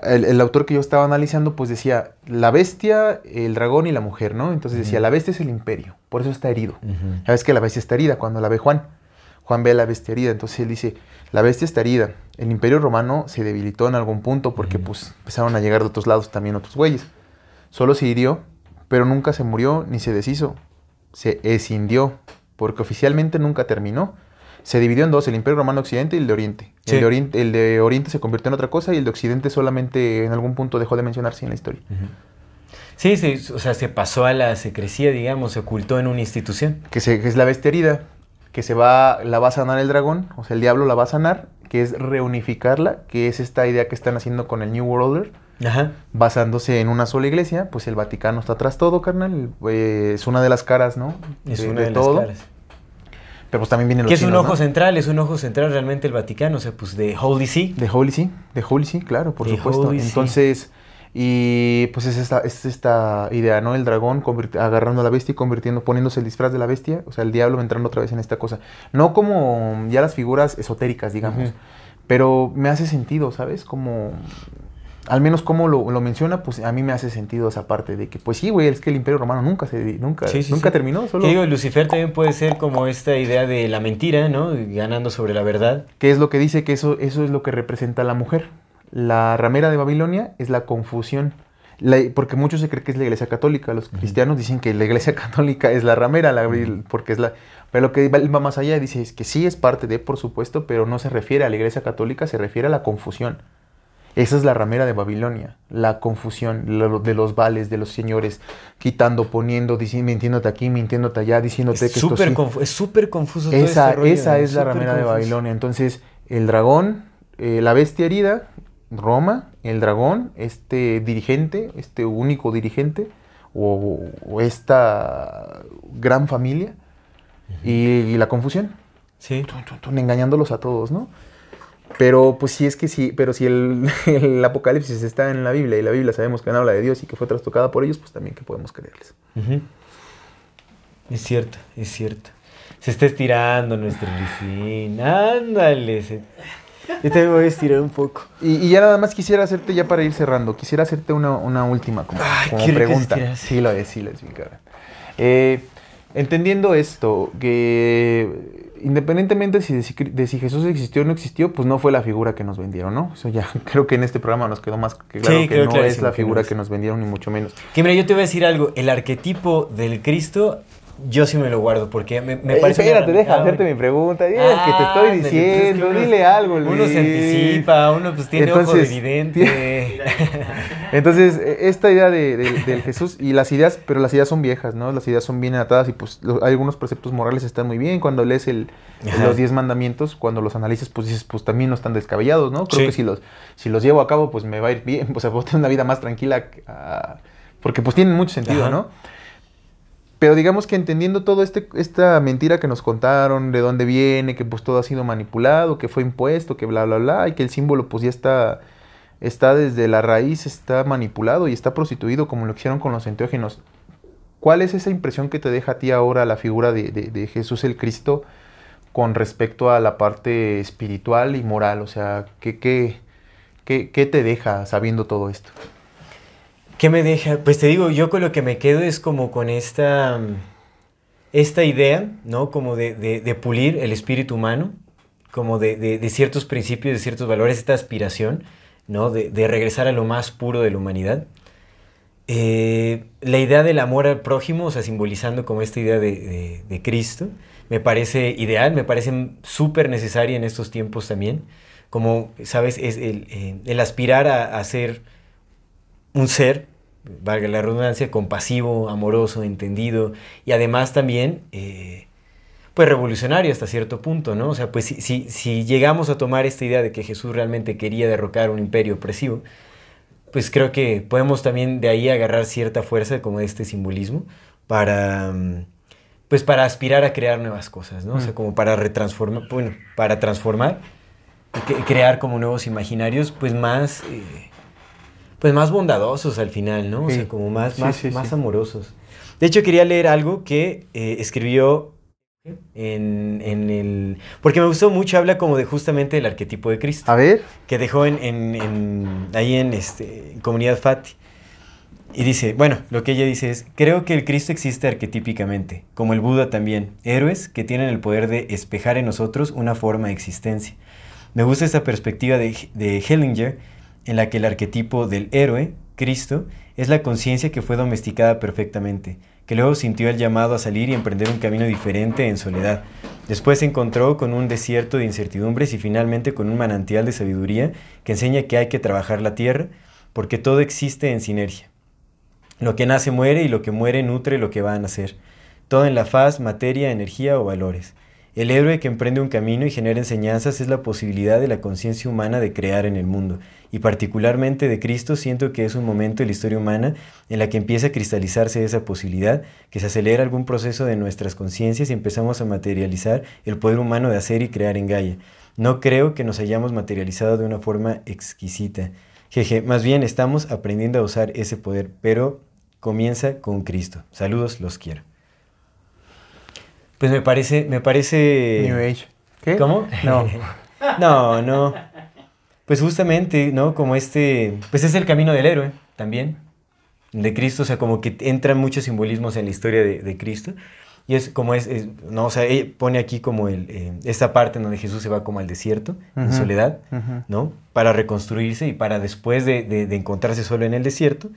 el, el autor que yo estaba analizando, pues decía la bestia, el dragón y la mujer, ¿no? Entonces decía, la bestia es el imperio, por eso está herido. Ujú. Ya ves que la bestia está herida cuando la ve Juan. Juan ve a la bestia herida, entonces él dice, la bestia está herida. El imperio romano se debilitó en algún punto porque pues empezaron a llegar de otros lados también otros güeyes. Solo se hirió, pero nunca se murió ni se deshizo. Se escindió, porque oficialmente nunca terminó. Se dividió en dos, el imperio romano occidente y el de oriente. Sí. El, de oriente el de oriente se convirtió en otra cosa y el de occidente solamente en algún punto dejó de mencionarse en la historia. Sí, sí, o sea, se pasó a la secrecía, digamos, se ocultó en una institución. que, se, que es la bestia herida, que se va, la va a sanar el dragón, o sea, el diablo la va a sanar, que es reunificarla, que es esta idea que están haciendo con el New World Order, Ajá. basándose en una sola iglesia, pues el Vaticano está atrás todo, carnal, eh, es una de las caras, ¿no? Es de, una de de, todo, las caras. pero pues también vienen los Que es un ojo ¿no? central, es un ojo central realmente el Vaticano, o sea, pues de Holy See. De Holy See, de Holy See, claro, por De supuesto. Holy See. Y pues es esta, es esta idea, ¿no? El dragón agarrando a la bestia y convirtiendo, poniéndose el disfraz de la bestia, o sea, el diablo entrando otra vez en esta cosa. No como ya las figuras esotéricas, digamos, pero me hace sentido, ¿sabes? Como, al menos como lo, lo menciona, pues a mí me hace sentido esa parte de que, pues sí, güey, es que el imperio romano nunca se, nunca, Sí, sí, nunca sí. terminó, solo... Que digo, Lucifer también puede ser como esta idea de la mentira, ¿no? Ganando sobre la verdad. ¿Qué es lo que dice? Que eso, eso es lo que representa a la mujer. La ramera de Babilonia es la confusión. La- porque muchos se creen que es la iglesia católica. Los cristianos dicen que la iglesia *laughs* católica es la ramera, la- porque es la... Pero lo que va, va más allá dice es que sí es parte de, por supuesto, pero no se refiere a la iglesia católica, se refiere a la confusión. Esa es la ramera de Babilonia, la confusión lo- de los vales, de los señores, quitando, poniendo, diciendo, mintiéndote aquí, mintiéndote allá, diciéndote Es que esto súper sí. confu- es súper confuso todo Esa, este rollo, esa es la ramera de. Babilonia. Entonces, el dragón, eh, la bestia herida, Roma, el dragón, este dirigente, este único dirigente, o, o esta gran familia, y, y la confusión, Sí. tun, tun, tun, engañándolos a todos, ¿no? Pero pues sí es que sí, pero si el, *laughs* el Apocalipsis está en la Biblia y la Biblia sabemos que no habla de Dios y que fue trastocada por ellos, pues también que podemos creerles. Es cierto, es cierto. Se está estirando nuestro Luisín. Ándale. se- Yo también voy a estirar un poco. Y, y ya nada más quisiera hacerte, ya para ir cerrando, quisiera hacerte una, una última como, Ay, pregunta. Sí, lo es, sí, lo es. Eh, entendiendo esto, que independientemente si de, si de si Jesús existió o no existió, pues no fue la figura que nos vendieron, ¿no? Eso ya *laughs* creo que en este programa nos quedó más que claro Sí, que no es la que no figura que nos vendieron, ni mucho menos. Que mira, yo te voy a decir algo. El arquetipo del Cristo, yo sí me lo guardo porque me, me Eh, parece. espérate, deja hacerte mi pregunta. Dile que te estoy pues es diciendo, dile algo, Uno se anticipa, uno pues tiene ojo de Entonces, vidente. *laughs* Entonces, e- esta idea de, de- del Jesús y las ideas, pero las ideas son viejas, ¿no? Las ideas son bien atadas y pues lo- algunos preceptos morales están muy bien. Cuando lees el, los diez mandamientos, cuando los analizas, pues dices, pues también no están descabellados, ¿no? Creo Sí. que si los, si los llevo a cabo, pues me va a ir bien, *laughs* o sea, puedo tener una vida más tranquila, ah, porque pues tienen mucho sentido, Ajá. ¿no? Pero digamos que entendiendo todo este, esta mentira que nos contaron, de dónde viene, que pues todo ha sido manipulado, que fue impuesto, que bla, bla, bla, y que el símbolo pues ya está, está desde la raíz, está manipulado y está prostituido como lo hicieron con los enteógenos. ¿Cuál es esa impresión que te deja a ti ahora la figura de, de- Jesús el Cristo con respecto a la parte espiritual y moral? O sea, ¿qué, qué, qué, qué te deja sabiendo todo esto? ¿Qué me deja? Pues te digo, yo con lo que me quedo es como con esta, esta idea, ¿no? Como de, de- pulir el espíritu humano, como de, de- ciertos principios, de ciertos valores, esta aspiración, ¿no? De, regresar a lo más puro de la humanidad. Eh, la idea del amor al prójimo, o sea, simbolizando como esta idea de, de- de Cristo, me parece ideal, me parece súper necesaria en estos tiempos también. Como, ¿sabes? Es el, eh, el aspirar a, a ser un ser, valga la redundancia, compasivo, amoroso, entendido y además también, eh, pues revolucionario hasta cierto punto, ¿no? O sea, pues si, si, si llegamos a tomar esta idea de que Jesús realmente quería derrocar un imperio opresivo, pues creo que podemos también de ahí agarrar cierta fuerza como de este simbolismo para, pues para aspirar a crear nuevas cosas, ¿no? O sea, Mm. como para retransformar, bueno, para transformar crear como nuevos imaginarios, pues más, eh, pues más bondadosos al final, ¿no? O Sí. sea, como más, Sí, más, sí, más sí. amorosos. De hecho, quería leer algo que eh, escribió en, en el... Porque me gustó mucho, habla como de justamente el arquetipo de Cristo A ver. que dejó en, en- en- ahí en este, en Comunidad Fati. Y dice, bueno, lo que ella dice es, creo que el Cristo existe arquetípicamente, como el Buda también, héroes que tienen el poder de espejar en nosotros una forma de existencia. Me gusta esta perspectiva de, de Hellinger, en la que el arquetipo del héroe, Cristo, es la conciencia que fue domesticada perfectamente, que luego sintió el llamado a salir y emprender un camino diferente en soledad. Después se encontró con un desierto de incertidumbres y finalmente con un manantial de sabiduría que enseña que hay que trabajar la tierra porque todo existe en sinergia. Lo que nace muere y lo que muere nutre lo que va a nacer. Todo en la faz, materia, energía o valores. El héroe que emprende un camino y genera enseñanzas es la posibilidad de la conciencia humana de crear en el mundo. Y particularmente de Cristo siento que es un momento en la historia humana en la que empieza a cristalizarse esa posibilidad, que se acelera algún proceso de nuestras conciencias y empezamos a materializar el poder humano de hacer y crear en Gaia. No creo que nos hayamos materializado de una forma exquisita. Jeje, más bien estamos aprendiendo a usar ese poder, pero comienza con Cristo. Saludos, los quiero. Pues me parece, me parece... New Age. ¿Qué? ¿Cómo? No. *laughs* No, no. Pues justamente, ¿no? Como este, pues es el camino del héroe también, de Cristo, o sea, como que entran muchos simbolismos en la historia de, de Cristo. Y es como es, es- no, o sea, pone aquí como el, eh, esta parte en donde Jesús se va como al desierto, en soledad. ¿no? Para reconstruirse y para después de, de- de encontrarse solo en el desierto,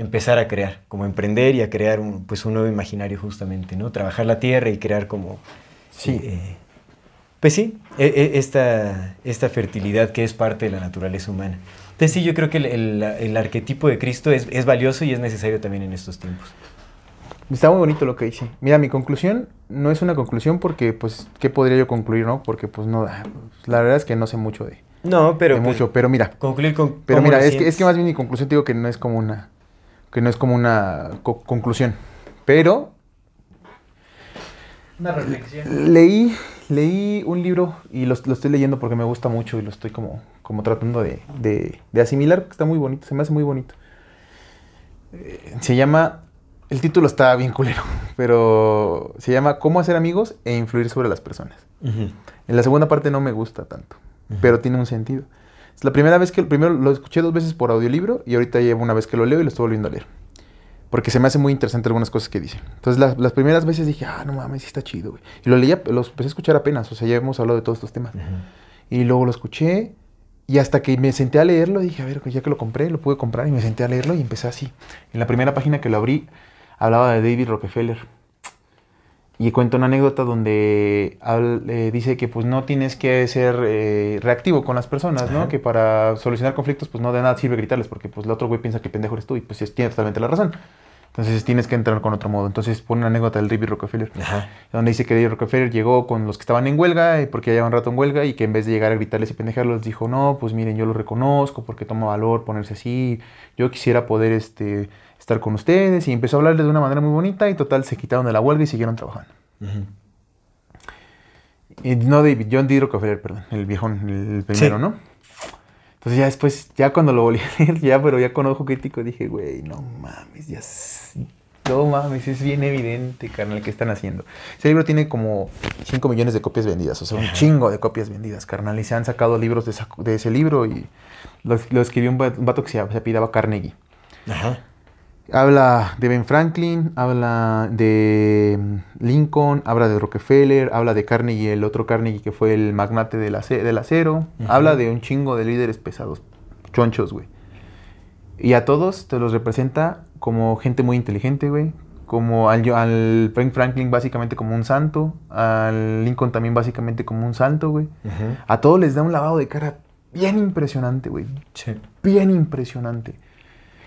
empezar a crear, como emprender y a crear un, pues un nuevo imaginario justamente, ¿no? Trabajar la tierra y crear como... Sí. eh, pues sí, e- e- esta, esta fertilidad que es parte de la naturaleza humana. Entonces sí, yo creo que el, el- el arquetipo de Cristo es, es valioso y es necesario también en estos tiempos. Está muy bonito lo que dice. Mira, mi conclusión no es una conclusión porque, pues, ¿qué podría yo concluir, no? Porque, pues, no, ah, pues, la verdad es que no sé mucho de, No, pero... de pues, mucho. Pero mira, Concluir con... pero mira, es que, es que más bien mi conclusión te digo que no es como una, que no es como una co- conclusión. Pero Una reflexión. leí, leí un libro y lo, lo estoy leyendo porque me gusta mucho y lo estoy como, como tratando de, de- de asimilar, porque está muy bonito, se me hace muy bonito. Eh, se llama, el título está bien culero, *laughs* pero se llama Cómo hacer amigos e influir sobre las personas. En la segunda parte no me gusta tanto, pero tiene un sentido. Es la primera vez que, primero lo escuché dos veces por audiolibro y ahorita llevo una vez que lo leo y lo estoy volviendo a leer. Porque se me hace muy interesante algunas cosas que dice. Entonces las, las primeras veces dije, ah, no mames, sí está chido, güey. Y lo leía, los empecé a escuchar apenas, o sea, ya hemos hablado de todos estos temas. Y luego lo escuché y hasta que me senté a leerlo dije, a ver, ya que lo compré, lo pude comprar y me senté a leerlo y empecé así. En la primera página que lo abrí hablaba de David Rockefeller. Y cuenta una anécdota donde habl- eh, dice que pues no tienes que ser eh, reactivo con las personas, ¿no? Ajá. Que para solucionar conflictos pues no de nada sirve gritarles porque pues el otro güey piensa que pendejo eres tú y pues tiene totalmente la razón. Entonces tienes que entrar con otro modo. Entonces pone una anécdota del David Rockefeller Ajá. donde dice que David Rockefeller llegó con los que estaban en huelga, eh, porque ya llevan rato en huelga, y que en vez de llegar a gritarles y pendejarlos, dijo, no, pues miren, yo lo reconozco, porque toma valor ponerse así, yo quisiera poder este, estar con ustedes, y empezó a hablarles de una manera muy bonita, y total, se quitaron de la huelga y siguieron trabajando. Y no David, John D. Rockefeller, perdón, el viejón, el primero, Sí. ¿no? Entonces ya después, ya cuando lo volví a *laughs* leer, ya, pero ya con ojo crítico, dije, güey, no mames, ya no mames, es bien evidente, carnal, que están haciendo. Ese libro tiene como 5 millones de copias vendidas, o sea, un chingo de copias vendidas, carnal, y se han sacado libros de, esa- de ese libro y lo, lo escribió un, va- un vato que se, se apellidaba Carnegie. Ajá. Habla de Ben Franklin, habla de Lincoln, habla de Rockefeller, habla de Carnegie, el otro Carnegie que fue el magnate del, ace- del acero. Habla de un chingo de líderes pesados, chonchos, güey. Y a todos te los representa como gente muy inteligente, güey. Como al, al Ben Franklin básicamente como un santo, al Lincoln también básicamente como un santo, güey. A todos les da un lavado de cara bien impresionante, güey Sí. bien impresionante.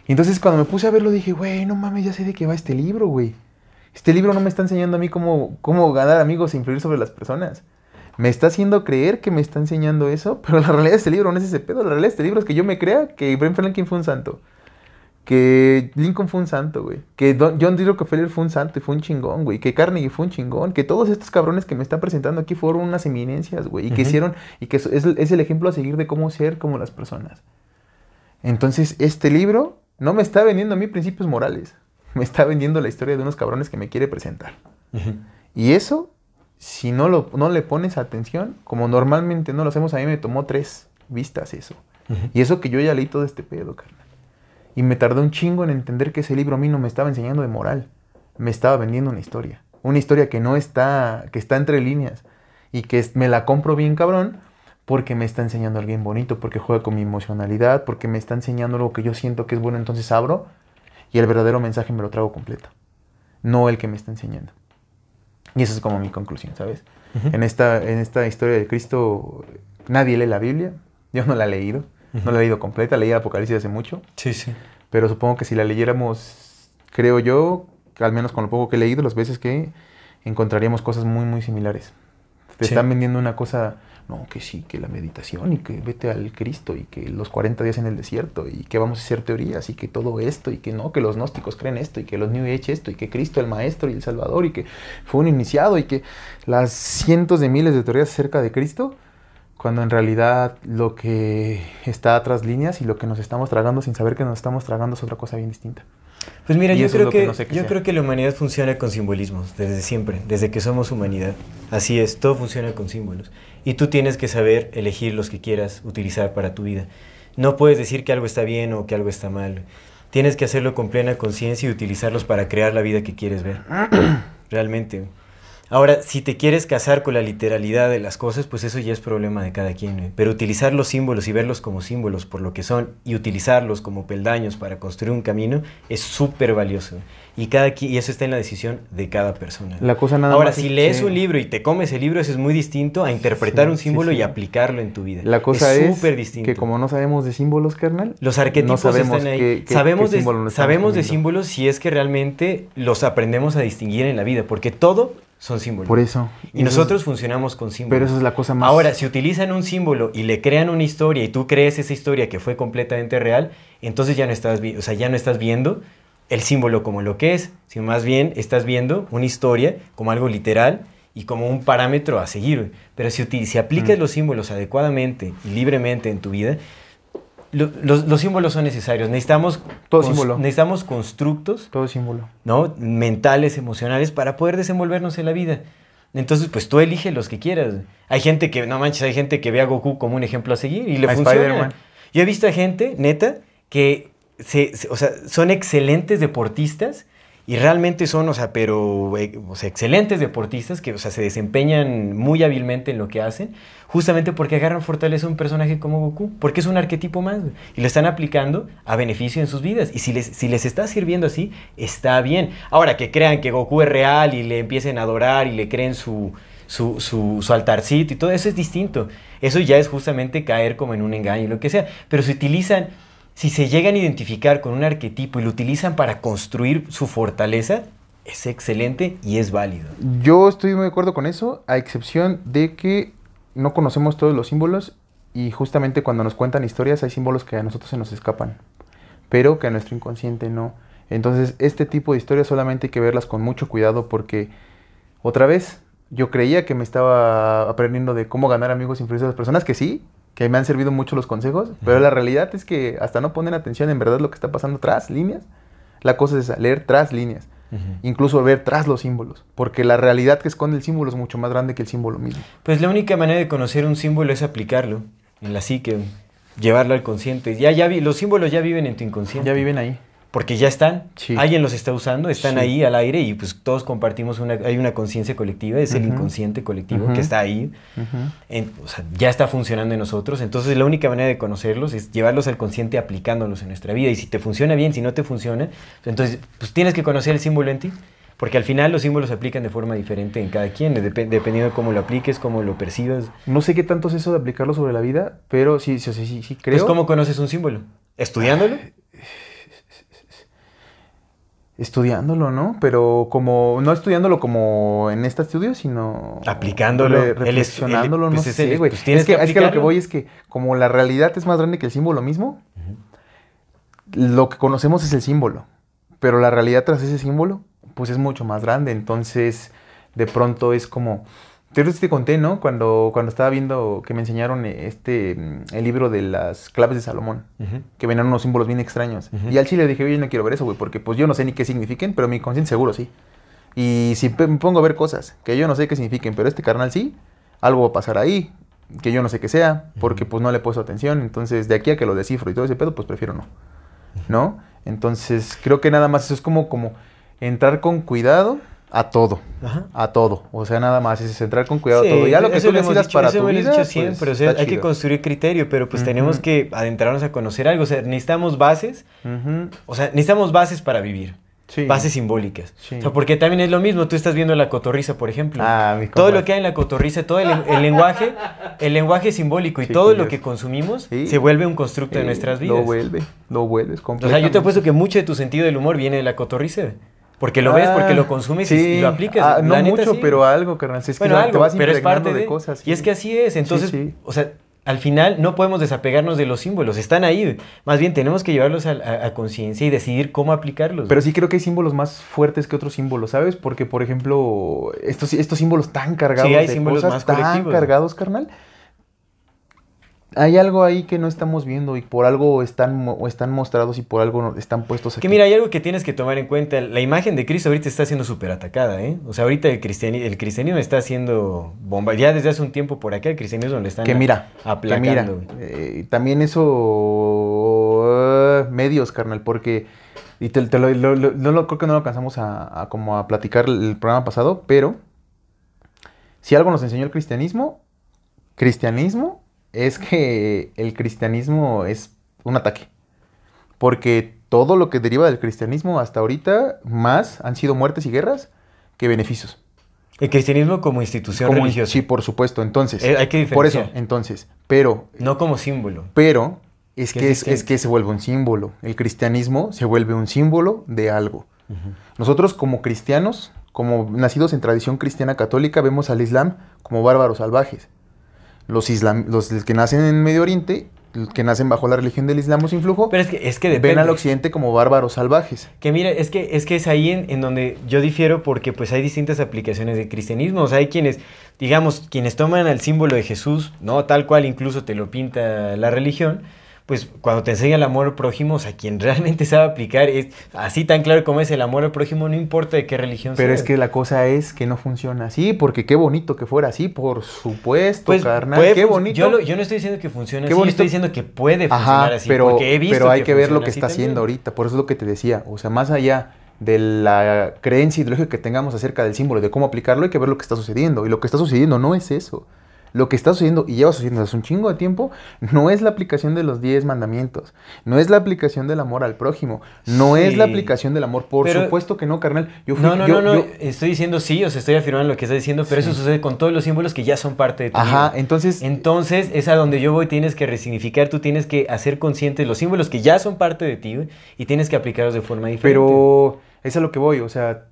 Y entonces cuando me puse a verlo dije, güey, no mames, ya sé de qué va este libro, güey. Este libro no me está enseñando a mí cómo, cómo ganar amigos e influir sobre las personas. Me está haciendo creer que me está enseñando eso, *laughs* pero la realidad de este libro no es ese pedo. La realidad de este libro es que yo me crea que Ben Franklin fue un santo. Que Lincoln fue un santo, güey. Que Don- John D. Rockefeller fue un santo y fue un chingón, güey. Que Carnegie fue un chingón. Que todos estos cabrones que me están presentando aquí fueron unas eminencias, güey. Y que hicieron, y que es, es el ejemplo a seguir de cómo ser como las personas. Entonces, este libro no me está vendiendo a mí principios morales. *laughs* Me está vendiendo la historia de unos cabrones que me quiere presentar. Y eso, si no, lo, no le pones atención, como normalmente no lo hacemos, a mí me tomó tres vistas eso. Y eso que yo ya leí todo este pedo, carnal. Y me tardé un chingo en entender que ese libro a mí no me estaba enseñando de moral. Me estaba vendiendo una historia. Una historia que no está, que está entre líneas. Y que me la compro bien cabrón porque me está enseñando alguien bonito, porque juega con mi emocionalidad, porque me está enseñando algo que yo siento que es bueno, entonces abro y el verdadero mensaje me lo trago completo. No el que me está enseñando. Y esa es como mi conclusión, ¿sabes? En esta, en esta historia de Cristo, nadie lee la Biblia. Yo no la he leído. No la he leído completa. Leí Apocalipsis hace mucho. Sí, sí. Pero supongo que si la leyéramos, creo yo, al menos con lo poco que he leído, las veces que encontraríamos cosas muy, muy similares. Te Sí. están vendiendo una cosa, no, que sí, que la meditación y que vete al Cristo y que los 40 días en el desierto y que vamos a hacer teorías y que todo esto y que no, que los gnósticos creen esto y que los New Age esto y que Cristo el Maestro y el Salvador y que fue un iniciado y que las cientos de miles de teorías acerca de Cristo Cuando en realidad lo que está tras líneas y lo que nos estamos tragando sin saber que nos estamos tragando es otra cosa bien distinta. Pues mira, yo creo que que, no sé qué yo sea. creo que la humanidad funciona con simbolismos desde siempre, desde que somos humanidad. Así es, todo funciona con símbolos. Y tú tienes que saber elegir los que quieras utilizar para tu vida. No puedes decir que algo está bien o que algo está mal. Tienes que hacerlo con plena conciencia y utilizarlos para crear la vida que quieres ver. *clears throat* Realmente. Ahora, si te quieres casar con la literalidad de las cosas, pues eso ya es problema de cada quien. ¿eh? Pero utilizar los símbolos y verlos como símbolos por lo que son y utilizarlos como peldaños para construir un camino es súper valioso. Y, cada, y eso está en la decisión de cada persona. La cosa nada Ahora, más si es lees que- un libro y te comes el libro, eso es muy distinto a interpretar Sí, un sí, símbolo sí. y aplicarlo en tu vida. La cosa es, súper distinto. que como no sabemos de símbolos, carnal, Los arquetipos no sabemos están ahí. qué- qué- sabemos qué de, sabemos de símbolos si es que realmente los aprendemos a distinguir en la vida, porque todo son símbolos. por eso. Y eso nosotros es- funcionamos con símbolos. pero eso es la cosa más... Ahora, si utilizan un símbolo y le crean una historia y tú crees esa historia que fue completamente real, entonces ya no estás, o sea, ya no estás viendo el símbolo como lo que es, sino más bien estás viendo una historia como algo literal y como un parámetro a seguir. Pero si, si aplicas Mm. los símbolos adecuadamente y libremente en tu vida, lo- los, los símbolos son necesarios. Necesitamos, Todo cons- símbolo. necesitamos constructos Todo símbolo. ¿no? mentales, emocionales, para poder desenvolvernos en la vida. Entonces, pues tú elige los que quieras. Hay gente que, no manches, hay gente que ve a Goku como un ejemplo a seguir y le A funciona. Yo he visto a gente, neta, que se, se- o sea, son excelentes deportistas y realmente son, o sea, pero, eh, o sea, excelentes deportistas que, o sea, se desempeñan muy hábilmente en lo que hacen, justamente porque agarran fortaleza a un personaje como Goku, porque es un arquetipo más, y lo están aplicando a beneficio en sus vidas. Y si les, si les está sirviendo así, está bien. Ahora, que crean que Goku es real y le empiecen a adorar y le creen su, su, su, altarcito y todo eso es distinto. Eso ya es justamente caer como en un engaño y lo que sea. Pero si utilizan, si se llegan a identificar con un arquetipo y lo utilizan para construir su fortaleza, es excelente y es válido. Yo estoy muy de acuerdo con eso, a excepción de que no conocemos todos los símbolos y justamente cuando nos cuentan historias hay símbolos que a nosotros se nos escapan, pero que a nuestro inconsciente no. Entonces, este tipo de historias solamente hay que verlas con mucho cuidado porque, otra vez, yo creía que me estaba aprendiendo de cómo ganar amigos e influir a las personas, que sí, que me han servido mucho los consejos, pero la realidad es que hasta no poner atención en verdad lo que está pasando tras líneas, la cosa es leer tras líneas incluso ver tras los símbolos, porque la realidad que esconde el símbolo es mucho más grande que el símbolo mismo. Pues la única manera de conocer un símbolo es aplicarlo en la psique, llevarlo al consciente. Ya, ya vi- los símbolos ya viven en tu inconsciente. Ya viven ahí. Porque ya están, Sí. alguien los está usando, están Sí. ahí al aire y pues todos compartimos una, hay una conciencia colectiva, es el inconsciente colectivo que está ahí, en- o sea, ya está funcionando en nosotros, entonces la única manera de conocerlos es llevarlos al consciente aplicándolos en nuestra vida y si te funciona bien, si no te funciona, entonces pues tienes que conocer el símbolo en ti, porque al final los símbolos se aplican de forma diferente en cada quien, dep- dependiendo de cómo lo apliques, cómo lo percibas. No sé qué tanto es eso de aplicarlo sobre la vida, pero sí, sí, sí, sí, sí creo. Pues, ¿cómo conoces un símbolo? ¿Estudiándolo? Estudiándolo, ¿no? Pero como, no estudiándolo como en este estudio, sino... Aplicándolo. re- reflexionándolo, el- no pues es sé, güey. pues es, que, es que lo que voy es que como la realidad es más grande que el símbolo mismo, lo que conocemos es el símbolo. Pero la realidad tras ese símbolo, pues es mucho más grande. Entonces, de pronto es como... Te, te conté, ¿no? Cuando, cuando estaba viendo que me enseñaron eh, este, mm, el libro de las claves de Salomón Ujú. que venían unos símbolos bien extraños. Ujú. Y al chile dije, oye, no quiero ver eso, güey, porque pues yo no sé ni qué signifiquen, pero mi consciente seguro sí. Y si me pongo a ver cosas que yo no sé qué signifiquen, pero este carnal sí, algo va a pasar ahí, que yo no sé qué sea, porque pues no le he puesto atención. Entonces, de aquí a que lo descifro y todo ese pedo, pues prefiero no. ¿No? Entonces, creo que nada más eso es como, como entrar con cuidado a todo. Ajá. A todo. O sea, nada más es entrar con cuidado Sí, a todo. Ya lo que tú lo decidas dicho, para eso tu vida, dicho pues, siempre, o sea, hay que construir criterio, pero pues tenemos que adentrarnos a conocer algo, o sea, necesitamos bases, o sea, necesitamos bases para vivir. Sí. Bases simbólicas. Sí. O sea, porque también es lo mismo, tú estás viendo la cotorriza, por ejemplo. Ah, mi todo lo que hay en la cotorriza, todo el, el lenguaje, el lenguaje simbólico y todo lo que consumimos se vuelve un constructo de nuestras vidas. Lo vuelve, lo vuelves O sea, yo te apuesto que mucho de tu sentido del humor viene de la cotorriza. Porque lo ves, porque lo consumes y- y, lo aplicas. Ah, no neta, mucho, sí. pero algo, carnal. Si Es que Bueno, algo, te vas pero es impregnando parte de, de cosas. Y es que así es. Entonces, o sea, al final no podemos desapegarnos de los símbolos. Están ahí. Más bien tenemos que llevarlos a, a- a conciencia y decidir cómo aplicarlos. Pero sí creo que hay símbolos más fuertes que otros símbolos, ¿sabes? Porque, por ejemplo, estos, estos símbolos tan cargados Sí, hay de símbolos cosas más tan cargados, carnal, hay algo ahí que no estamos viendo y por algo están, o están mostrados y por algo están puestos aquí. Que mira, hay algo que tienes que tomar en cuenta. La imagen de Cristo ahorita está siendo súper atacada, ¿eh? O sea, ahorita el, cristiani- el cristianismo está siendo bomba. Ya desde hace un tiempo por acá el cristianismo le están que mira, que aplacando. mira, güey. eh, también eso eh, medios, carnal, porque y te, te lo, lo- lo- no lo creo que no lo alcanzamos a, a como a platicar el programa pasado, pero si algo nos enseñó el cristianismo, cristianismo es que el cristianismo es un ataque, porque todo lo que deriva del cristianismo hasta ahorita más han sido muertes y guerras que beneficios. El cristianismo como institución Como- religiosa. Sí, por supuesto. Entonces, Eh, hay que por eso, diferenciar. entonces, pero No como símbolo. pero es Que es que se vuelve un símbolo. El cristianismo se vuelve un símbolo de algo. Nosotros como cristianos, como nacidos en tradición cristiana católica, vemos al Islam como bárbaros salvajes. Los, islam, los que nacen en Medio Oriente, que nacen bajo la religión del Islam o sin flujo, Pero es que, es que ven al Occidente como bárbaros salvajes. Que mira, es que es, que es ahí en, en donde yo difiero porque pues hay distintas aplicaciones del cristianismo. O sea, hay quienes, digamos, quienes toman al símbolo de Jesús, ¿no? Tal cual incluso te lo pinta la religión. Pues cuando te enseña el amor al prójimo, o sea, quien realmente *laughs* sabe aplicar es así tan claro como es el amor al prójimo, no importa de qué religión Pero es que la cosa es que no funciona así, porque qué bonito que fuera así, por supuesto, Pues, carnal. puede Qué bonito. Yo, lo- yo no estoy diciendo que funcione Qué así, bonito. estoy diciendo que puede funcionar Ajá, así. pero, porque he visto pero hay que, ver lo que está haciendo ahorita. Por eso es lo que te decía. O sea, más allá de la creencia ideológica que tengamos acerca del símbolo, de cómo aplicarlo, hay que ver lo que está sucediendo. Y lo que está sucediendo no es eso. Lo que está sucediendo, y lleva sucediendo hace un chingo de tiempo, no es la aplicación de los 10 mandamientos, no es la aplicación del amor al prójimo, no es la aplicación del amor. Por Pero- supuesto que no, carnal. Yo fui- No, no, yo- no, no, yo- estoy diciendo sí, o sea, estoy afirmando lo que estás diciendo, pero eso sucede con todos los símbolos que ya son parte de tu Ajá, vida. entonces, Entonces, es a donde yo voy, tienes que resignificar, tú tienes que hacer consciente los símbolos que ya son parte de ti y tienes que aplicarlos de forma diferente. Pero es a lo que voy, o sea,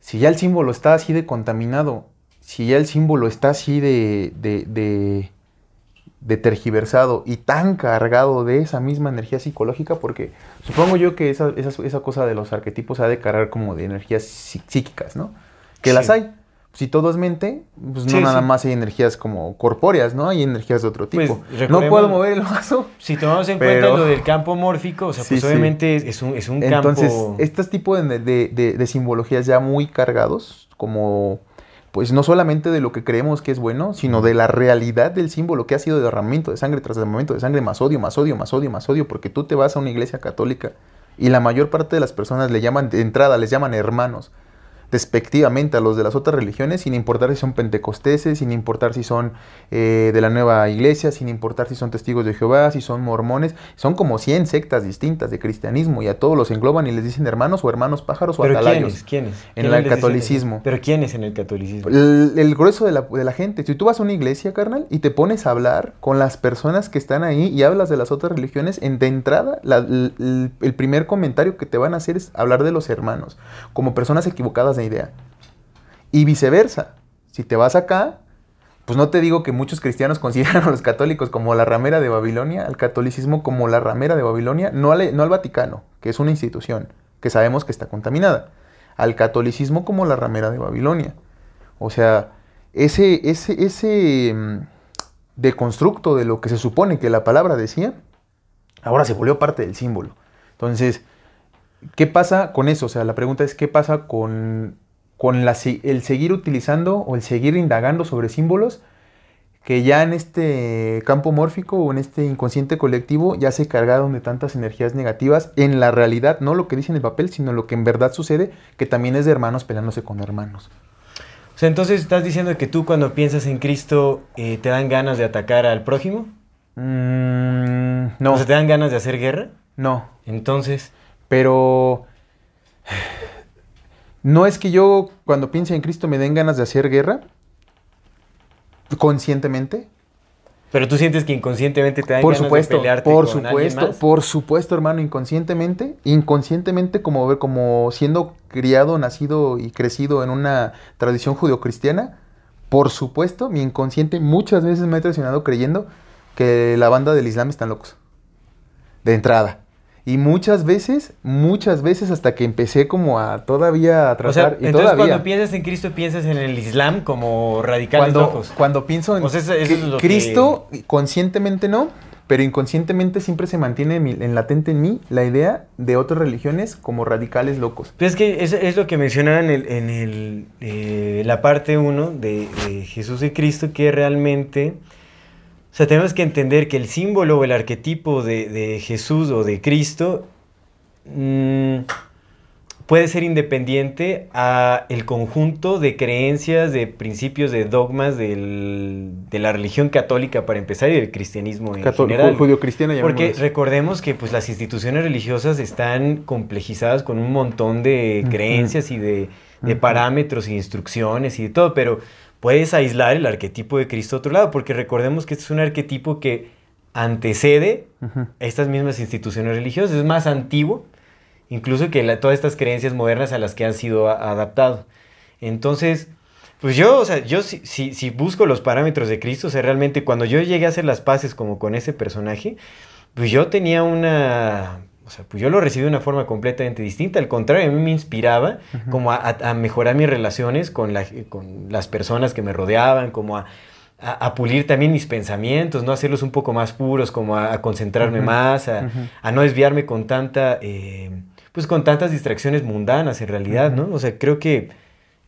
si ya el símbolo está así de contaminado, si ya el símbolo está así de, de, de, de tergiversado y tan cargado de esa misma energía psicológica, porque supongo yo que esa, esa, esa cosa de los arquetipos ha de cargar como de energías psí- psíquicas, ¿no? Que Sí. las hay. Si todo es mente, pues no Sí, nada sí. más hay energías como corpóreas, ¿no? Hay energías de otro Pues, tipo. no puedo mover el vaso. Si tomamos en Pero- cuenta lo del campo mórfico, o sea, pues obviamente es- un, es un Entonces, campo... este tipo de- de simbologías ya muy cargados, como, pues no solamente de lo que creemos que es bueno, sino de la realidad del símbolo que ha sido derramamiento de sangre tras derramamiento de sangre, más odio, más odio, más odio, más odio, porque tú te vas a una iglesia católica y la mayor parte de las personas le llaman, de entrada, les llaman hermanos despectivamente a los de las otras religiones, sin importar si son pentecosteses, sin importar si son eh, de la nueva iglesia, sin importar si son testigos de Jehová, si son mormones, son como 100 sectas distintas de cristianismo y a todos los engloban y les dicen hermanos o hermanos pájaros o ¿Pero atalayos. quiénes? ¿Quiénes? En ¿Quiénes el catolicismo. ¿Pero quiénes en el catolicismo? El, el grueso de la, de la gente, si tú vas a una iglesia, carnal, y te pones a hablar con las personas que están ahí y hablas de las otras religiones, en, de entrada, la- el- el primer comentario que te van a hacer es hablar de los hermanos, como personas equivocadas de idea. Y viceversa, si te vas acá, pues no te digo que muchos cristianos *laughs* consideran a los católicos como la ramera de Babilonia, al catolicismo como la ramera de Babilonia, no al, no al Vaticano, que es una institución que sabemos que está contaminada, al catolicismo como la ramera de Babilonia. O sea, ese, ese, ese mm, deconstructo de lo que se supone que la palabra decía, ahora se volvió parte del símbolo. Entonces, ¿qué pasa con eso? O sea, la pregunta es, ¿qué pasa con, con la el seguir utilizando o el seguir indagando sobre símbolos que ya en este campo mórfico o en este inconsciente colectivo ya se cargaron de tantas energías negativas en la realidad, no lo que dice en el papel, sino lo que en verdad sucede, que también es de hermanos peleándose con hermanos. O sea, entonces estás diciendo que tú cuando piensas en Cristo eh, te dan ganas de atacar al prójimo. Mm, no, O sea, te dan ganas de hacer guerra. no, Entonces, pero *sighs* no es que yo cuando piense en Cristo me den ganas de hacer guerra conscientemente, pero tú sientes que inconscientemente te dan por ganas supuesto, de pelearte por con alguien supuesto, más. por supuesto, hermano, inconscientemente, inconscientemente como ver como siendo criado, nacido y crecido en una tradición judeocristiana, por supuesto, mi inconsciente muchas veces me ha traicionado creyendo que la banda del Islam están locos. De entrada. Y muchas veces, muchas veces hasta que empecé como a todavía a O sea, tratar y entonces todavía. cuando piensas en Cristo piensas en el Islam como radicales cuando, locos. cuando pienso en O sea, eso- eso que es lo que- Cristo, conscientemente no, pero inconscientemente siempre se mantiene en, mi- en latente en mí la idea de otras religiones como radicales locos. Pues es que es, es lo que mencionaba en, el, en el, eh, la parte 1 de, de Jesús y Cristo, que realmente, o sea, tenemos que entender que el símbolo o el arquetipo de, de Jesús o de Cristo mm, puede ser independiente a el conjunto de creencias, de principios, de dogmas del- de la religión católica para empezar y del cristianismo en Católico, general. judío-cristiana, Porque llamémoslo así. recordemos que pues, las instituciones religiosas están complejizadas con un montón de creencias y de, parámetros y instrucciones y de todo, pero puedes aislar el arquetipo de Cristo a otro lado, porque recordemos que este es un arquetipo que antecede a estas mismas instituciones religiosas, es más antiguo incluso que la- todas estas creencias modernas a las que han sido a- adaptado. Entonces, pues yo, o sea, yo si, si, si busco los parámetros de Cristo, o sea, realmente cuando yo llegué a hacer las paces como con ese personaje, pues yo tenía una... O sea, pues yo lo recibí de una forma completamente distinta. Al contrario, a mí me inspiraba como a, mejorar mis relaciones con, la- con las personas que me rodeaban, como a, a- a pulir también mis pensamientos, ¿no? Hacerlos un poco más puros, como a, concentrarme más, a no desviarme con tanta... eh, pues con tantas distracciones mundanas en realidad, ¿no? O sea, creo que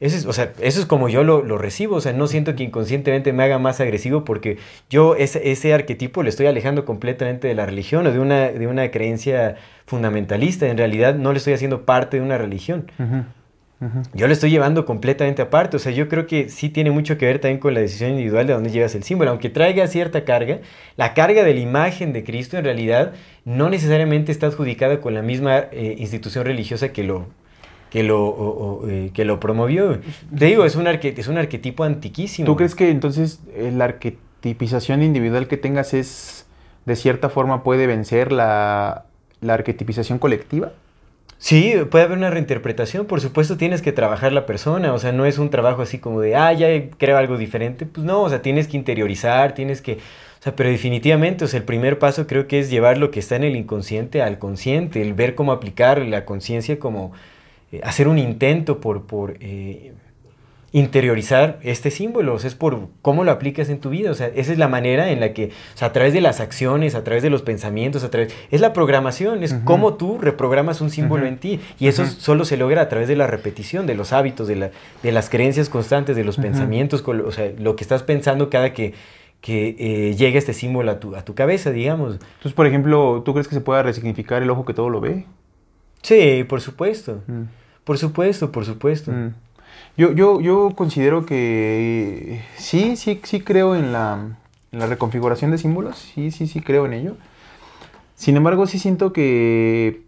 eso es, o sea, eso es como yo lo, lo recibo, o sea, no siento que inconscientemente me haga más agresivo porque yo ese, ese arquetipo le estoy alejando completamente de la religión o de una, de una creencia fundamentalista, en realidad no le estoy haciendo parte de una religión. Yo lo estoy llevando completamente aparte. O sea, yo creo que sí tiene mucho que ver también con la decisión individual de dónde llevas el símbolo. Aunque traiga cierta carga, la carga de la imagen de Cristo en realidad no necesariamente está adjudicada con la misma eh, institución religiosa que lo, que lo, o- o, eh, que lo promovió. Te digo, es un, arque- es un arquetipo antiquísimo. ¿Tú crees que entonces la arquetipización individual que tengas es, de cierta forma, puede vencer la, la arquetipización colectiva? Sí, puede haber una reinterpretación, por supuesto tienes que trabajar la persona, o sea, no es un trabajo así como de, ah, ya creo algo diferente, pues no, o sea, tienes que interiorizar, tienes que, o sea, pero definitivamente, o sea, el primer paso creo que es llevar lo que está en el inconsciente al consciente, el ver cómo aplicar la conciencia, como eh, hacer un intento por, por eh, interiorizar este símbolo, o sea, es por cómo lo aplicas en tu vida, o sea, esa es la manera en la que, o sea, a través de las acciones, a través de los pensamientos, a través, es la programación, es cómo tú reprogramas un símbolo en ti, y eso solo se logra a través de la repetición, de los hábitos, de, la, de las creencias constantes, de los pensamientos, o sea, lo que estás pensando cada que, que eh, llega este símbolo a tu, a tu cabeza, digamos. Entonces, por ejemplo, ¿tú crees que se pueda resignificar el ojo que todo lo ve? Sí, por supuesto, Mm. Por supuesto, por supuesto. Mm. Yo, yo, yo considero que sí, sí, sí creo en la, en la reconfiguración de símbolos, sí, sí, sí creo en ello. Sin embargo, sí siento que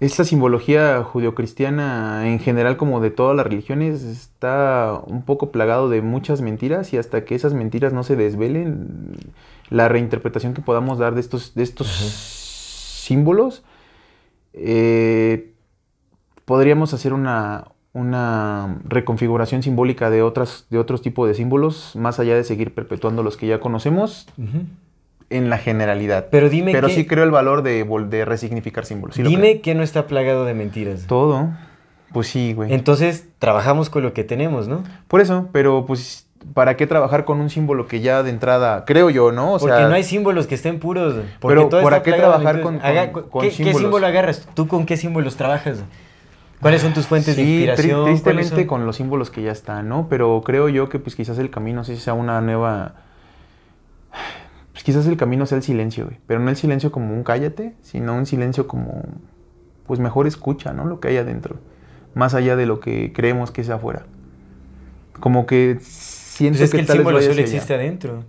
esta simbología judeocristiana en general como de todas las religiones está un poco plagado de muchas mentiras y hasta que esas mentiras no se desvelen, la reinterpretación que podamos dar de estos, de estos símbolos, eh, podríamos hacer una, una reconfiguración simbólica de, otras, de otros tipos de símbolos, más allá de seguir perpetuando los que ya conocemos en la generalidad. Pero dime Pero que- sí creo el valor de, de resignificar símbolos. sí lo Dime que no está plagado de mentiras. Todo. Pues sí, güey. Entonces, trabajamos con lo que tenemos, ¿no? Por eso, pero pues, ¿para qué trabajar con un símbolo que ya de entrada, creo yo, ¿no? O Porque sea, no hay símbolos que estén puros. Pero, ¿para qué trabajar con- Haga- con- con ¿qué, qué símbolos? símbolo agarras? ¿Tú con qué símbolos trabajas? ¿Cuáles son tus fuentes de sí, inspiración? ¿Cuáles tristemente con los símbolos que ya están, ¿no? Pero creo yo que pues quizás el camino sí sea una nueva... Pues quizás el camino sea el silencio, güey. Pero no el silencio como un cállate, sino un silencio como... Pues mejor escucha, ¿no? Lo que hay adentro. Más allá de lo que creemos que es afuera. Como que siento Pues es que el tal símbolo solo allá. existe adentro.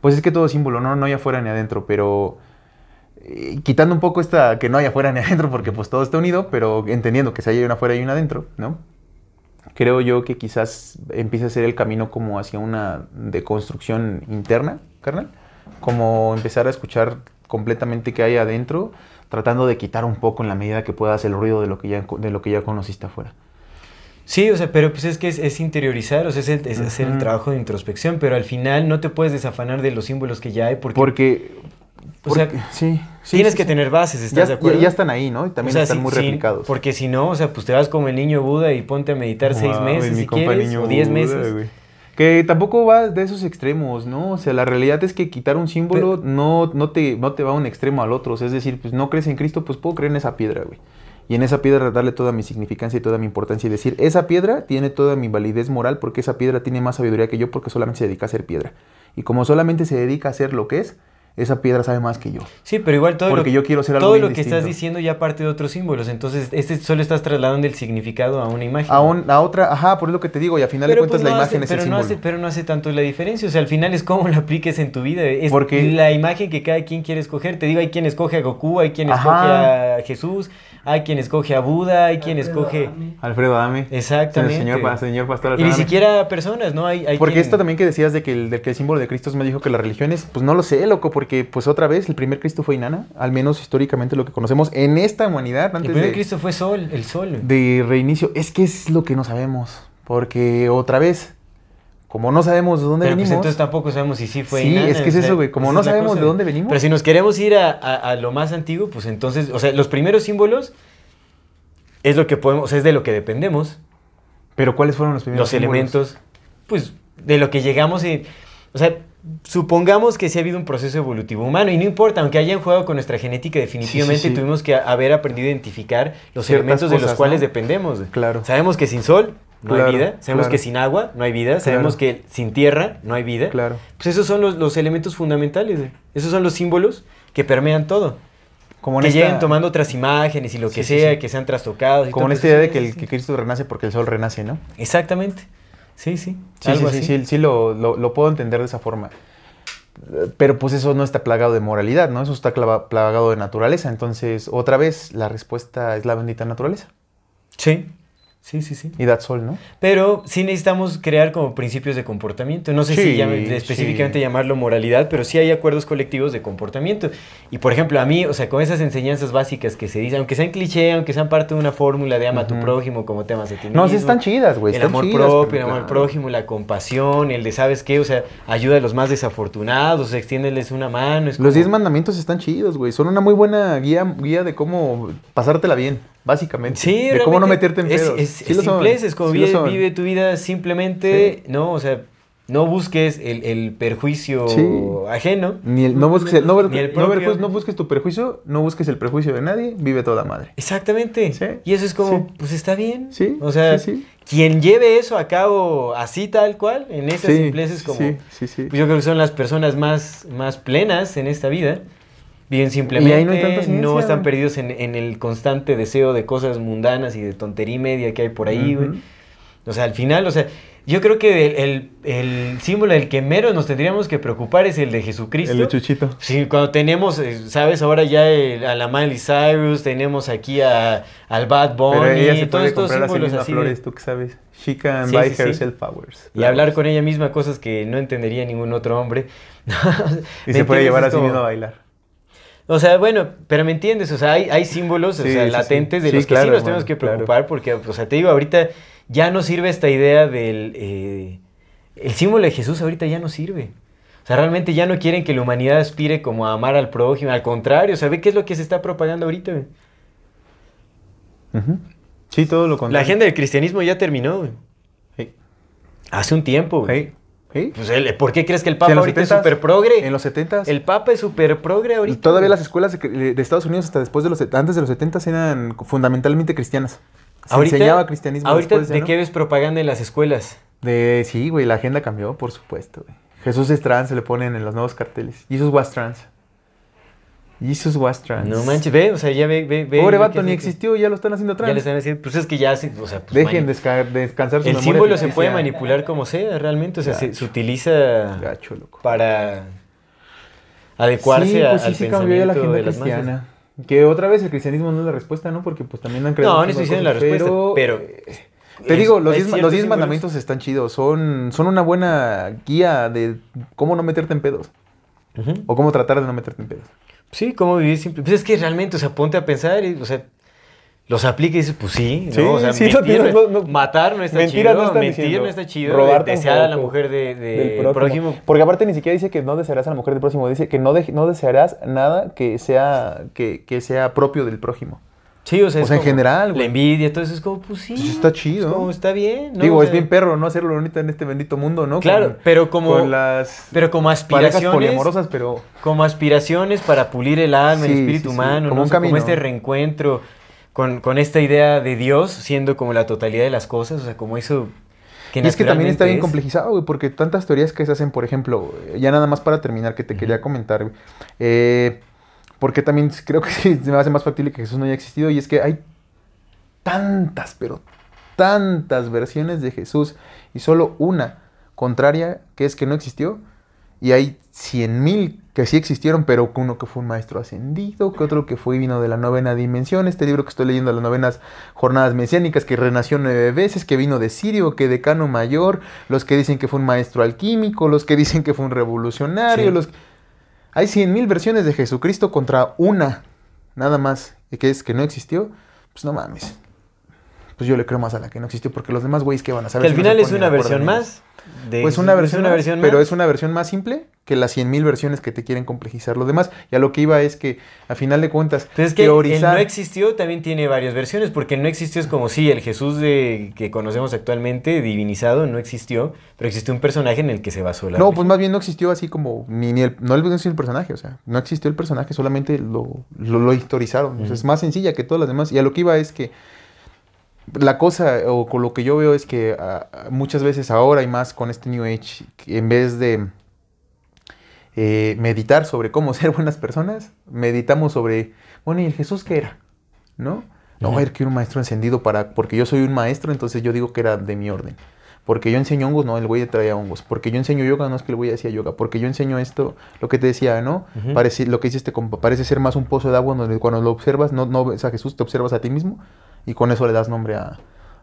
Pues es que todo símbolo, no, no hay afuera ni adentro, pero eh, quitando un poco esta que no hay afuera ni *laughs* adentro, porque pues todo está unido, pero entendiendo que si hay una afuera y una adentro, ¿no? Creo yo que quizás empiece a ser el camino como hacia una deconstrucción interna, carnal, como empezar a escuchar completamente qué hay adentro, tratando de quitar un poco en la medida que puedas el ruido de lo que ya, de lo que ya conociste afuera. Sí, o sea, pero pues es que es, es interiorizar, o sea, es, el- es hacer el trabajo de introspección, pero al final no te puedes desafanar de los símbolos que ya hay porque... Porque O sea, Porque- sí, sí, tienes sí, que sí. tener bases, ¿estás Ya, de acuerdo? ya- ya están ahí, ¿no? Y también O sea, están muy replicados. porque si no, o sea, pues te vas como el niño Buda y ponte a meditar seis meses mi si quieres, o diez Buda, meses. güey. Que tampoco va de esos extremos, ¿no? O sea, la realidad es que quitar un símbolo no, no, te, no te va a un extremo al otro. O sea, es decir, pues no crees en Cristo, pues puedo creer en esa piedra, güey. Y en esa piedra darle toda mi significancia y toda mi importancia y decir, esa piedra tiene toda mi validez moral porque esa piedra tiene más sabiduría que yo porque solamente se dedica a ser piedra. Y como solamente se dedica a ser lo que es, esa piedra sabe más que yo. Sí, pero igual todo Porque lo, yo quiero ser algo todo lo que estás diciendo ya parte de otros símbolos. Entonces, este solo estás trasladando el significado a una imagen. A, un- a otra, ajá, por lo que te digo, y al final de Pero, cuentas pues, la no imagen hace, es el pero no símbolo. hace, pero no hace tanto la diferencia. O sea, al final es cómo lo apliques en tu vida. Es Porque- la imagen que cada quien quiere escoger. Te digo, hay quien escoge a Goku, hay quien Ajá. escoge a Jesús, hay quien escoge a Buda, hay quien Alfredo escoge... Adame. Alfredo Adame. Exactamente. Señor, pa- señor pastor Y Alfredo ni Adame. siquiera personas, ¿no? Hay, hay Porque quien- esto también que decías de que, el, de que el símbolo de Cristo es más viejo que las religiones, pues no lo sé, loco, porque pues otra vez el primer Cristo fue Inanna, al menos históricamente lo que conocemos en esta humanidad El primer de, Cristo fue Sol, el Sol. de reinicio. Es que es lo que no sabemos, porque otra vez, como no sabemos de dónde Pero pues venimos, entonces tampoco sabemos si sí fue Sí, Inanna, es que es eso, güey, como no sabemos cosa. de dónde venimos. Pero si nos queremos ir a, a- a lo más antiguo, pues entonces, o sea, los primeros símbolos es lo que podemos, o sea, es de lo que dependemos. pero ¿cuáles fueron los primeros los símbolos? elementos, pues de lo que llegamos y, o sea, supongamos que sí ha habido un proceso evolutivo humano y no importa, aunque hayan jugado con nuestra genética, definitivamente sí. tuvimos que haber aprendido a identificar los Ciertas elementos de los cuales ¿no? dependemos. Claro. Sabemos que sin sol no Claro, hay vida, sabemos claro. que sin agua no hay vida, sabemos que sin tierra no hay vida. Claro. Pues esos son los, los elementos fundamentales, esos son los símbolos que permean todo. Como que esta- lleguen tomando otras imágenes y lo que Sí, sea, sí. que sean trastocados. y Como todo, en esta idea de que, el, que Cristo renace porque el sol renace, ¿no? Exactamente. Sí, sí. Sí, algo sí, sí, así. sí, sí, lo, lo- lo puedo entender de esa forma. Pero pues eso no está plagado de moralidad, ¿no? Eso está plagado de naturaleza. Entonces, otra vez, la respuesta es la bendita naturaleza. Sí, sí, sí, sí. Y that's all, ¿no? Pero sí necesitamos crear como principios de comportamiento. No sé Sí, si específicamente sí. llamarlo moralidad, pero sí hay acuerdos colectivos de comportamiento. Y por ejemplo, a mí, o sea, con esas enseñanzas básicas que se dicen, aunque sean cliché, aunque sean parte de una fórmula de ama a tu prójimo como temas de ti mismo. No, sí están chidas, güey. El amor chidas, propio, el amor al prójimo, la compasión, el de, ¿sabes qué? O sea, ayuda a los más desafortunados, extiéndeles una mano. es Los diez mandamientos están chidos, güey. Son una muy buena guía, guía de cómo pasártela bien, básicamente. Sí, De cómo no meterte en pedos. Es, Sí es simplez, es como sí vive, tu vida simplemente, ¿no? O sea, no busques el, el perjuicio Sí. ajeno. Ni el, no, busques el, no, Ni el no, verjus- no busques tu perjuicio, no busques el perjuicio de nadie, vive toda madre. Exactamente. Sí, Y eso es como, sí. pues está bien. Sí, O sea, quien lleve eso a cabo así tal cual, en esas simpleces como... sí, sí, sí. Pues yo creo que son las personas más, más plenas en esta vida. Viven simplemente, Y ahí no hay no están perdidos en, en el constante deseo de cosas mundanas y de tontería y media que hay por ahí, güey. Ujú. O sea, al final, o sea, yo creo que el, el- el símbolo del que menos nos tendríamos que preocupar es el de Jesucristo. El de Chuchito. Sí, cuando tenemos, eh, ¿sabes? Ahora ya el- a la Miley Cyrus, tenemos aquí a, al Bad Bunny, Pero ella se todos estos sí misma así. flores, tú que sabes. She can Sí, buy sí, sí. herself flowers. y hablar con ella misma cosas que no entendería ningún otro hombre. *laughs* Y ¿Me se puede llevar a sí mismo a bailar. O sea, bueno, pero me entiendes, o sea, hay, hay símbolos o sea, latentes de los que claro, sí nos tenemos que claro. preocupar porque, o sea, te digo, ahorita ya no sirve esta idea del... eh, el símbolo de Jesús ahorita ya no sirve. O sea, realmente ya no quieren que la humanidad aspire como a amar al prójimo, al contrario, ve qué es lo que se está propagando ahorita, güey. Sí, todo lo La contrario. agenda del cristianismo ya terminó, güey. Hey, Hace un tiempo, güey. hey, Pues, el- ¿por qué crees que el Papa ahorita es 70s, súper progre? En los 70 El Papa es súper progre ahorita. Todavía güey. las escuelas de, de Estados Unidos hasta después de los antes de los 70 eran fundamentalmente cristianas. Se Ahorita- enseñaba cristianismo Ahorita, después, ¿de ¿no? qué ves propaganda en las escuelas? De sí, güey, la agenda cambió, por supuesto, güey. Jesús es trans, se le ponen en los nuevos carteles. Jesus was trans. Jesus was trans. No manches, ve, o sea, ya ve, ve, ve. Pobre vato, ni existió, ya lo están haciendo Ya trans. le están diciendo, pues es que ya, o sea, pues, Dejen desca- descansar su El memoria símbolo se puede manipular como sea, realmente, o sea, se, utiliza Gacho, loco. para adecuarse sí, a- pues sí, al sí cambió ya la agenda masas. Que otra vez el cristianismo no es la respuesta, ¿no? Porque pues también han creado No, no estoy diciendo la respuesta, pero... Te es- digo, los hay 10 ciertos los diez símbolos- mandamientos están chidos. Son, son una buena guía de cómo no meterte en pedos. O cómo tratar de no meterte en pedos. Sí, cómo vivir simple. Pues es que realmente, o sea, ponte a pensar, y, o sea, los aplica y dices, pues sí, ¿no? Sí, o sea, sí, no mentir, no- no- matar no está chido, no mentir diciendo. no está chido, Robar desear a la mujer de, de del prójimo. Porque aparte ni siquiera dice que no desearás a la mujer del próximo, dice que no, de- no desearás nada que sea, que, que sea propio del prójimo. Sí, o sea, O sea, en general, La güey. envidia, todo eso es como, pues sí. Pues está chido. Es como, está bien, ¿no? Digo, O es bien perro no hacerlo ahorita en este bendito mundo, ¿no? Claro, Con- pero como, con las pero como aspiraciones. poliamorosas, pero como aspiraciones para pulir el alma, el espíritu sí, humano, como ¿no? un O sea, como camino. este reencuentro con, con esta idea de Dios siendo como la totalidad de las cosas, o sea, como eso que Y es que también está bien es. complejizado, güey, porque tantas teorías que se hacen, por ejemplo, ya nada más para terminar, que te quería comentar, güey, eh, porque también creo que *laughs* sí, se me hace más factible que Jesús no haya existido, y es que hay tantas, pero tantas versiones de Jesús, y solo una contraria, que es que no existió, y hay cien mil que sí existieron, pero que uno que fue un maestro ascendido, que otro que fue y vino de la novena dimensión, este libro que estoy leyendo, las novenas jornadas mesiánicas, que renació nueve veces, que vino de Sirio, que decano mayor, los que dicen que fue un maestro alquímico, los que dicen que fue un revolucionario, Sí. los... Hay cien mil versiones de Jesucristo contra una, nada más, que es que no existió, pues no mames. Pues yo le creo más a la que no existió, porque los demás güeyes que van a Que saber. al si no se final es una versión más. de Pues una versión, una más, versión pero más. es una versión más simple que las 100.000 versiones que te quieren complejizar los demás. Y a lo que iba es que, a final de cuentas, Pero es que teorizar... el no existió también tiene varias versiones, porque el no existió es como si el Jesús de, que conocemos actualmente, divinizado, no existió, pero existió un personaje en el que se basó la No, pues más bien no existió así como, ni, ni el, no el, no existió el personaje, o sea, no existió el personaje, solamente lo, lo, lo historizaron. O sea, es más sencilla que todas las demás. Y a lo que iba es que la cosa, o con lo que yo veo es que ah, muchas veces ahora y más con este New Age, en vez de eh, meditar sobre cómo *laughs* ser buenas personas, meditamos sobre, bueno, ¿y el Jesús qué era? ¿No? No, Ujú. era que un maestro encendido para, porque yo soy un maestro, entonces yo digo que era de mi orden. Porque yo enseño hongos, no, el güey traía hongos. Porque yo enseño yoga, no es que el güey hacía yoga. Porque yo enseño esto, lo que te decía, ¿no? Parece, lo que dice este compa, parece ser más un pozo de agua donde cuando lo observas, no, no ves a Jesús, te observas a ti mismo y con eso le das nombre a,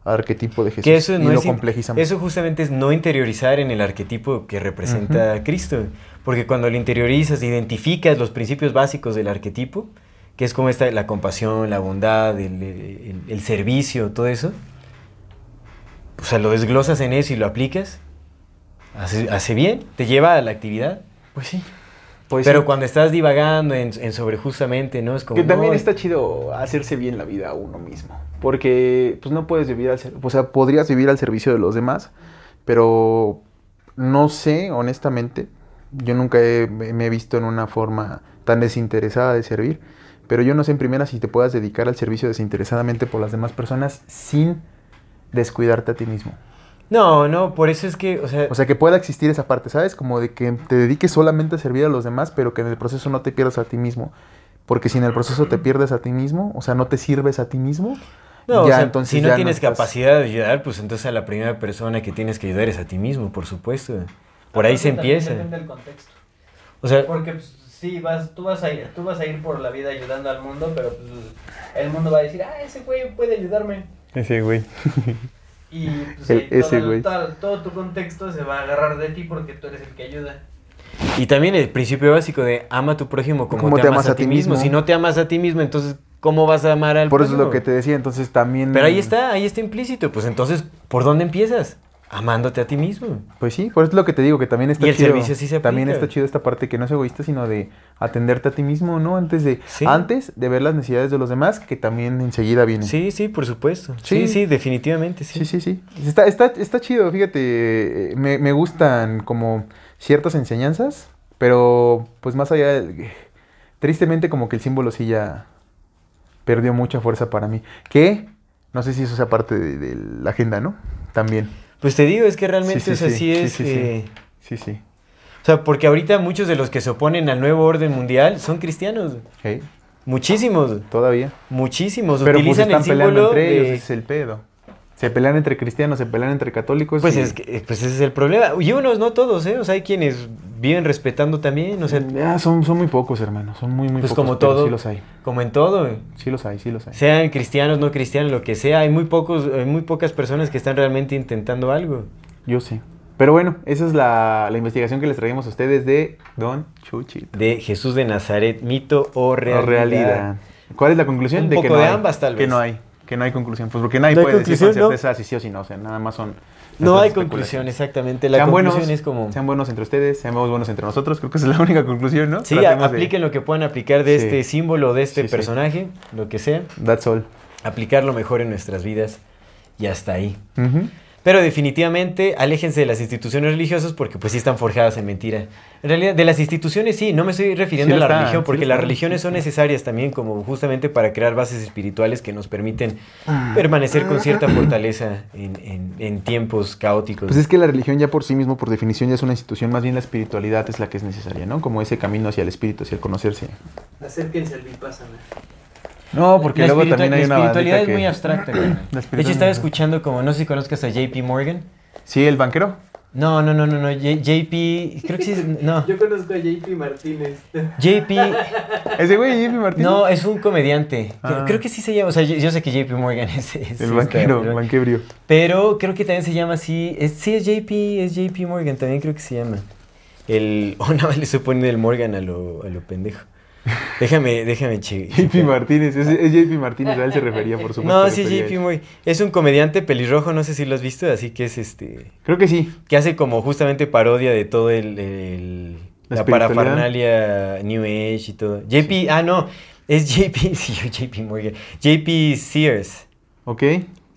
a arquetipo de Jesús. Que eso y lo es complejizamos. Eso justamente es no interiorizar en el arquetipo que representa a Cristo. Porque cuando lo interiorizas, identificas los principios básicos del arquetipo, que es como esta, la compasión, la bondad, el, el- el servicio, todo eso. O sea, lo desglosas en eso y lo aplicas. Hace, hace bien, te lleva a la actividad. Pues sí. Pues Pero sí. cuando estás divagando en, en sobre justamente, ¿no? Es como. Que también no, está chido hacerse bien la vida a uno mismo. Porque pues no puedes vivir al o sea, podrías vivir al servicio de los demás, pero no sé, honestamente, yo nunca he- me he visto en una forma tan desinteresada de servir, pero yo no sé en primera si te puedas dedicar al servicio desinteresadamente por las demás personas sin descuidarte a ti mismo. No, no, por eso es que, o sea, O sea, que pueda existir esa parte, ¿sabes? Como de que te dediques solamente a servir a los demás, pero que en el proceso no te pierdas a ti mismo. Porque si en el proceso te pierdes a ti mismo, o sea, no te sirves a ti mismo, No, o ya sea, entonces si no ya tienes estás- capacidad de ayudar, pues entonces a la primera persona que tienes que ayudar es a ti mismo, por supuesto. Por ahí se empieza. Depende del contexto. O sea, Porque pues, sí, vas, tú, vas a ir, tú vas a ir por la vida ayudando al mundo, pero pues, el mundo va a decir, ah, ese güey puede ayudarme. Ese güey. Y pues, El- todo, ese todo, todo tu contexto se va a agarrar de ti porque tú eres el que ayuda. y también el principio básico de ama a tu prójimo como ¿Cómo te, amas a ti mismo. Si no te amas a ti mismo, entonces ¿cómo vas a amar al Por eso es lo prójimo? que te decía, entonces también... Pero ahí está, ahí está implícito. Pues entonces, ¿por dónde empiezas? Amándote a ti mismo. Pues sí, por eso es lo que te digo, que también está Y el chido. servicio sí se También está chido esta parte que no es egoísta, sino de atenderte a ti mismo, ¿no? Antes de, Sí. antes de ver las necesidades de los demás, que también enseguida vienen. Sí, sí, por supuesto. Sí. Sí, sí, definitivamente, sí. Sí, sí, sí. Está, está, está chido, fíjate. eh, Me, me gustan como ciertas enseñanzas, pero pues más allá, tristemente como que el símbolo sí ya perdió mucha fuerza para mí. Que no sé si eso sea parte de, de la agenda, ¿no? También. Pues te digo, es que realmente, Sí, sí, o sea, sí, es... sí, sí. eh, Sí, sí. O sea, porque ahorita muchos de los que se oponen al nuevo orden mundial son cristianos. Hey, Muchísimos, todavía. muchísimos. Pero pues Utilizan están el peleando entre ellos, de- ese es el pedo. Se pelean entre cristianos, se pelean entre católicos. Pues, y- es que, pues ese es el problema. Y unos, no todos, ¿eh? O sea, hay quienes viven respetando también, o sea, Ya, son, son muy pocos, hermano. Son muy, muy pues pocos. como pero todo, Sí los hay. como en todo, eh. Sí los hay, sí los hay. sean cristianos, no cristianos, lo que sea, hay muy pocos, hay muy pocas personas que están realmente intentando algo. Yo sé. Pero bueno, esa es la, la investigación que les traemos a ustedes de Don Chuchito. De Jesús de Nazaret, mito o realidad. O realidad. ¿Cuál es la conclusión? Un de que no de hay, ambas, tal Que vez. no hay. Que no hay conclusión. Pues porque nadie ¿No hay puede decir con no? certeza si sí o si no. O sea, nada más son. No hay conclusión, exactamente. La sean conclusión buenos, es como... sean buenos entre ustedes, seamos buenos entre nosotros. Creo que esa es la *laughs* única conclusión, ¿no? Sí, Tratemos de- apliquen lo que puedan aplicar de Sí. este símbolo, de este Sí, sí. personaje, lo que sea. That's all. Aplicarlo mejor en nuestras vidas y hasta ahí. Ujú. Pero definitivamente aléjense de las instituciones religiosas porque pues sí están forjadas en mentira. En realidad, de las instituciones sí, no me estoy refiriendo Sí a la religión sí porque las religiones sí, son necesarias también como justamente para crear bases espirituales que nos permiten Ah. permanecer con cierta fortaleza en, en- en tiempos caóticos. Pues es que la religión ya por sí mismo, por definición, ya es una institución. Más bien la espiritualidad es la que es necesaria, ¿no? Como ese camino hacia el espíritu, hacia el conocerse. Acérquense al Vipassana. No, porque la luego también hay la una espiritualidad bandita es que- muy abstracta. *clears throat* La De hecho, espiritualidad estaba es- escuchando como, no sé si conozcas a JP Morgan. Sí, el banquero. No, no, no, no, no, J- JP, creo que sí, no. Yo conozco a JP Martínez. JP, Ese güey, Jimmy Martínez. no, es un comediante. Creo, Ah. creo que sí se llama, o sea, yo, yo sé que JP Morgan es... es el este, banquero, pero- banquebrio. Pero creo que también se llama así, es, sí es JP, es JP Morgan, también creo que se llama. El, *laughs* oh no, le estoy poniendo el Morgan a lo, a lo pendejo. *laughs* Déjame, déjame che. JP Martínez, es, es JP Martínez, a él se *laughs* refería, por supuesto. No, sí, JP. Morgan. Es un comediante pelirrojo, no sé si lo has visto, así que es este... Creo que sí. que hace como justamente parodia de todo el, el- La la, parafernalia New Age y todo. JP, ah no, es JP, *laughs* sí, JP Morgan, JP Sears. Ok.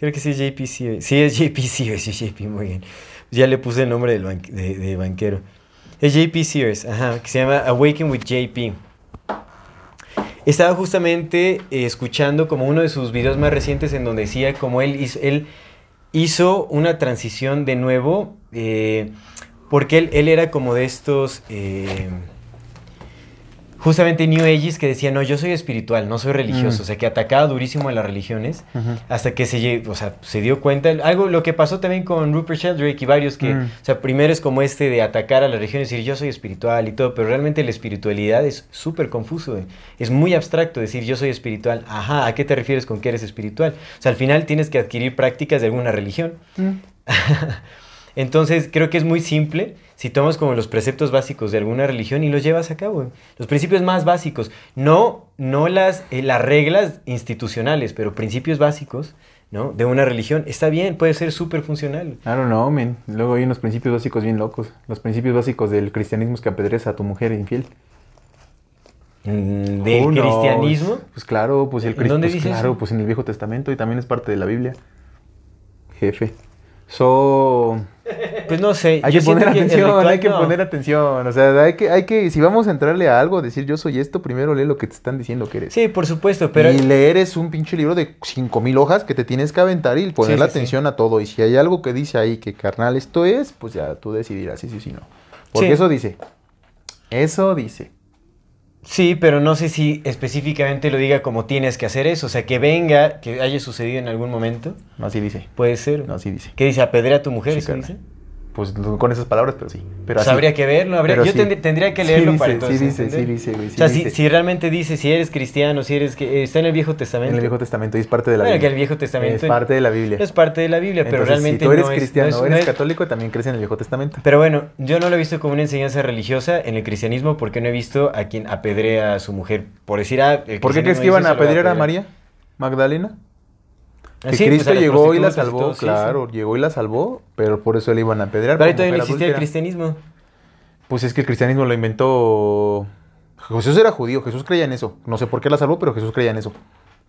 Creo que sí es JP Sears. Sí, es JP Sears, sí es JP Morgan. Ya le puse el nombre del ban- de, de banquero. Es JP Sears, ajá, que se llama Awaken with JP. Estaba justamente eh, escuchando como uno de sus videos más recientes en donde decía como él hizo, él hizo una transición de nuevo, eh, porque él, él era como de estos, eh, justamente New Ages que decían, no, yo soy espiritual, no soy religioso, Mm. o sea, que atacaba durísimo a las religiones, hasta que se, o sea, se dio cuenta, algo lo que pasó también con Rupert Sheldrake y varios que, Mm. o sea, primero es como este de atacar a la religión y decir yo soy espiritual y todo, pero realmente la espiritualidad es súper confuso, güey. es muy abstracto decir yo soy espiritual, ajá, ¿a qué te refieres con que eres espiritual? O sea, al final tienes que adquirir prácticas de alguna religión. Mm. *laughs* Entonces, creo que es muy simple si tomas como los preceptos básicos de alguna religión y los llevas a cabo. Los principios más básicos. No, no las, eh, las reglas institucionales, pero principios básicos ¿no? de una religión. Está bien, puede ser súper funcional. I don't know, man. Luego hay unos principios básicos bien locos. Los principios básicos del cristianismo es que apedrees a tu mujer infiel. Mm, Del Who knows? cristianismo. Pues claro, pues el ¿En cristianismo. dónde Pues claro, eso? pues en el Viejo Testamento y también es parte de la Biblia. Jefe. So. Pues no sé. Hay yo que poner atención, ritual hay que no. poner atención. O sea, hay que, hay que, si vamos a entrarle a algo, decir yo soy esto, primero lee lo que te están diciendo que eres. Sí, por supuesto, pero... y leer es un pinche libro de 5000 hojas que te tienes que aventar y poner Sí, atención a todo. Y si hay algo que dice ahí que carnal esto es, pues ya tú decidirás sí, sí, sí, no. Porque eso dice. Eso dice. Sí, pero no sé si específicamente lo diga como tienes que hacer eso. O sea, que venga, que haya sucedido en algún momento. No, así dice. Puede ser. No, así dice. ¿Qué dice? ¿Apedrea a tu mujer? Sí, ¿Eso dice? Pues con esas palabras, pero sí. Pero Pues así. habría que verlo. habría- yo sí. tendrí- tendría que Sí leerlo dice, para sí entonces dice, entender. sí dice, güey, sí o sea, si, dice. si realmente dice, si eres cristiano, si eres... que Está en el Viejo Testamento. En el Viejo Testamento y es parte de la Bueno, que Biblia. el Viejo Testamento... Es parte de la Biblia. Es parte de la Biblia, pero Entonces, realmente si tú eres no es- cristiano no es- eres católico, también crees en el Viejo Testamento. Pero bueno, yo no lo he visto como una enseñanza religiosa en el cristianismo porque no he visto a quien apedrea a su mujer. Por decir, ah, el ¿Por qué crees que iban a pedir a apedrear. María Magdalena? Que sí, Cristo llegó y la salvó, todo, sí, sí. claro, llegó y la salvó, pero por eso le iban a apedrear. Pero ahí todavía no existía el cristianismo. Pues es que el cristianismo lo inventó. Jesús era judío, Jesús creía en eso. No sé por qué la salvó, pero Jesús creía en eso.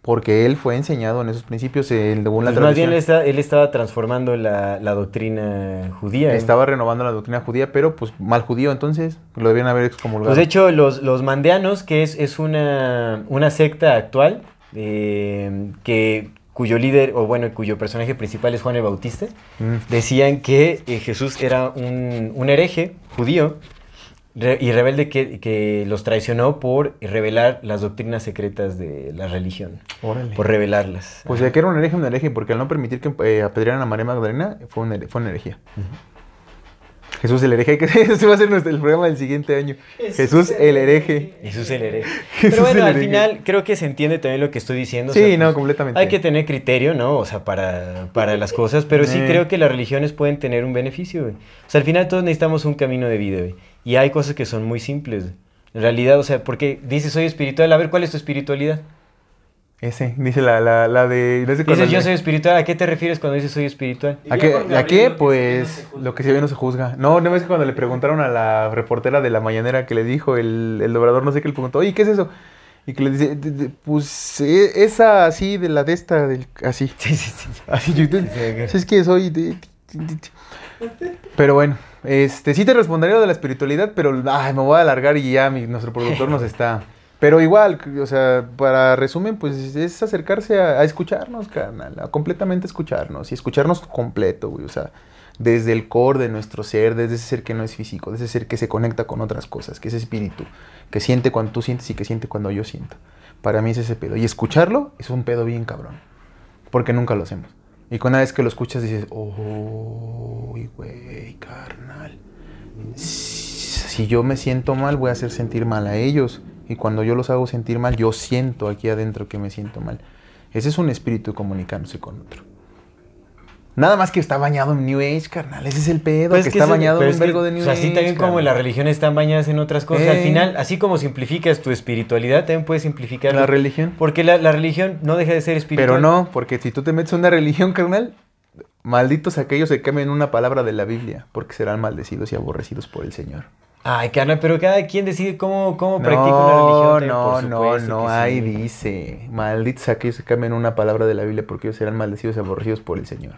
Porque él fue enseñado en esos principios, según la Pues más bien él, está- él estaba transformando la, la doctrina judía. Estaba renovando la doctrina judía, pero pues mal judío, entonces lo debían haber excomulgado. Pues de hecho, los, los mandeanos, que es, es una, una secta actual, eh, que, cuyo líder, o bueno, cuyo personaje principal es Juan el Bautista, Mm. decían que eh, Jesús era un, un hereje judío re- y rebelde que, que los traicionó por revelar las doctrinas secretas de la religión, Órale. por revelarlas. Pues de que era un hereje, un hereje, porque al no permitir que eh, apedrearan a María Magdalena, fue, un fue una herejía. Jesús el hereje, *laughs* que ese va a ser nuestro, el programa del siguiente año. Jesús el hereje. Jesús el hereje. *laughs* Pero bueno, al final creo que se entiende también lo que estoy diciendo. o Sí, sea, no, pues, completamente. Hay que tener criterio, ¿no? O sea, para, para las cosas, pero sí Eh. creo que las religiones pueden tener un beneficio, güey. O sea, al final todos necesitamos un camino de vida, güey. Y hay cosas que son muy simples. En realidad, o sea, porque dices soy espiritual, a ver, ¿cuál es tu espiritualidad? Ese, dice la, la, la de... no sé cuando Dices, yo soy espiritual. ¿A qué te refieres cuando dices soy espiritual? ¿A qué, ¿A qué? Pues lo que se ve no se juzga. No, no ves que cuando le preguntaron a la reportera de la mañanera que le dijo el, el obrador, no sé qué, le preguntó, oye, ¿qué es eso? Y que le dice, "De- de- pues eh, esa así, de la de esta, del, así. *laughs* Sí, sí, sí. *laughs* Así, yo te- es que soy de... Pero bueno, este, sí te respondería lo de la espiritualidad, pero ay, me voy a alargar y ya mi- nuestro productor nos está... Pero igual, o sea, para resumen, pues es acercarse a, escucharnos, carnal, a completamente escucharnos y escucharnos completo, güey, o sea, desde el core de nuestro ser, desde ese ser que no es físico, desde ese ser que se conecta con otras cosas, que es espíritu, que siente cuando tú sientes y que siente cuando yo siento. Para mí es ese pedo. Y escucharlo es un pedo bien cabrón, porque nunca lo hacemos. Y una vez que lo escuchas dices, oh, güey, carnal. Si yo me siento mal, voy a hacer sentir mal a ellos. Y cuando yo los hago sentir mal, yo siento aquí adentro que me siento mal. Ese es un espíritu comunicándose con otro. Nada más que está bañado en New Age, carnal. Ese es el pedo, Pues que que está bañado en un es vergo de New pues, Age. Así también como carnal. las religiones están bañadas en otras cosas. Al Eh. final, así como simplificas tu espiritualidad, también puedes simplificar La religión. Porque la, la religión no deja de ser espiritual. Pero no, porque si tú te metes en una religión, carnal, malditos aquellos que cambien una palabra de la Biblia, porque serán maldecidos y aborrecidos por el Señor. Ay, carnal, pero cada quien decide cómo, cómo practica una religión. No, también, no, no, no, ahí sí. dice, malditos aquellos que cambien una palabra de la Biblia, porque ellos serán maldecidos y aborrecidos por el Señor.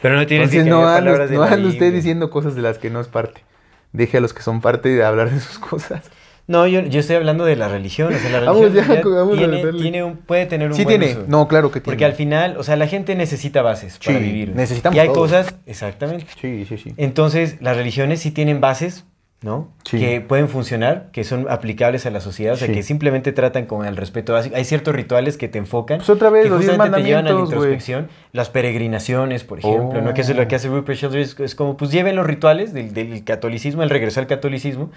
Pero no tienes Entonces que no ande, palabras de no la ande usted diciendo cosas de las que no es parte. Deje a los que son parte de hablar de sus *laughs* cosas. No, yo, yo estoy hablando de la religión. O sea, la *laughs* religión ya, ya vamos a tiene, meterle. tiene un, puede tener un Sí buen tiene, uso. no, claro que tiene. Porque al final, o sea, la gente necesita bases para Sí, vivir. necesitamos Y hay todos. cosas, exactamente. Sí, sí, sí. Entonces, las religiones sí tienen bases, ¿no? Sí. Que pueden funcionar, que son aplicables a la sociedad, o sea, Sí. que simplemente tratan con el respeto básico. Hay ciertos rituales que te enfocan, Pues otra vez, que los justamente te llevan a la introspección. Las peregrinaciones, por ejemplo, ¿no? Que eso es Oh. lo que hace Rupert Sheldrake, es, es como, pues lleven los rituales del, del catolicismo, el regreso al catolicismo.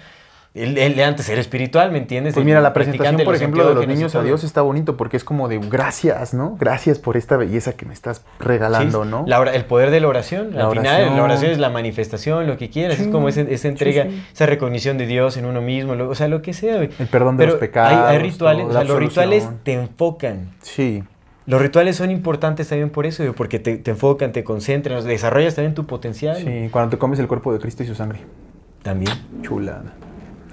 Él, él antes era espiritual, ¿me entiendes? Pues El mira, la presentación, por ejemplo, de los niños a. Dios está bonito porque es como de gracias, ¿no? Gracias por esta belleza que me estás regalando, Sí, ¿no? La el poder de la oración. La Al final, oración. la oración es la manifestación, lo que quieras. Sí, es como esa, esa entrega, sí. esa recognición de Dios en uno mismo, lo- o sea, lo que sea. El perdón de Pero los pecados. Hay, hay rituales, todo, o sea, los rituales te enfocan. Sí. Los rituales son importantes también por eso, porque te, te enfocan, te concentran, desarrollas también tu potencial. Sí, cuando te comes el cuerpo de Cristo y su sangre. También, Chulada.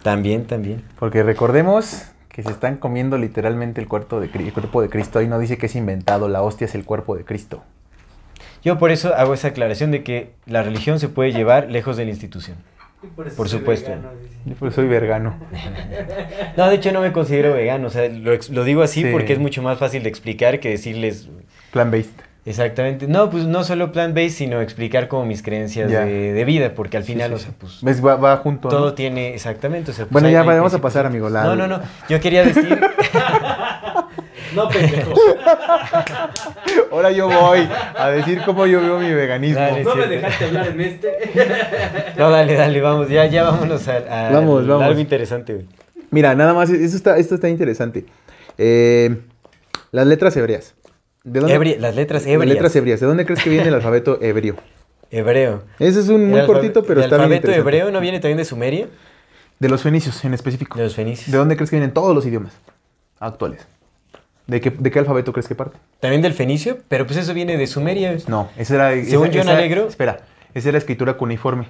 También, también. Porque recordemos que se están comiendo literalmente el cuerpo de, el cuerpo de Cristo. Ahí no dice que es inventado, la hostia es el cuerpo de Cristo. Yo por eso hago esa aclaración de que la religión se puede llevar lejos de la institución. Y por, eso Por soy supuesto. vegano. Yo pues soy vergano. *laughs* No, de hecho no me considero vegano, o sea, lo, ex- lo digo así Sí. porque es mucho más fácil de explicar que decirles Plan-based. Exactamente. No, pues no solo plant-based, sino explicar como mis creencias de, de vida, porque al final, sí, o sea, pues ¿Ves? Va, va junto. ¿no? todo tiene, exactamente. o sea, pues, Bueno, hay- ya hay vamos a pasar, amigo, la- No, no, no. *laughs* Yo quería decir, *laughs* No, pendejo. *laughs* Ahora yo voy a decir cómo yo veo mi veganismo. Dale, No me dejaste hablar en este. no, dale, dale, vamos, ya, ya vámonos a, a- Vamos, vamos. algo interesante. güey. Mira, nada más, eso está, esto está interesante. Eh, las letras hebreas. ¿De dónde? Las letras Las ebrias. letras hebreas. ¿De dónde crees que viene el *laughs* alfabeto hebreo? Hebreo. Ese es un El muy cortito, pero ¿El está bien alfabeto interesante. hebreo no viene también de Sumeria? De los fenicios en específico. De los fenicios. ¿De dónde crees que vienen todos los idiomas actuales? ¿De qué, de qué alfabeto crees que parte? También del fenicio, pero pues eso viene de Sumeria. No, esa era. Según esa- John esa- Alegro- Espera, esa era escritura cuneiforme.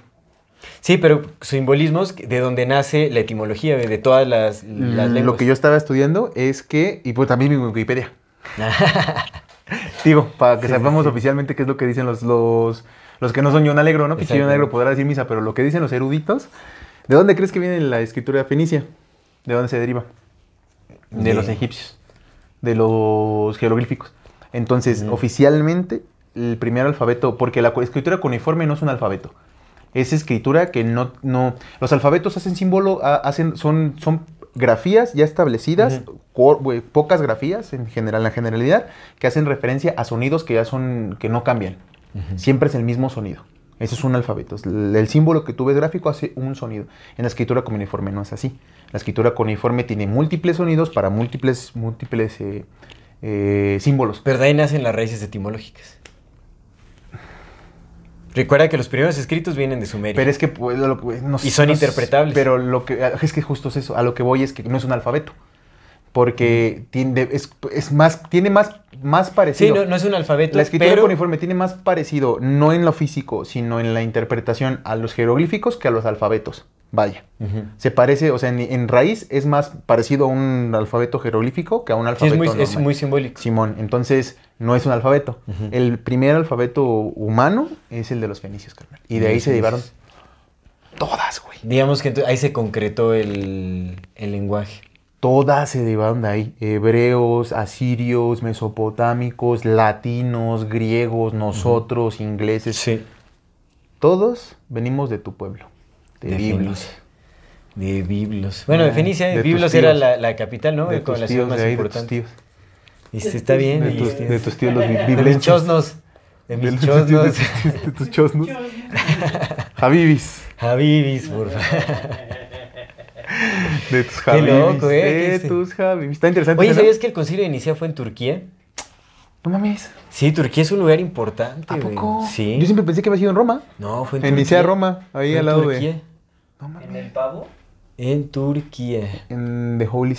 Sí, pero simbolismos de donde nace la etimología de todas las, las lenguas. Lo que yo estaba estudiando es que. Y pues también mi Wikipedia. *laughs* Digo, para que Sí, sepamos sí. oficialmente qué es lo que dicen los, los, los que no son John Alegro, ¿no? Pinche John. Alegro podrá decir misa, pero lo que dicen los eruditos. ¿De dónde crees que viene la escritura fenicia? ¿De dónde se deriva? De, De- los egipcios, de los jeroglíficos. Entonces, oficialmente, el primer alfabeto, porque la escritura cuneiforme no es un alfabeto. Es escritura que no, no. Los alfabetos hacen símbolo, ha- hacen, son, son grafías ya establecidas, pocas grafías en general, en la generalidad, que hacen referencia a sonidos que ya son, que no cambian. Siempre es el mismo sonido. Eso es un alfabeto. El, el símbolo que tú ves gráfico hace un sonido. En la escritura cuneiforme no es así. La escritura cuneiforme tiene múltiples sonidos para múltiples, múltiples eh, eh, símbolos. Pero de ahí nacen las raíces etimológicas. Recuerda que los primeros escritos vienen de Sumeria. Pero es que pues, lo que- no Y son no interpretables. Pero lo que es que justo es eso. A lo que voy es que no es un alfabeto. Porque tiene, es, es más, tiene más, más Sí, parecido. no, no es un alfabeto, La escritura pero... cuneiforme tiene más parecido, no en lo físico, sino en la interpretación a los jeroglíficos que a los alfabetos. Vaya. Se parece, o sea, en, en raíz es más parecido a un alfabeto jeroglífico que a un Sí, alfabeto es muy, es muy simbólico. Simón, entonces no es un alfabeto. El primer alfabeto humano es el de los fenicios, carnal. Y de ahí se derivaron todas, güey. Digamos que ahí se concretó el, el lenguaje. Todas se derivaron de ahí. Hebreos, asirios, mesopotámicos, latinos, griegos, nosotros, ingleses. Sí. Todos venimos de tu pueblo. De, Biblos. Fenicia. De Biblos. Bueno, de Fenicia, de Biblos era la, la capital, ¿no? De Con la ciudad más de ahí, de tus importante. Tíos. Este, está bien. De y- tus, de tus tíos los de mis biblenses. chosnos. De De mis chosnos. tus- de tus chosnos. Javibis. Javibis, por favor. *laughs* De tus Qué Javibis. loco, ¿eh? De ¿Qué tus Javibis. Está interesante. Oye. ¿sabías que el concilio de Nicea fue en Turquía? No mames. Sí, Turquía es un lugar importante, ¿A güey. poco? Sí. Yo siempre pensé que había sido en Roma. No, fue en, En Turquía. Nicea, Roma. Ahí Fue al en lado Turquía. de. No ¿En mames. el pavo? En Turquía. En The Holy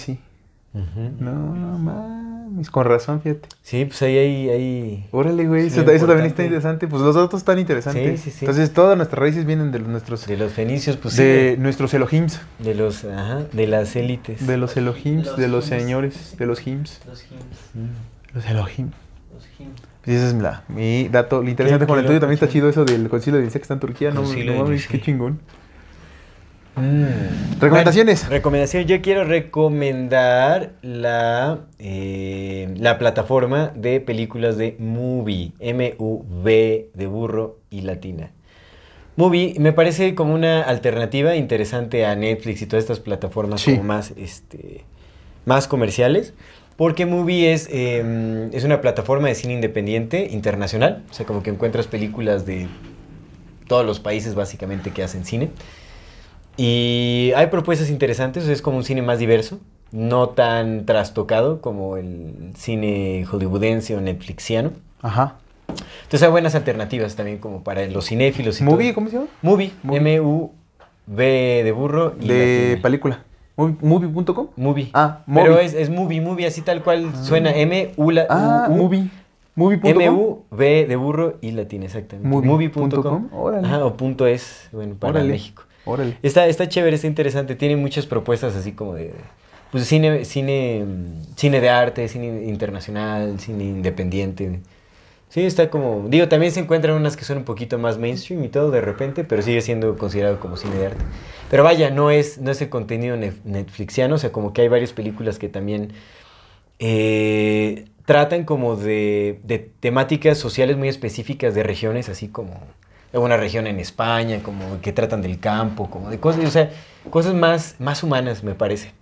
No, no mames. Con razón, fíjate. Sí, pues ahí hay... hay... Órale, güey. Sí, eso, eso también está interesante. Pues los datos están interesantes. Sí, sí, sí. Entonces, todas nuestras raíces vienen de los- nuestros. De los fenicios, pues sí, de nuestros Elohims. De los, ajá, de las élites. De los Elohims, Los de los hymns. señores, de los hymns. Los hymns. Los Elohim. Los hymns. Pues esa es la, mi dato. Lo interesante con el tuyo también está chido eso del concilio de Nicea que está en Turquía. No, Concilio no de mames, qué chingón. Mm. Recomendaciones. Bueno, recomendación. Yo quiero recomendar la, eh, la plataforma de películas de Movie. M-U-V de burro y latina. Movie me parece como una alternativa interesante a Netflix y todas estas plataformas Sí. como más, este, más comerciales. Porque Movie es, eh, es una plataforma de cine independiente internacional. O sea, como que encuentras películas de todos los países básicamente que hacen cine. Y hay propuestas interesantes, es como un cine más diverso, no tan trastocado como el cine hollywoodense o netflixiano. Ajá. Entonces hay buenas alternativas también como para los cinéfilos y ¿Movie? todo. ¿Cómo se llama? Movie, Movie. M-U-V de burro y De película. Movie- Movie.com. Movie. Ah, Pero movie. es, es movie, movie así tal cual suena M-U la Ah, U- U- movie. Movie.com. M-U-V de burro y latina, exactamente. Movie Movie.com. órale. Ajá, o punto es, bueno, para Órale. México. Está, está chévere, está interesante. Tiene muchas propuestas así como de. Pues cine, cine, cine de arte, cine internacional, cine independiente. Sí, está como. Digo, también se encuentran unas que son un poquito más mainstream y todo de repente, pero sigue siendo considerado como cine de arte. Pero vaya, no es, no es el contenido netflixiano, o sea, como que hay varias películas que también eh, tratan como de, de temáticas sociales muy específicas de regiones, así como una región en España, como que tratan del campo, como de cosas, o sea, cosas más, más humanas, me parece.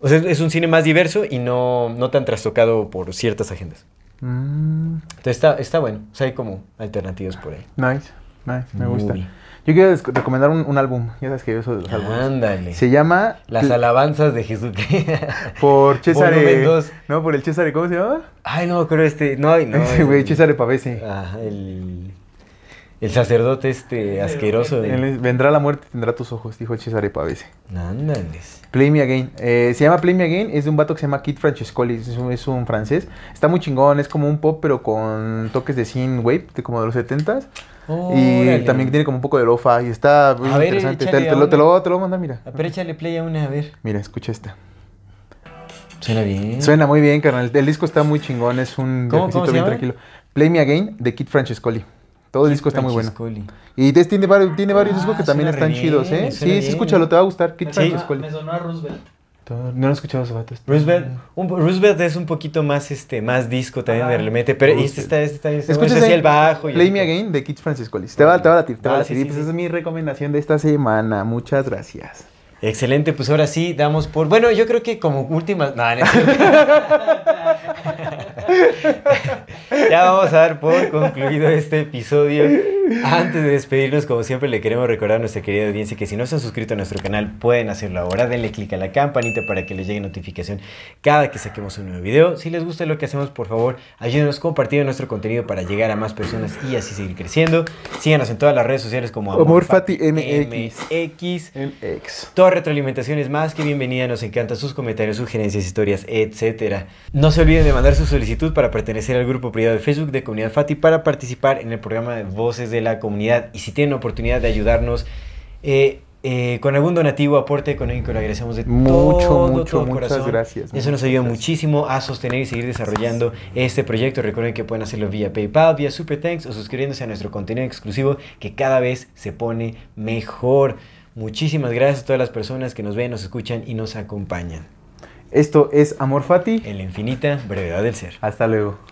O sea, es un cine más diverso y no, no tan trastocado por ciertas agendas. Mm, Entonces está, está bueno, o sea, hay como alternativas por ahí. nice. Nice. Me gusta. Yo quiero recomendar un, un álbum. Ya sabes que yo soy de los álbumes. Ándale. Se llama. Las alabanzas de Jesucristo. *laughs* Por César. No, por el César. ¿Cómo se llama? Ay, no, creo este. No, no. Ese *laughs* güey, César Pavese. Ajá, el, el sacerdote este asqueroso. De... Vendrá la muerte, tendrá tus ojos, dijo César Pavese. Ándales. Play Me Again. Eh, se llama Play Me Again. Es de un vato que se llama Kit Francescoli. Es un, es un francés. Está muy chingón. Es como un pop, pero con toques de synth wave, de como de los 70s. Y Órale. también tiene como un poco de lo-fi. y Está muy A ver, interesante. Te, lo, te, lo, te lo voy a mandar, mira. Pero échale play a una, a ver. Mira, escucha esta. Suena bien. Suena muy bien, carnal. El disco está muy chingón. Es un ¿Cómo- viajecito cómo se bien llama? tranquilo. Play Me Again de Kit Francescoli. Todo el disco está muy bueno. Y tiene varios, tiene varios Ah, discos que también están chidos, ¿eh? Sí, sí, escúchalo, te va a gustar. Sí. Francescoli. Me sonó a Roosevelt. No lo he escuchado ese vato. Roosevelt, un, Roosevelt es un poquito más este más disco también de repente, pero este está este está este Escucha así el bajo y Play Me Again de Kids Francescoli. Te va, te va a latir, te va a Ah, latir. sí, Y sí, pues sí. esa es mi recomendación de esta semana. Muchas gracias. Excelente, pues ahora sí damos por bueno, yo creo que como últimas no, no. *laughs* *laughs* ya vamos a dar por concluido este episodio Antes de despedirnos, como siempre, le queremos recordar a nuestra querida audiencia que si no se han suscrito a nuestro canal, pueden hacerlo ahora. Denle clic a la campanita para que les llegue notificación cada que saquemos un nuevo video. Si les gusta lo que hacemos, por favor, ayúdenos compartiendo nuestro contenido para llegar a más personas y así seguir creciendo. Síganos en todas las redes sociales como Amor Fati MX. MX. Toda retroalimentación es más que bienvenida, nos encantan sus comentarios, sugerencias, historias, etc. No se olviden de mandar su solicitud para pertenecer al grupo privado de Facebook de Comunidad Fati para participar en el programa de Voces de la Comunidad. Y si tienen oportunidad de ayudarnos eh, eh, con algún donativo, aporte económico, le agradecemos de Mucho, todo, mucho, todo muchas corazón. gracias, Eso nos ayuda gracias. muchísimo a sostener y seguir desarrollando este proyecto. Recuerden que pueden hacerlo vía PayPal, vía Super Thanks o suscribiéndose a nuestro contenido exclusivo que cada vez se pone mejor. Muchísimas gracias a todas las personas que nos ven, nos escuchan y nos acompañan. Esto es Amor Fati. En la infinita brevedad del ser. Hasta luego.